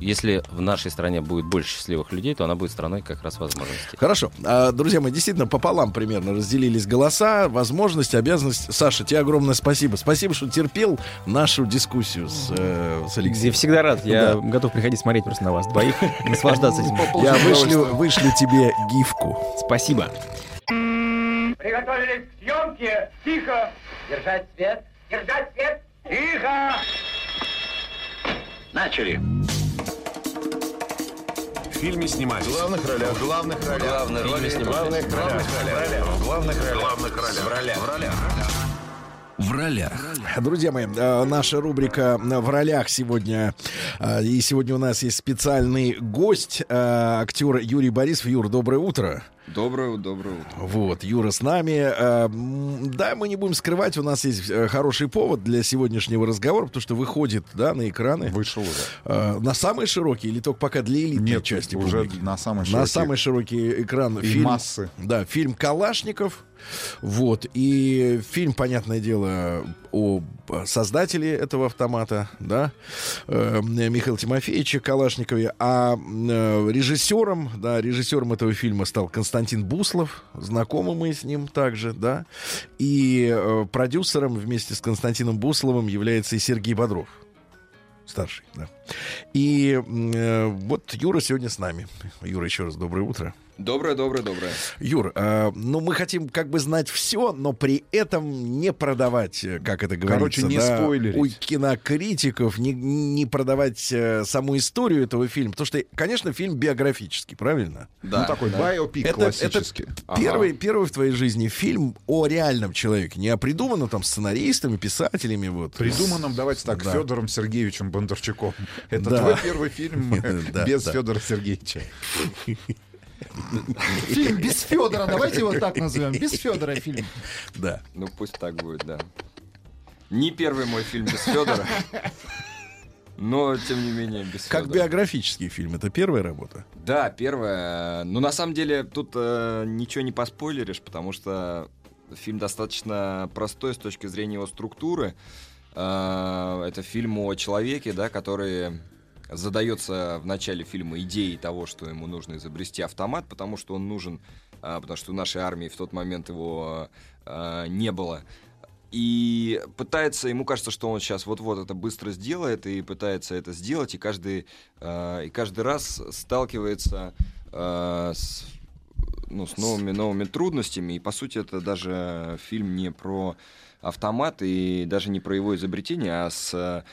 Если в нашей стране будет больше счастливых людей, то она будет страной как раз возможностей. Хорошо. А, друзья мои, действительно, пополам примерно разделились голоса, возможности, обязанности. Саша, тебе огромное спасибо. Спасибо, что терпел нашу дискуссию с, э, с Алексеем. Я всегда рад. Я Да. готов приходить смотреть просто на вас двоих, наслаждаться этим. Я вышлю, вышлю тебе гифку. Спасибо. Приготовились к съемке. Тихо. Держать свет. Держать свет. Тихо. Начали. В фильме снимались. В главных ролях. В главных ролях. Главные роли снимались. главных ролях. В главных ролях. В главных ролях. В ролях. В ролях. В ролях. Друзья мои, э, наша рубрика в ролях сегодня. э, И сегодня у нас есть специальный гость, э, актер Юрий Борисов. Юр, доброе утро. Доброе, доброе утро. Вот, Юра с нами. Э, Да, мы не будем скрывать, у нас есть э, хороший повод для сегодняшнего разговора, потому что выходит, да, на экраны. Вышел уже. Э, На самые широкие или только пока для элитной Нет, части уже публики? на самый На широкий. самый широкий экран. И массы. Да, фильм «Калашников». Вот. И фильм, понятное дело, о создателе этого автомата, да, э, Михаил Тимофеевича Калашникове. А э, режиссером, да, режиссером этого фильма стал Константин Буслов. Знакомы мы с ним также, да. И э, продюсером вместе с Константином Бусловым является и Сергей Бодров. Старший, да. И э, вот Юра сегодня с нами. Юра, еще раз доброе утро. Доброе, доброе, доброе. Юр, э, ну мы хотим как бы знать все, но при этом не продавать, э, как это говорится, Короче, не да, спойлерить. у кинокритиков, не, не продавать э, саму историю этого фильма. Потому что, конечно, фильм биографический, правильно? ну, такой байопик Это- классический. это Первый, первый в твоей жизни фильм о реальном человеке, не о придуманном там сценаристами, писателями. Вот. Придуманным, давайте так, Да. Федором Сергеевичем Бондарчуком. Это Да. твой первый фильм Да, без да. Федора Сергеевича. Фильм без Федора, давайте его так назовем. Без Федора фильм. Да. Ну пусть так будет, да. Не первый мой фильм без Федора. Но, тем не менее, без Как Фёдора. биографический фильм, это первая работа. Да, первое. Ну, на самом деле, тут э, ничего не поспойлеришь, потому что фильм достаточно простой с точки зрения его структуры. Э, это фильм о человеке, да, который задается в начале фильма идеей того, что ему нужно изобрести автомат, потому что он нужен, э, потому что в нашей армии в тот момент его э, не было. И пытается, ему кажется, что он сейчас вот-вот это быстро сделает, и пытается это сделать, и каждый, э, и каждый раз сталкивается с, ну, с новыми, новыми трудностями. И, по сути, это даже фильм не про автомат и даже не про его изобретение, а с,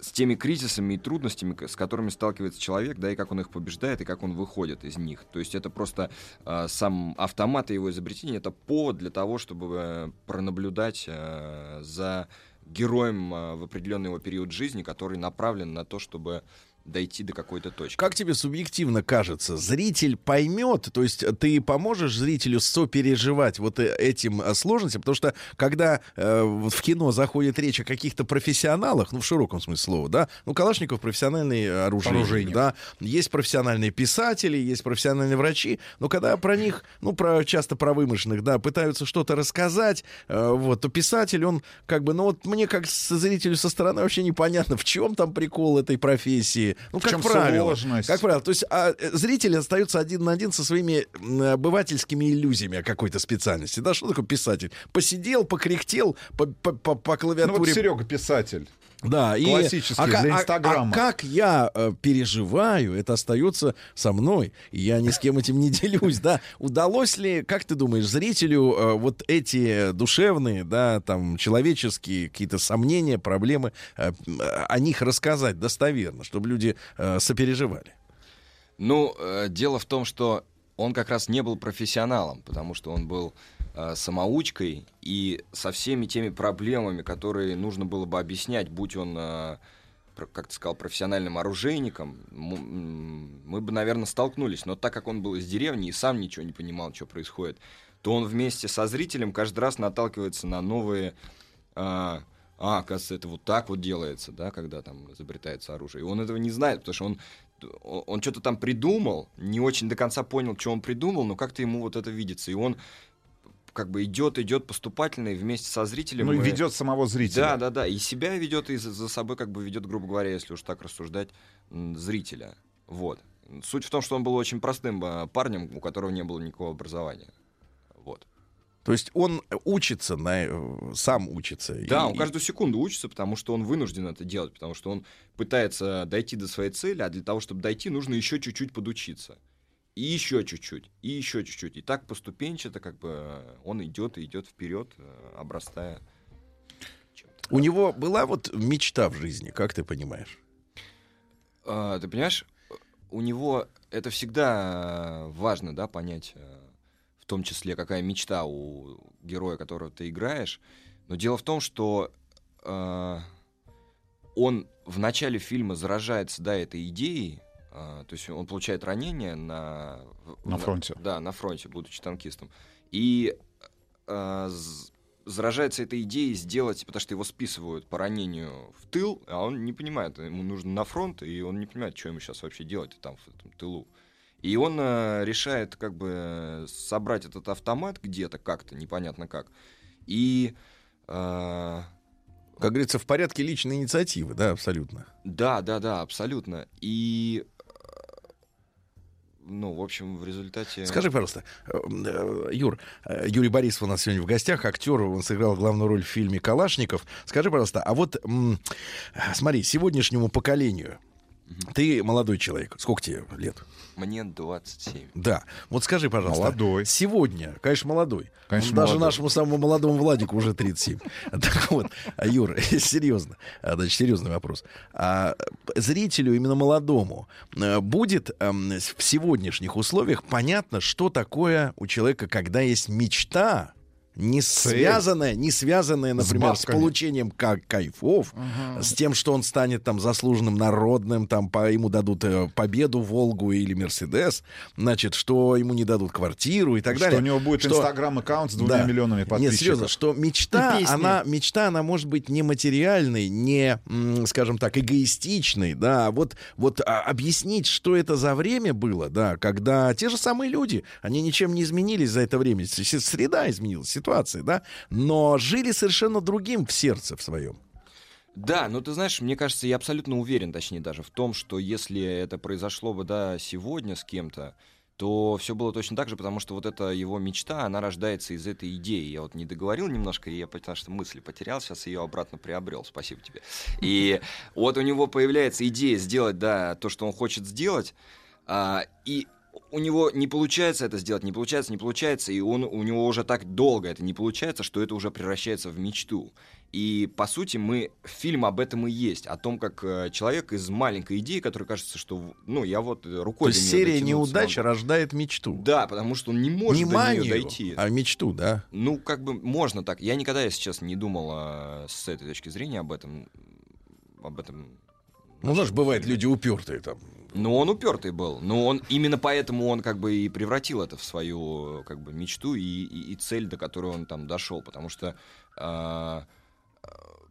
с теми кризисами и трудностями, с которыми сталкивается человек, да, и как он их побеждает, и как он выходит из них. То есть это просто э, сам автомат и его изобретение, это повод для того, чтобы э, пронаблюдать э, за героем э, в определенный его период жизни, который направлен на то, чтобы дойти до какой-то точки. Как тебе субъективно кажется, зритель поймет, то есть ты поможешь зрителю сопереживать вот э- этим э, сложностям, потому что когда э, вот в кино заходит речь о каких-то профессионалах, ну в широком смысле слова, да, ну Калашников профессиональный оружейник, Оружейник. да, есть профессиональные писатели, есть профессиональные врачи, но когда про них, ну про часто про вымышленных, да, пытаются что-то рассказать, э, вот, то писатель, он как бы, ну вот мне как с- зрителю со стороны вообще непонятно, в чем там прикол этой профессии, ну как правило, сложность? как правило, то есть а, э, зритель остается один на один со своими обывательскими иллюзиями о какой-то специальности, да, что такое писатель? Посидел, покряхтел по, по, по, по Ну клавиатуре. вот Серега писатель. Да, и Классический, ка- для а- Инстаграма. А, как я э, переживаю, это остается со мной, я ни с кем этим не делюсь, да. Удалось ли, как ты думаешь, зрителю э, вот эти душевные, да, там человеческие какие-то сомнения, проблемы, э, м, о них рассказать достоверно, чтобы люди э, сопереживали? Ну, э, дело в том, что он как раз не был профессионалом, потому что он был э, самоучкой, и со всеми теми проблемами, которые нужно было бы объяснять, будь он, э, как ты сказал, профессиональным оружейником, мы бы, наверное, столкнулись. Но так как он был из деревни и сам ничего не понимал, что происходит, то он вместе со зрителем каждый раз наталкивается на новые... А, а, оказывается, это вот так вот делается, да, когда там изобретается оружие. И он этого не знает, потому что он, он что-то там придумал, не очень до конца понял, что он придумал, но как-то ему вот это видится. И он как бы идет, идет поступательно и вместе со зрителем. Ну и мы- ведет самого зрителя. Да, да, да. И себя ведет, и за, за собой как бы ведет, грубо говоря, если уж так рассуждать, зрителя. Вот. Суть в том, что он был очень простым э, парнем, у которого не было никакого образования. Вот. То есть он учится, на, э, сам учится. Да, И- он каждую секунду учится, потому что он вынужден это делать, потому что он пытается дойти до своей цели, а для того, чтобы дойти, нужно еще чуть-чуть подучиться. И еще чуть-чуть, и еще чуть-чуть. И так поступенчато, как бы э, он идет и идет вперед, э, обрастая. У него была вот мечта в жизни, как ты понимаешь? А, ты понимаешь, у него это всегда э, важно, да, понять, в том числе, какая мечта у героя, которого ты играешь. Но дело в том, что э, он в начале фильма заражается, да, этой идеей, то есть он получает ранение на... На фронте. Да, на фронте, будучи танкистом. И э, заражается этой идеей сделать, потому что его списывают по ранению в тыл, а он не понимает, ему нужно на фронт, и он не понимает, что ему сейчас вообще делать там в этом тылу. И он э, решает как бы собрать этот автомат где-то как-то, непонятно как. И... э, Как говорится, в порядке личной инициативы, да, абсолютно. да, да, да, абсолютно. И... Ну, в общем, в результате... Скажи, пожалуйста, э, э, Юр, э, Юрий Борисов у нас сегодня в гостях, актер, он сыграл главную роль в фильме «Калашников». Скажи, пожалуйста, а вот смотри, сегодняшнему поколению, ты молодой человек, сколько тебе лет? Мне 27. Да. Вот скажи, пожалуйста. Молодой. Сегодня, конечно, молодой. Конечно, Даже молодой. нашему самому молодому Владику уже 37. Так вот, Юр, серьезно, а, значит, серьезный вопрос. А зрителю, именно молодому, э, будет эм, в сегодняшних условиях понятно, что такое у человека, когда есть мечта, не связанная, не связанная, например, с, бабками. получением ка- кайфов, с тем, что он станет там заслуженным народным, там по, ему дадут э, победу, Волгу или Мерседес, значит, что ему не дадут квартиру и так Что далее. у него будет Что- инстаграм-аккаунт с двумя Да. миллионами Нет, подписчиков. серьезно, что мечта, она, мечта, она может быть не материальной, не, скажем так, эгоистичной, да, вот, вот а, объяснить, что это за время было, да, когда те же самые люди, они ничем не изменились за это время, С- с- среда изменилась, ситуация, да, но жили совершенно другим в сердце в своем. Да, но ты знаешь, мне кажется, я абсолютно уверен, точнее даже, в том, что если это произошло бы, да, сегодня с кем-то, то все было точно так же, потому что вот эта его мечта, она рождается из этой идеи. Я вот не договорил немножко, и я потому что мысли потерял, сейчас ее обратно приобрел. Спасибо тебе. И вот у него появляется идея сделать, да, то, что он хочет сделать, а, и у него не получается это сделать, не получается, не получается, и он, у него уже так долго это не получается, что это уже превращается в мечту. И, по сути, мы, фильм об этом и есть, о том, как э, человек из маленькой идеи, которая кажется, что, ну, я вот э, То рукой есть серия неудач могу. рождает мечту. Да, потому что он не может не до манию, нее дойти. а мечту, да. Ну, как бы можно так. Я никогда, если честно, не думал э, с этой точки зрения об этом. Об этом. Ну, знаешь, бывают люди упертые там. Ну, он упертый был. Но он именно поэтому он как бы и превратил это в свою как бы мечту и, и- и цель, до которой он там дошел. Потому что э,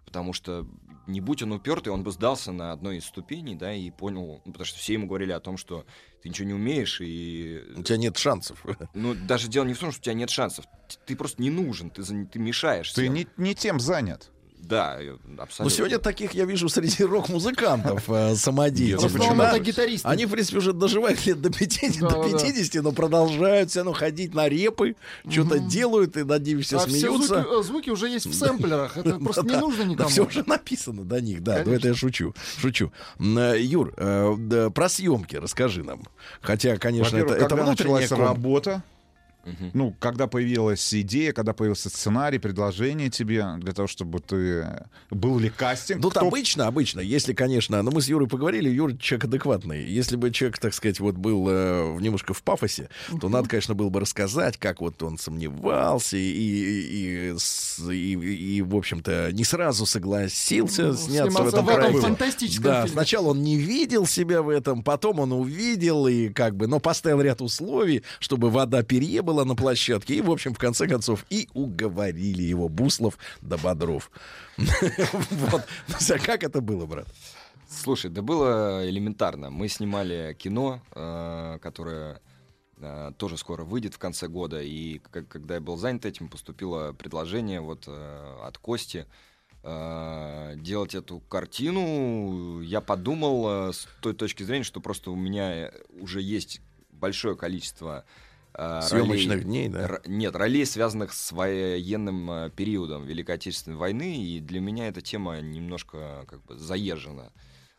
потому что не будь он упертый, он бы сдался на одной из ступеней, да, и понял, ну, потому что все ему говорили о том, что ты ничего не умеешь, и... У тебя нет шансов. Ну, даже дело не в том, что у тебя нет шансов. Ты просто не нужен, ты, ты мешаешь. Ты всем. не, не тем занят. Да, э, абсолютно. Ну, сегодня таких я вижу среди рок-музыкантов э, самодеятельных. В основном Да. это гитаристы. Они, в принципе, уже доживают лет до 50, Да, до да, да. 50 но продолжают все равно ходить на репы, что-то делают, и над ними все а все смеются. звуки, э, звуки уже есть в сэмплерах. Это просто не нужно Да, никому. все уже написано до них, да. Но это я шучу. Шучу. Э, Юр, э, да, про съемки расскажи нам. Хотя, конечно, это, когда внутренняя началась ком- ну, когда появилась идея, когда появился сценарий, предложение тебе для того, чтобы ты... Был ли кастинг? Тут Кто- обычно, обычно, если, конечно, ну мы с Юрой поговорили, Юра человек адекватный. Если бы человек, так сказать, вот был э, немножко в пафосе, то надо, конечно, было бы рассказать, как вот он сомневался и, и, и, и- и, в общем-то, не сразу согласился Ну, сняться в этом в этом проекте. фантастическом Да, фильме. сначала он не видел себя в этом, потом он увидел и как бы, но поставил ряд условий, чтобы вода перье была на площадке. И, в общем, в конце концов, и уговорили его Буслов до Бодров. Вот. А как это было, брат? Слушай, да было элементарно. Мы снимали кино, э, которое э, тоже скоро выйдет в конце года. И когда я был занят этим, поступило предложение вот э, от Кости делать эту картину. Я подумал с той точки зрения, что просто у меня уже есть большое количество Съемочных ролей- дней, да? Р- Нет, ролей, связанных с военным э, периодом Великой Отечественной войны, и для меня эта тема немножко как бы заезжена.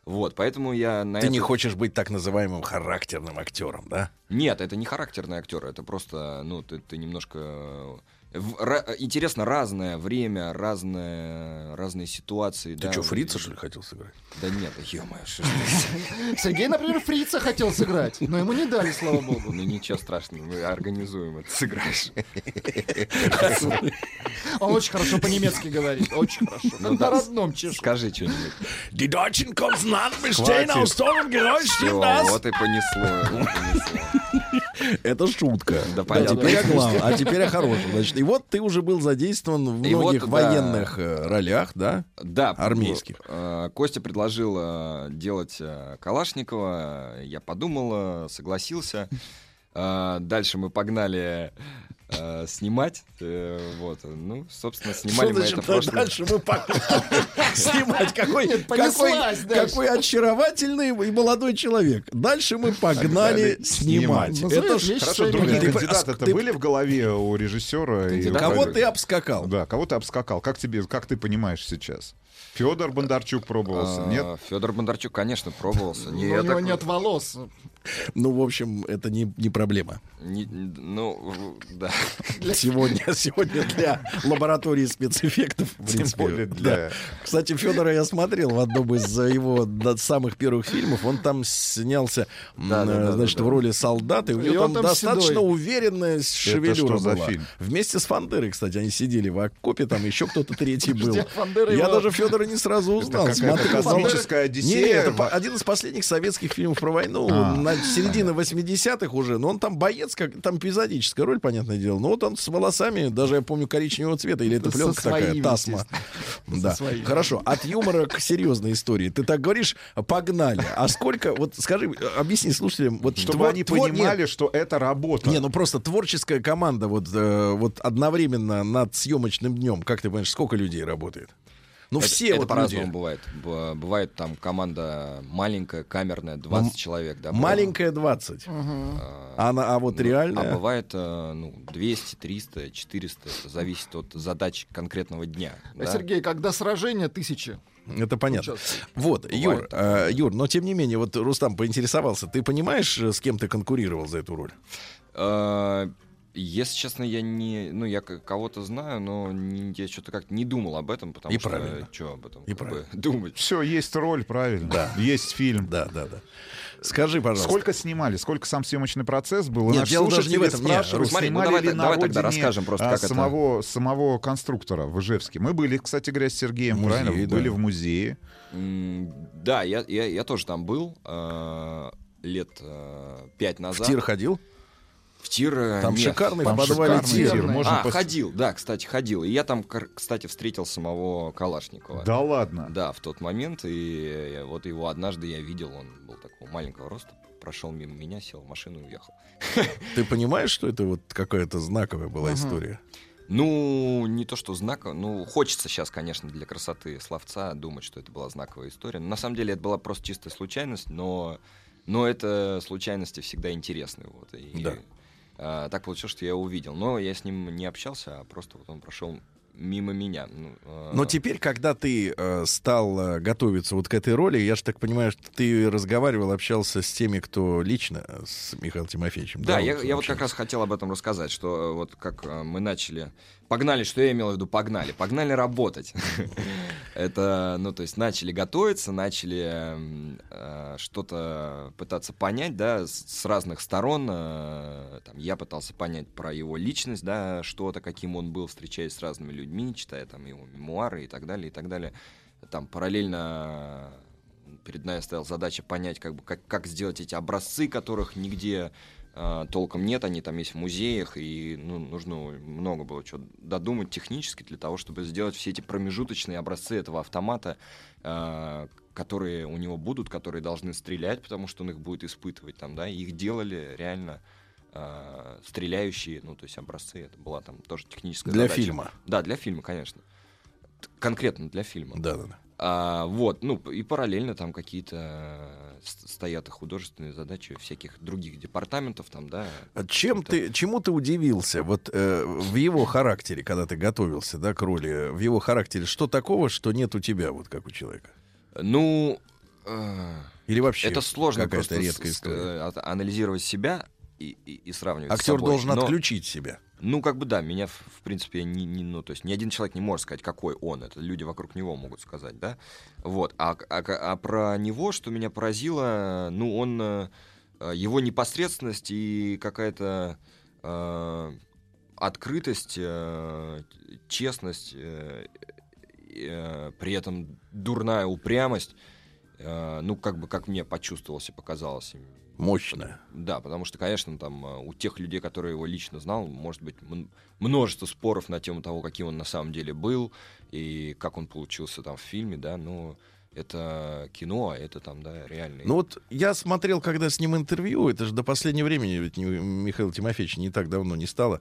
Вот, поэтому я на Ты это- не хочешь быть так называемым характерным актером, да? Нет, это не характерный актер, это просто, ну, ты, ты немножко... э, в- ра- интересно разное время, разное, разные ситуации. Ты да. что, фрица, что ли, хотел сыграть? Да нет, ё-моё. Сергей, например, фрица хотел сыграть, но ему не дали, слава богу. Ну ничего страшного, мы организуем это, сыграешь. Он очень хорошо по-немецки говорит, очень хорошо. Ну на родном чешу. Скажи что-нибудь. Die Deutschen Konsonanten bestehen aus вот и понесло. Это шутка. Да, понятно. теперь о главном. А теперь о хорошем. Значит, и вот ты уже был задействован в И вот, многих да. военных э, ролях, да? Да, Армейских. э, Костя предложил э, делать Калашникова. Я подумал, согласился. Дальше мы погнали э, снимать. Э, Вот, ну, собственно, снимали Что мы значит, это в прошлом. дальше мы погнали снимать? Какой, Нет, какой, какой очаровательный и молодой человек. Дальше мы погнали снимать. Называешь Это ж вещи Хорошо, другие Ты- кандидаты-то ты- были в голове у режиссера? и Кандидаты Кого ты обскакал? Да, кого ты обскакал? Как тебе, как ты понимаешь сейчас? Федор Бондарчук пробовался, нет? Федор Бондарчук, конечно, пробовался. Не, у него так- нет волос. Ну, в общем, это не, не проблема. Не- ну, да. Сегодня, сегодня для лаборатории спецэффектов. в Тем принципе, более да. для... Кстати, Федора я смотрел в одном из его да, самых первых фильмов. Он там снялся, Да, да, э, да, значит, да, в да. роли солдата. И у И него он там там достаточно седой. уверенная шевелюра что за была. фильм? Вместе с Фандерой, кстати, они сидели в окопе, там еще кто-то третий был. А Я даже Федора не сразу узнал. Смотрел. космическая одиссея. это один из последних советских фильмов про войну. А. На середине 80-х уже. Но он там боец, как там эпизодическая роль, понятное дело. Но вот он с волосами, даже я помню, коричневого цвета. Или это пленка такая, тасма. Да. Хорошо. От юмора к серьезной истории. Ты так говоришь, погнали. А сколько, вот скажи, объясни слушателям, вот Чтобы твор- они твор- понимали, что это работа. не, ну просто творческая команда вот, э, вот одновременно над съемочным днем, как ты понимаешь, сколько людей работает? Ну Это- все это вот по-разному люди. бывает. Бывает там команда маленькая, камерная, 20 человек. Да, Маленькая 20. А, на- а вот Ну, реальная? А бывает э, ну, 200, 300, 400. Это зависит от задач конкретного дня. А, да. Сергей, когда сражение, тысячи. Это понятно. Участвует. Вот, Бывает Юр, э, Юр, но тем не менее, вот Рустам поинтересовался, ты понимаешь, э, с кем ты конкурировал за эту роль? Если честно, я не, ну я кого-то знаю, но не- я что-то как-то не думал об этом, потому И что правильно. что об этом И правильно. думать. Все, есть роль, правильно. Да. Есть фильм. Да, да, да. Скажи, пожалуйста. Сколько снимали? Сколько сам съемочный процесс был? Нет, дело даже не в этом. Нет, смотри, ну снимали давай ли так- на давай тогда родине, расскажем просто, а, как это. самого, самого конструктора в Ижевске. Мы были, кстати говоря, с Сергеем, Музей, правильно? да. Были в музее. М, Да, я, я, я тоже там был э, лет э, пять В назад. тир ходил? В тир. Там нет. шикарный Там в подвале шикарный тир. тир, можно а, пос- ходил, да, кстати, ходил. И я там, кстати, встретил самого Калашникова. Да ладно. Да, в тот момент. И э, вот его однажды я видел, он был такого маленького роста, прошел мимо меня, сел в машину и уехал. Ты понимаешь, что это вот какая-то знаковая была история? Ну, не то, что знаково. Ну, хочется сейчас, конечно, для красоты словца думать, что это была знаковая история. Но на самом деле это была просто чистая случайность, но, но это случайности всегда интересны. Вот, и, Да. А, так получилось, что я его увидел. Но я с ним не общался, а просто вот он прошел мимо меня. Ну, а, Но теперь, когда ты э, стал э, готовиться вот к этой роли, я же так понимаю, что ты разговаривал, общался с теми, кто лично э, с Михаилом Тимофеевичем. Да, я, я вот как раз хотел об этом рассказать, что э, вот как мы начали... Погнали, что я имел в виду, погнали. Погнали работать. Это, ну, то есть начали готовиться, начали э, что-то пытаться понять, да, с, с разных сторон. э, Там, я пытался понять про его личность, да, что-то, каким он был, встречаясь с разными людьми, читая там его мемуары и так далее, и так далее. Там параллельно перед нами стояла задача понять, как, бы, как, как сделать эти образцы, которых нигде толком нет, они там есть в музеях, и ну, нужно много было чего додумать технически для того, чтобы сделать все эти промежуточные образцы этого автомата, а, которые у него будут, которые должны стрелять, потому что он их будет испытывать там, да, и их делали реально а, стреляющие, ну, то есть образцы, это была там тоже техническая Для задача. фильма. Да, для фильма, конечно. Конкретно для фильма. Да, да, да. А, вот, ну, и параллельно там какие-то э, с- стоят художественные задачи всяких других департаментов там, да. А Чем ты, чему ты удивился вот э, в его характере, когда ты готовился, да, к роли, в его характере, что такого, что нет у тебя, вот как у человека? Ну, э, Или вообще это сложно просто редкая с- история? э, от- анализировать себя и, и, и сравнивать. с Актер собой. должен Но- отключить себя. Ну, как бы да, меня, в, принципе, не, не- ну, то есть ни один человек не может сказать, какой он. Это люди вокруг него могут сказать, да. Вот. А, а, а про него, что меня поразило, ну, он, э, э, его непосредственность и какая-то э, открытость, э, честность, э, э, при этом дурная упрямость, э, ну, как бы, как мне почувствовалось и показалось. Мощная. Да, потому что, конечно, там э, у тех людей, которые его лично знал, может быть множество споров на тему того, каким он на самом деле был и как он получился там в фильме, да, но это кино, а это там, да, реальный. Ну вот я смотрел, когда с ним интервью, это же до последнего времени, ведь Михаил Тимофеевич не так давно не стало.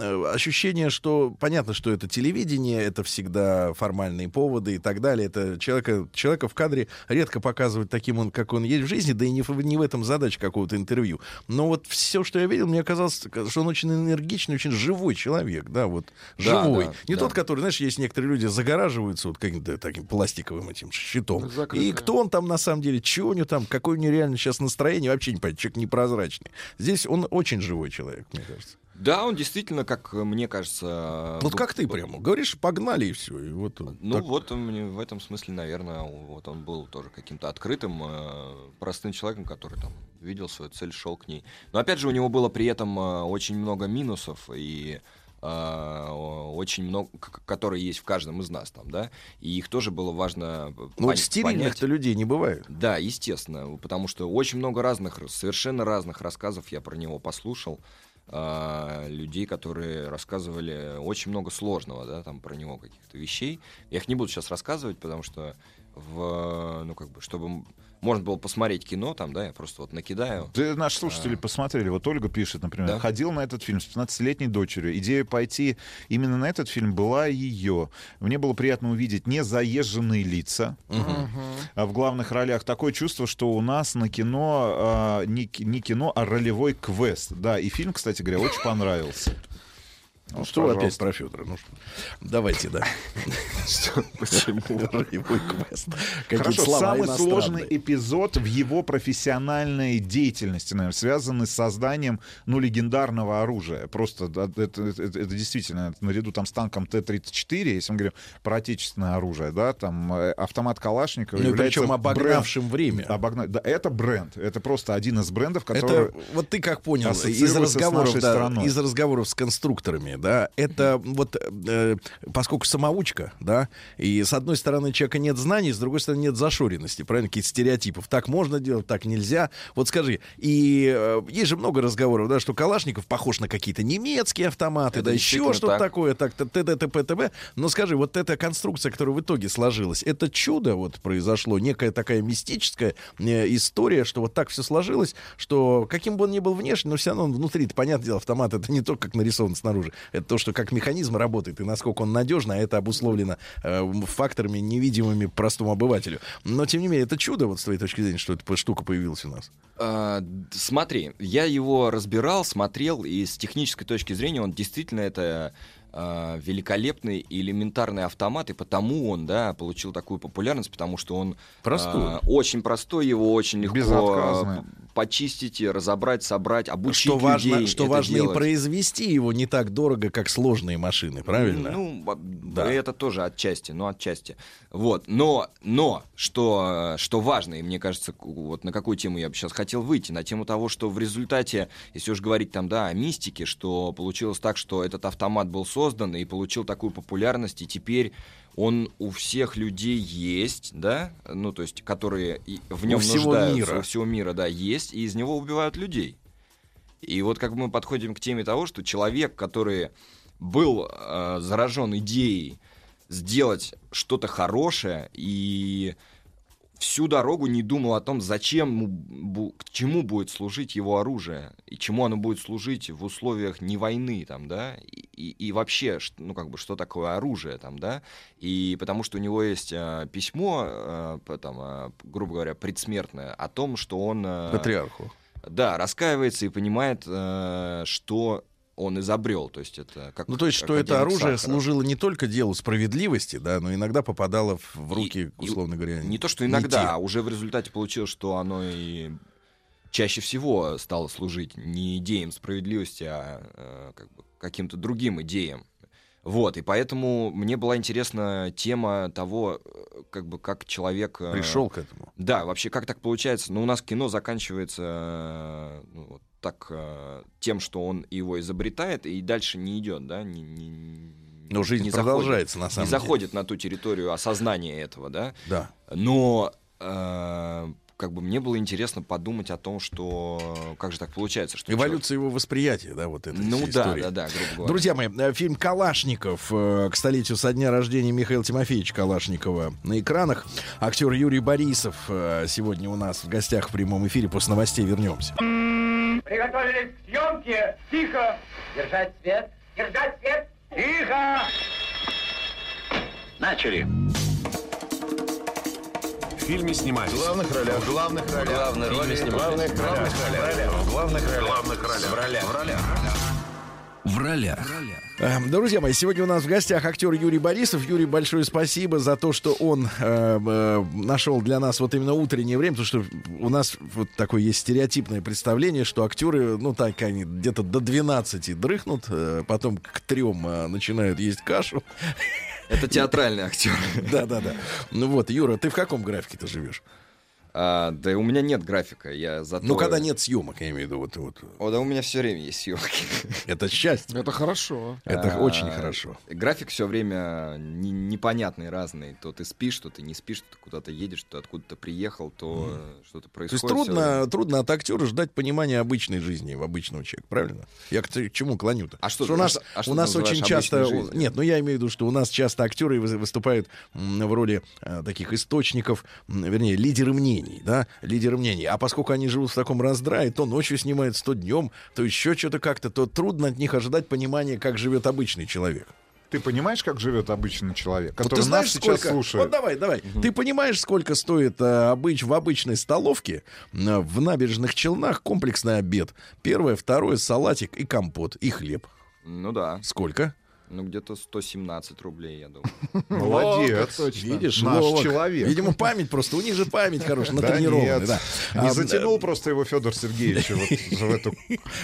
Э, Ощущение, что понятно, что это телевидение, это всегда формальные поводы и так далее. Это человека, человека в кадре редко показывают таким, он, как он есть в жизни, да и не, в- не в этом задача какого-то интервью. Но вот все, что я видел, мне казалось, что он очень энергичный, очень живой человек, да, вот Да, живой. да, не да. тот, который, знаешь, есть некоторые люди загораживаются вот каким-то таким пластиковым этим щитом. Закрытые. И кто он там на самом деле, чего у него там, какое у него реально сейчас настроение, вообще не понятно, человек непрозрачный. Здесь он очень живой человек, мне кажется. Да, он действительно, как мне кажется... Вот б- как ты прямо говоришь, погнали и все. И вот Ну так- вот он в этом смысле, наверное, вот он был тоже каким-то открытым, э, простым человеком, который там видел свою цель, шел к ней. Но опять же, у него было при этом э, очень много минусов и очень много, которые есть в каждом из нас там, да, и их тоже было важно э, Ну, пон- стерильных-то людей не бывает. Да, естественно, потому что очень много разных, совершенно разных рассказов я про него послушал. а, людей, которые рассказывали очень много сложного, да, там про него каких-то вещей. Я их не буду сейчас рассказывать, потому что в, ну, как бы, чтобы можно было посмотреть кино там, да, я просто вот накидаю. Да, наши слушатели посмотрели. Вот Ольга пишет, например, Да. ходил на этот фильм с 15-летней дочерью. Идея пойти именно на этот фильм была ее. Мне было приятно увидеть не заезженные лица а в главных ролях. Такое чувство, что у нас на кино а, не, не кино, а ролевой квест. Да, и фильм, кстати говоря, очень понравился. Ну, что вы опять про Федора? Ну, что- давайте, да. Почему? Хорошо, самый сложный эпизод в его профессиональной деятельности, наверное, связанный с созданием, ну, легендарного оружия. Просто это, действительно наряду там с танком Т-34, если мы говорим про отечественное оружие, да, там э, автомат Калашникова Ну, причем обогнавшим время. Обогна- Да, это бренд. Это просто один из брендов, который... Это вот ты как понял разговоров, да, из разговоров с конструкторами, да, это вот э, поскольку самоучка, да, и с одной стороны человека нет знаний, с другой стороны нет зашоренности, правильно, каких-то стереотипов. Так можно делать, так нельзя. Вот скажи, и э, есть же много разговоров, да, что Калашников похож на какие-то немецкие автоматы, Это да, еще что-то так. такое, так, т.д. т.п. т.п. Но скажи, вот эта конструкция, которая в итоге сложилась, это чудо вот произошло, некая такая мистическая э, история, что вот так все сложилось, что каким бы он ни был внешне, но все равно он внутри, это понятное дело, автомат это не то, как нарисован снаружи, это то, что как механизм работает и насколько он надежно, а это обусловлено э, факторами невидимыми простому обывателю. Но тем не менее, это чудо, вот с твоей точки зрения, что эта штука появилась у нас. А, смотри, я его разбирал, смотрел, и с технической точки зрения он действительно это а, великолепный и элементарный автомат, и потому он, да, получил такую популярность, потому что он Простой. а, очень простой, его очень легко почистить, и разобрать, собрать, обучить Что важно, людей что это важно и делать. произвести его не так дорого, как сложные машины, правильно? Ну, Да. это тоже отчасти, но отчасти. Вот, но, но, что, что важно, и мне кажется, вот на какую тему я бы сейчас хотел выйти, на тему того, что в результате, если уж говорить там, да, о мистике, что получилось так, что этот автомат был создан и получил такую популярность, и теперь он у всех людей есть, да, ну, то есть, которые в нем всего нуждаются, мира. у всего мира, да, есть, и из него убивают людей. И вот как мы подходим к теме того, что человек, который был э, заражен идеей сделать что-то хорошее и всю дорогу не думал о том, зачем, к чему будет служить его оружие, и чему оно будет служить в условиях не войны, там, да, и, и- и вообще, ну, как бы, что такое оружие, там, да, и потому что у него есть э, письмо, э, там, э, грубо говоря, предсмертное, о том, что он... э, Патриарху. Да, раскаивается и понимает, э, что он изобрел, то есть это как Ну, то есть, что это оружие Сахаров. служило не только делу справедливости, да, но иногда попадало в, руки, условно говоря. Не то, что иногда, те. а уже в результате получилось, что оно и чаще всего стало служить не идеям справедливости, а э, как бы каким-то другим идеям. Вот, и поэтому мне была интересна тема того, э, как бы как человек... э, Пришел к этому. Да, вообще, как так получается? Ну, у нас кино заканчивается э, ну, вот так э, тем, что он его изобретает, и дальше не идет, да? Не, не- Но жизнь не продолжается, заходит, на самом не деле. заходит на ту территорию осознания этого, да? Да. Но э, как бы мне было интересно подумать о том, что как же так получается, что Эволюция его восприятия, да, вот этой Ну да, истории. да, да, грубо говоря. Друзья мои, э, фильм «Калашников» э, к столетию со дня рождения Михаила Тимофеевича Калашникова на экранах. Актер Юрий Борисов сегодня у нас в гостях в прямом эфире. После новостей вернемся. Приготовились к съемке. Тихо. Держать свет. Держать свет. Тихо. Начали. В фильме снимались. В главных ролях. В главных ролях. Главной роли снимались. Главных ролях. В главных ролях. В главных ролях. В ролях. В ролях. В ролях. Э, Друзья мои, сегодня у нас в гостях актер Юрий Борисов. Юрий, большое спасибо за то, что он э, э, нашел для нас вот именно утреннее время, потому что у нас вот такое есть стереотипное представление, что актеры, ну так, они где-то до 12 дрыхнут, э, потом к трем э, начинают есть кашу. Это театральный актер. Да, да, да. Ну вот, Юра, ты в каком графике ты живешь? А, да у меня нет графика, я зато... Ну, когда нет съемок, я имею в виду. Вот, вот. О, да у меня все время есть съемки. Это счастье. Это хорошо. Это очень хорошо. График все время не- непонятный, разный. То ты спишь, то ты не спишь, то ты куда-то едешь, то откуда-то приехал, то э, что-то То есть происходит. трудно, трудно от актера ждать понимания обычной жизни в обычного человека, правильно? Я к чему клоню-то? А что у ты- нас, а что- а что у нас очень часто... жизнью? Нет, ну я имею в виду, что у нас часто актеры вы- выступают в роли э, таких источников, вернее, лидеры мнений, да, лидеры мнений. А поскольку они живут в таком раздрае, то ночью снимаются, то днем, то еще что-то как-то, то трудно от них ожидать понимания, как живет обычный человек. Ты понимаешь, как живет обычный человек, Вот который ты знаешь, нас сейчас сколько... слушает? Вот давай, давай. Ты понимаешь, сколько стоит э, обыч... в обычной столовке э, в набережных Челнах комплексный обед? Первое, второе, салатик и компот, и хлеб. Ну да. Сколько? Ну где-то 117 рублей, я думаю. Молодец. Видишь, Наш человек. Видимо, память просто. У них же память хорошая, натренированная. Не А, затянул просто его Федор Сергеевич в эту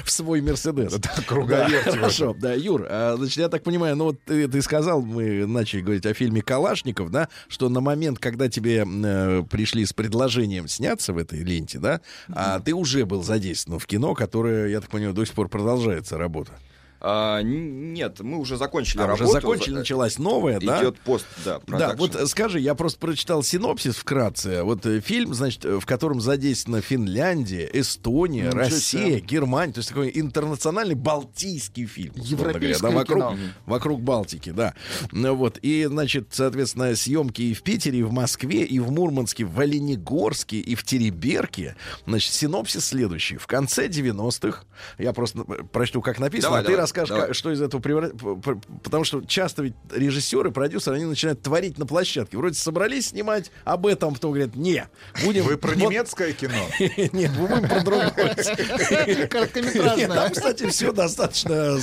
в свой Мерседес. Да, круговерть Хорошо, да, Юр, а, значит, я так понимаю, ну вот ты, ты сказал, мы начали говорить о фильме «Калашников», да, что на момент, когда тебе э, пришли с предложением сняться в этой ленте, да, а ты уже был задействован в кино, которое, я так понимаю, до сих пор продолжается работа. А, нет, мы уже закончили А, работу. уже закончили, За- началась новая, да? Идет пост, да, Да, продакшн. вот э, скажи, я просто прочитал синопсис вкратце. Вот э, фильм, значит, э, в котором задействована Финляндия, Эстония, Ничего Россия, себе. Германия. То есть такой интернациональный балтийский фильм. Европейское да, вокруг, кино. вокруг Балтики, да. Ну Вот. И, значит, соответственно, съемки и в Питере, и в Москве, и в Мурманске, в Оленегорске, и в Тереберке. Значит, синопсис следующий. В конце 90-х, я просто э, прочту, как написано, Давай, а ты давай, расскажешь, давай. как- что из этого превра- п- п- Потому что часто ведь режиссеры, продюсеры, они начинают творить на площадке. Вроде собрались снимать об этом, потом говорят, не, будем... Вы про вот- немецкое кино? Нет, мы будем про другое. Короткометражное. Там, кстати, все достаточно...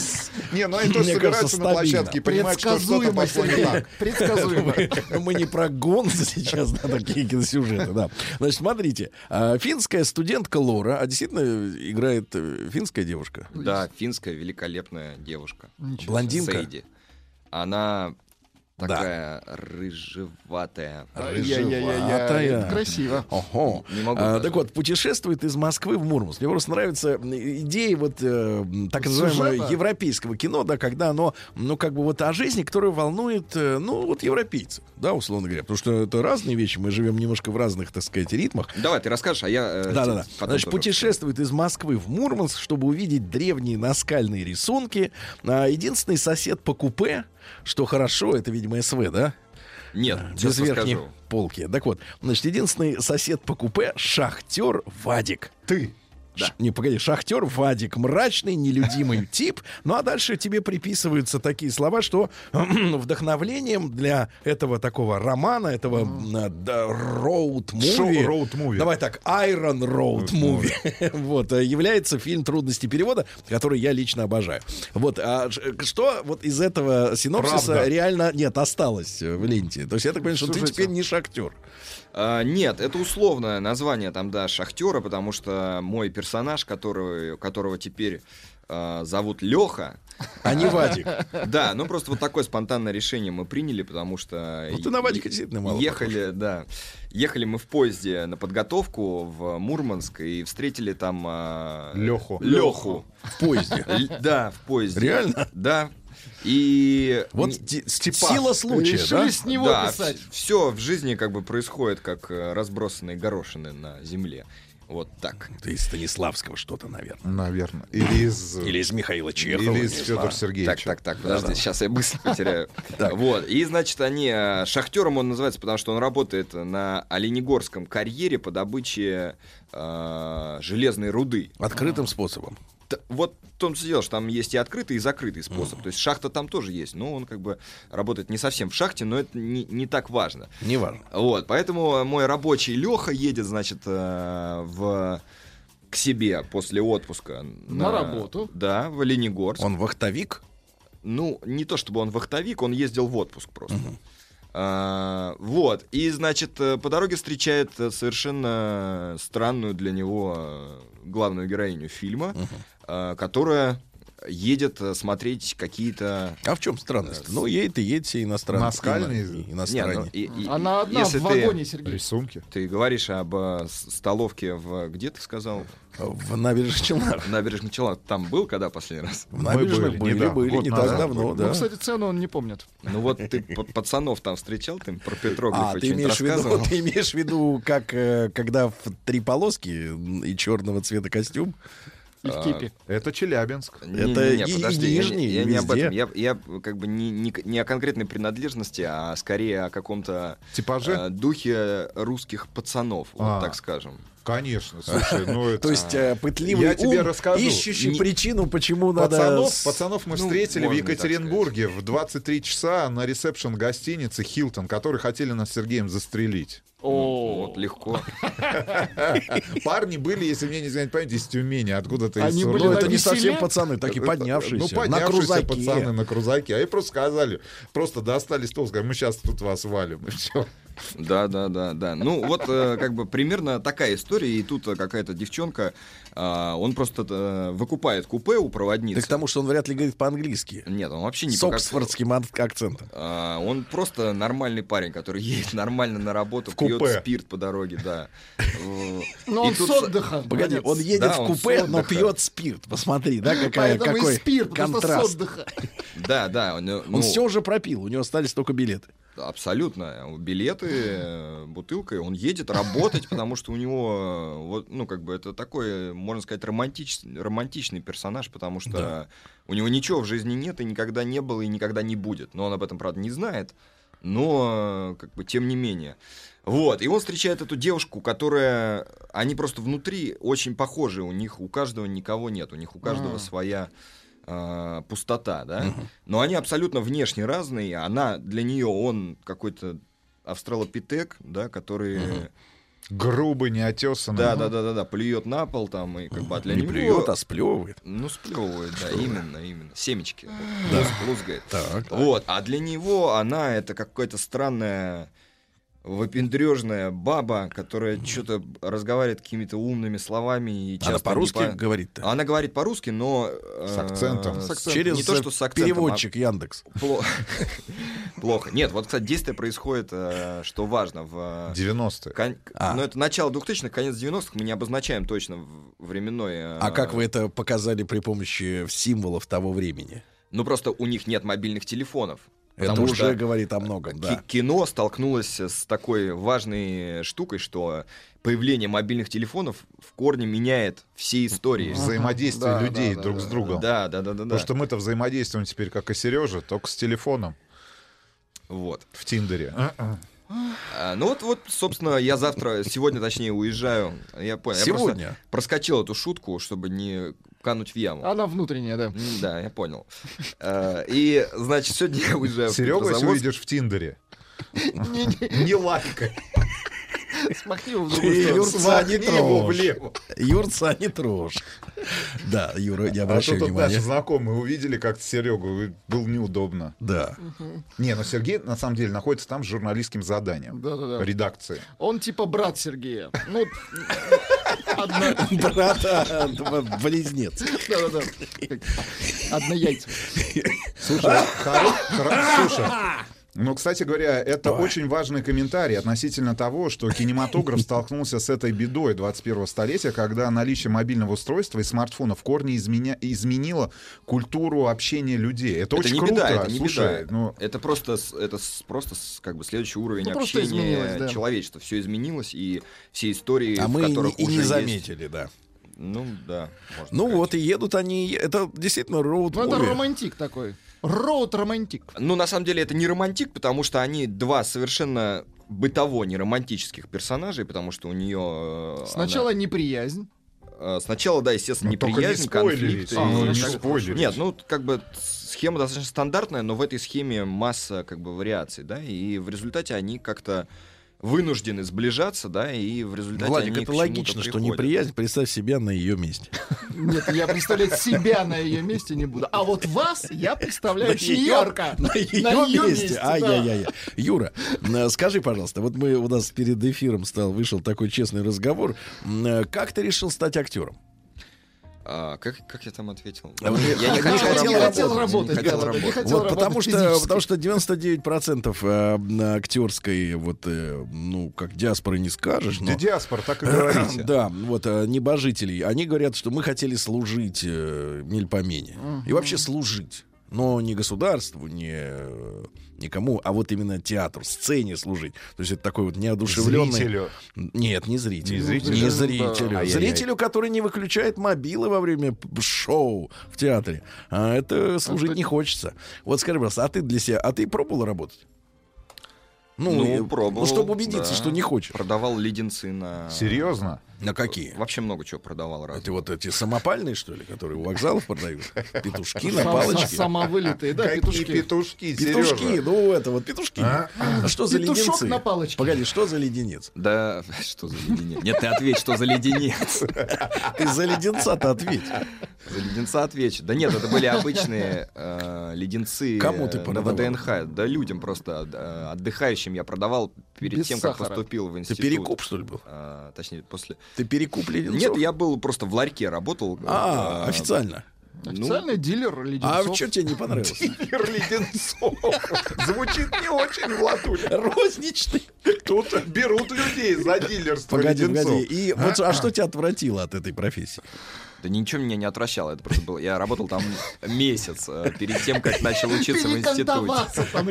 Не, ну они тоже мне кажется, собираются на площадке и понимают, что что-то Предсказуемо, пошло не так. Предсказуемо. Мы- Мы не про гонзы сейчас, да, такие киносюжеты, да. Значит, смотрите, а, финская студентка Лора, а действительно играет э, финская девушка? Да, финская великолепная девушка. Блондинка? Сейди. Она Такая рыжеватая. Рыжеватая. Красиво. Ого. Не могу А, так вот, путешествует из Москвы в Мурманск. Мне просто нравится идея вот э, так называемого Сюжета. европейского кино, да, когда оно, ну, как бы вот о жизни, которая волнует, э, ну, вот европейцев, да, условно говоря. Потому что это разные вещи, мы живем немножко в разных, так сказать, ритмах. Давай, ты расскажешь, а я... э, Да-да-да. Значит, тоже путешествует из Москвы в Мурманск, чтобы увидеть древние наскальные рисунки. А, единственный сосед по купе, что хорошо, это, видимо, СВ, да? Нет, Без сейчас верхней расскажу. полки. Так вот, значит, единственный сосед по купе — шахтер Вадик. Ты. Ш- Не, погоди, шахтер Вадик, мрачный, нелюдимый тип. Ну а дальше тебе приписываются такие слова, что вдохновлением для этого такого романа, этого да, роуд-муви. Роуд-муви. Давай так, Iron Road Movie. вот, э, является фильм «Трудности перевода», который я лично обожаю. Вот, а ш- что вот из этого синопсиса Правда. реально, нет, осталось э, в ленте? То есть я так понимаю, что ты теперь не шахтер. А, нет, это условное название там, да, шахтера, потому что мой персонаж, который, которого теперь а, зовут Леха. А не Вадик. Да, ну просто вот такое спонтанное решение мы приняли, потому что... Ну, ты на Вадика действительно мало Ехали, да. Ехали мы в поезде на подготовку в Мурманск и встретили там... Леху. Леху. В поезде? Да, в поезде. Реально? Да. И... Вот ти- сила случая, Решили да? с него да, писать. все в жизни как бы происходит как э, разбросанные горошины на земле. Вот так. Ты из Станиславского что-то, наверное. Наверное. Или из... Или из Михаила Чехова. Или из Федора. Сергеевича. Так, так, так, подожди, сейчас я быстро потеряю. Вот. И, значит, они э, шахтером он называется, потому что он работает на Оленегорском карьере по добыче э, железной руды. Открытым способом. Вот в том все дело, что там есть и открытый, и закрытый способ. То есть шахта там тоже есть, но он как бы работает не совсем в шахте, но это не, не так важно. Не важно. Вот, поэтому мой рабочий Леха едет, значит, э, в к себе после отпуска. На работу? Да, в Оленегорск. Он вахтовик? Ну, не то чтобы он вахтовик, он ездил в отпуск просто. А, вот, и, значит, э, по дороге встречает э, совершенно странную для него э, главную героиню фильма, э, которая едет э, смотреть какие-то... А в чем странность? Ну, едет и едет все иностранные. Наскальные? ино- Не, ну, Иностранные. и- и- Она одна если в ты- вагоне, Сергей. Рисунки. Ты говоришь об э, столовке в... Где ты сказал? В набережных Челнах. В набережных Челнах. Там был когда последний раз? В набережных были, были, недавно, были, не так давно, Ну, да. кстати, цену он не помнит. Ну вот ты пацанов там встречал, ты про петроглифы А, ты имеешь, в виду, рассказывал? ты имеешь в виду, как э, когда в три полоски и черного цвета костюм? И в кипе. Это Челябинск. Не, Это не, не, подожди, и я, нижний, я и не об этом. Я, я как бы не, не, не о конкретной принадлежности, а скорее о каком-то Типаже? э, духе русских пацанов, вот А. так скажем. Конечно, слушай, ну это... То есть э, пытливый Я тебе расскажу. ищущий Не- причину, почему надо... Пацанов, мы ну, встретили в Екатеринбурге в 23 часа на ресепшн гостиницы «Хилтон», которые хотели нас с Сергеем застрелить. О, вот легко. Парни были, если мне не изменяет память, из Тюмени, откуда-то из Они были Ну, это не совсем пацаны, так и Ну, поднявшиеся. на поднявшиеся крузаке. пацаны на крузаке. А и просто сказали, просто достали стол, сказали, мы сейчас тут вас валим. И все. Да, да, да, да. Ну, вот э, как бы примерно такая история, и тут э, какая-то девчонка, а, он просто э, выкупает купе у проводницы. Так потому что он вряд ли говорит по-английски. Нет, он вообще не С по как- оксфордским ак- акцентом. А, он просто нормальный парень, который едет нормально на работу, В пьет купе. спирт по дороге, да. Э, Но и он тут с отдыха. Погоди, он едет Да, в купе, но пьет спирт. Посмотри, да, какая, Поэтому какой спирт, контраст. отдыха. Да, да, он, ну, Он все уже пропил, у него остались только билеты. Абсолютно. Билеты, э, бутылка, он едет работать, потому что у него, э, вот, ну, как бы это такой, можно сказать, романтич- романтичный персонаж, потому что у него ничего в жизни нет и никогда не было и никогда не будет. Но он об этом, правда, не знает, но, э, как бы, тем не менее. Вот, и он встречает эту девушку, которая, они просто внутри очень похожи, у них у каждого никого нет, у них у каждого А. своя э, пустота, да, но они абсолютно внешне разные, она, для нее он какой-то австралопитек, да, который... Грубый, неотесанный. Да, да, да, да, да, плюет на пол там и как бы а для Не него... плюет, а сплевывает. Ну, сплевывает, да, именно, именно. Семечки. Да. Луз- лузгает. Так. Вот, а для него она это какая-то странная выпендрежная баба, которая что-то разговаривает какими-то умными словами. И Она часто по-русски не по- говорит-то? Она говорит по-русски, но... э, С акцентом. с- акцентом. Через Не то, что с акцентом, переводчик а Яндекс. пло- Плохо. Нет, вот, кстати, действие происходит, э, что важно, в... 90-е. Кон- А. Ну, это начало 2000-х, конец 90-х, мы не обозначаем точно временной... э, А как вы это показали при помощи символов того времени? Ну, просто у них нет мобильных телефонов. Это Потому уже что говорит о многом, да. ки- кино столкнулось с такой важной штукой, что появление мобильных телефонов в корне меняет все истории. Взаимодействие Да, людей да, друг да, с другом. Да, да, да, да. Потому что мы-то взаимодействуем теперь, как и Сережа, только с телефоном Вот. в Тиндере. А, ну вот, вот, собственно, я завтра, сегодня, точнее, уезжаю. Я понял. Я Сегодня? просто проскочил эту шутку, чтобы не кануть в яму. Она внутренняя, да. Да, я понял. А, И, значит, сегодня я уезжаю в Серега, если увидишь в Тиндере, не лайкай. Смахни его в другую сторону. Юрца не трожь. Юрца не трожь. Да, Юра, не А обращай то тут внимания. наши знакомые увидели как-то Серегу, было неудобно. Да. Не, но Сергей на самом деле находится там с журналистским заданием. Да-да-да. Редакции. Он типа брат Сергея. Ну, одна... Брата, близнец. Да-да-да. Однояйцев. Слушай, слушай, ну, кстати говоря, это очень важный комментарий относительно того, что кинематограф столкнулся с этой бедой 21 столетия, когда наличие мобильного устройства и смартфона в корне изменя- изменило культуру общения людей. Это, Это очень не круто. беда, это не Слушай, беда. ну, Это просто, это просто как бы следующий уровень Ну, общения да. человечества. Все изменилось, и все истории, А в мы и не- которых и уже не есть- заметили, да. Ну, да. можно Ну сказать. вот, и едут они, это действительно роуд Ну, это романтик такой. Road romantic. Ну, на самом деле, это не романтик, потому что они два совершенно бытово не романтических персонажей, потому что у нее... Сначала неприязнь. Сначала, да, естественно, Ну, не неприязнь, спойлерить. конфликты. А, ну, не так- спойлерить. Нет, ну, как бы схема достаточно стандартная, но в этой схеме масса, как бы, вариаций, да, и в результате они как-то вынуждены сближаться, да, и в результате Владик, это логично, что неприязнь, представь себя на ее месте. Нет, я представлять себя на ее месте не буду. А вот вас я представляю ярко. На ее месте. Ай-яй-яй. Юра, э, скажи, пожалуйста, вот мы у нас перед эфиром стал, вышел такой честный разговор. Э, Как ты решил стать актером? А, как, как я там ответил? Вот я не не хотел, хотел работать. хотел работать, не хотел не работать. хотел Вот потому работать что, физически. потому что 99% э, на актерской, вот, э, ну, как диаспоры не скажешь, но... да диаспора, так и говорите. Да, вот э, небожителей. Они говорят, что мы хотели служить э, мельпомене. И вообще служить. Но не государству, не никому, а вот именно театру, сцене служить. То есть это такой вот неодушевленный... Зрителю. Нет, не зрителю. Не зрителю? Не зрителю. Ай-яй-яй. Зрителю, который не выключает мобилы во время шоу в театре. А это служить не хочется. Вот скажи, пожалуйста, а ты для себя, а ты пробовал работать? Ну, э, пробовал. Ну, чтобы убедиться, да. что не хочешь. Продавал леденцы на... Серьезно? На какие? Вообще много чего продавал раз. Эти вот эти самопальные, что ли, которые у вокзалов продают? Петушки на палочке. Самовылитые, да, петушки. петушки, Петушки, ну это вот петушки. А? А что за Петушок леденцы? на палочке. Погоди, что за леденец? Да, что за леденец? Нет, ты ответь, что за леденец. Ты за леденца-то ответь. За леденца отвечу. Да нет, это были обычные э, леденцы Кому ты э, на продавал? ВДНХ. Да людям просто э, отдыхающим я продавал перед Без тем, сахара. как поступил в Ты институт. перекуп, что ли, был? А, точнее, после... Ты перекуп леденцов? Нет, я был просто в ларьке работал. А, э, официально. ну, Официальный дилер А леденцов. что тебе не понравилось? Дилер леденцов. Звучит не очень, Владуля. Розничный. Тут берут людей за дилерство Погоди, леденцов. погоди. И вот а что тебя отвратило от этой профессии? Да ничего меня не отвращало. Это просто было. Я работал там месяц э, перед тем, как начал учиться в институте.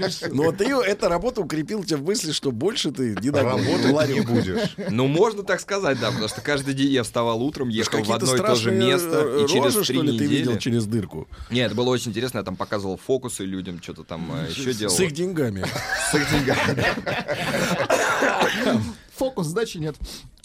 Решил. Ну, вот ты эта работа укрепила тебя в мысли, что больше ты не Работать не будешь. Ну, можно так сказать, да, потому что каждый день я вставал утром, ехал в одно и то же страшные место, э, и через три что ли, ты видел недели... через дырку? Нет, это было очень интересно, я там показывал фокусы людям, что-то там э, еще делал. С их деньгами. С их деньгами. Фокус, сдачи нет.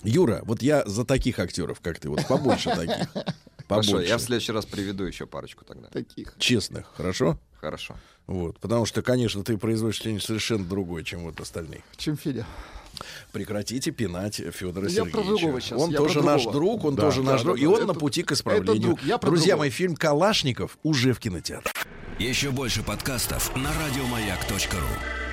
Юра, вот я за таких актеров, как ты, вот побольше таких. Хорошо, Побольше. я в следующий раз приведу еще парочку тогда. Таких. Честных, хорошо? Хорошо. Вот, потому что, конечно, ты производишь что-нибудь совершенно другое, чем вот остальные. Чем Федя. Прекратите пинать Федора Я про Сергеевича. другого щас, Он я тоже про наш друг, он Да, тоже да, наш да, друг, да, и он это- на пути к это исправлению. друг, я про Друзья другого. мои, фильм «Калашников» уже в кинотеатре. Еще больше подкастов на радиомаяк.ру.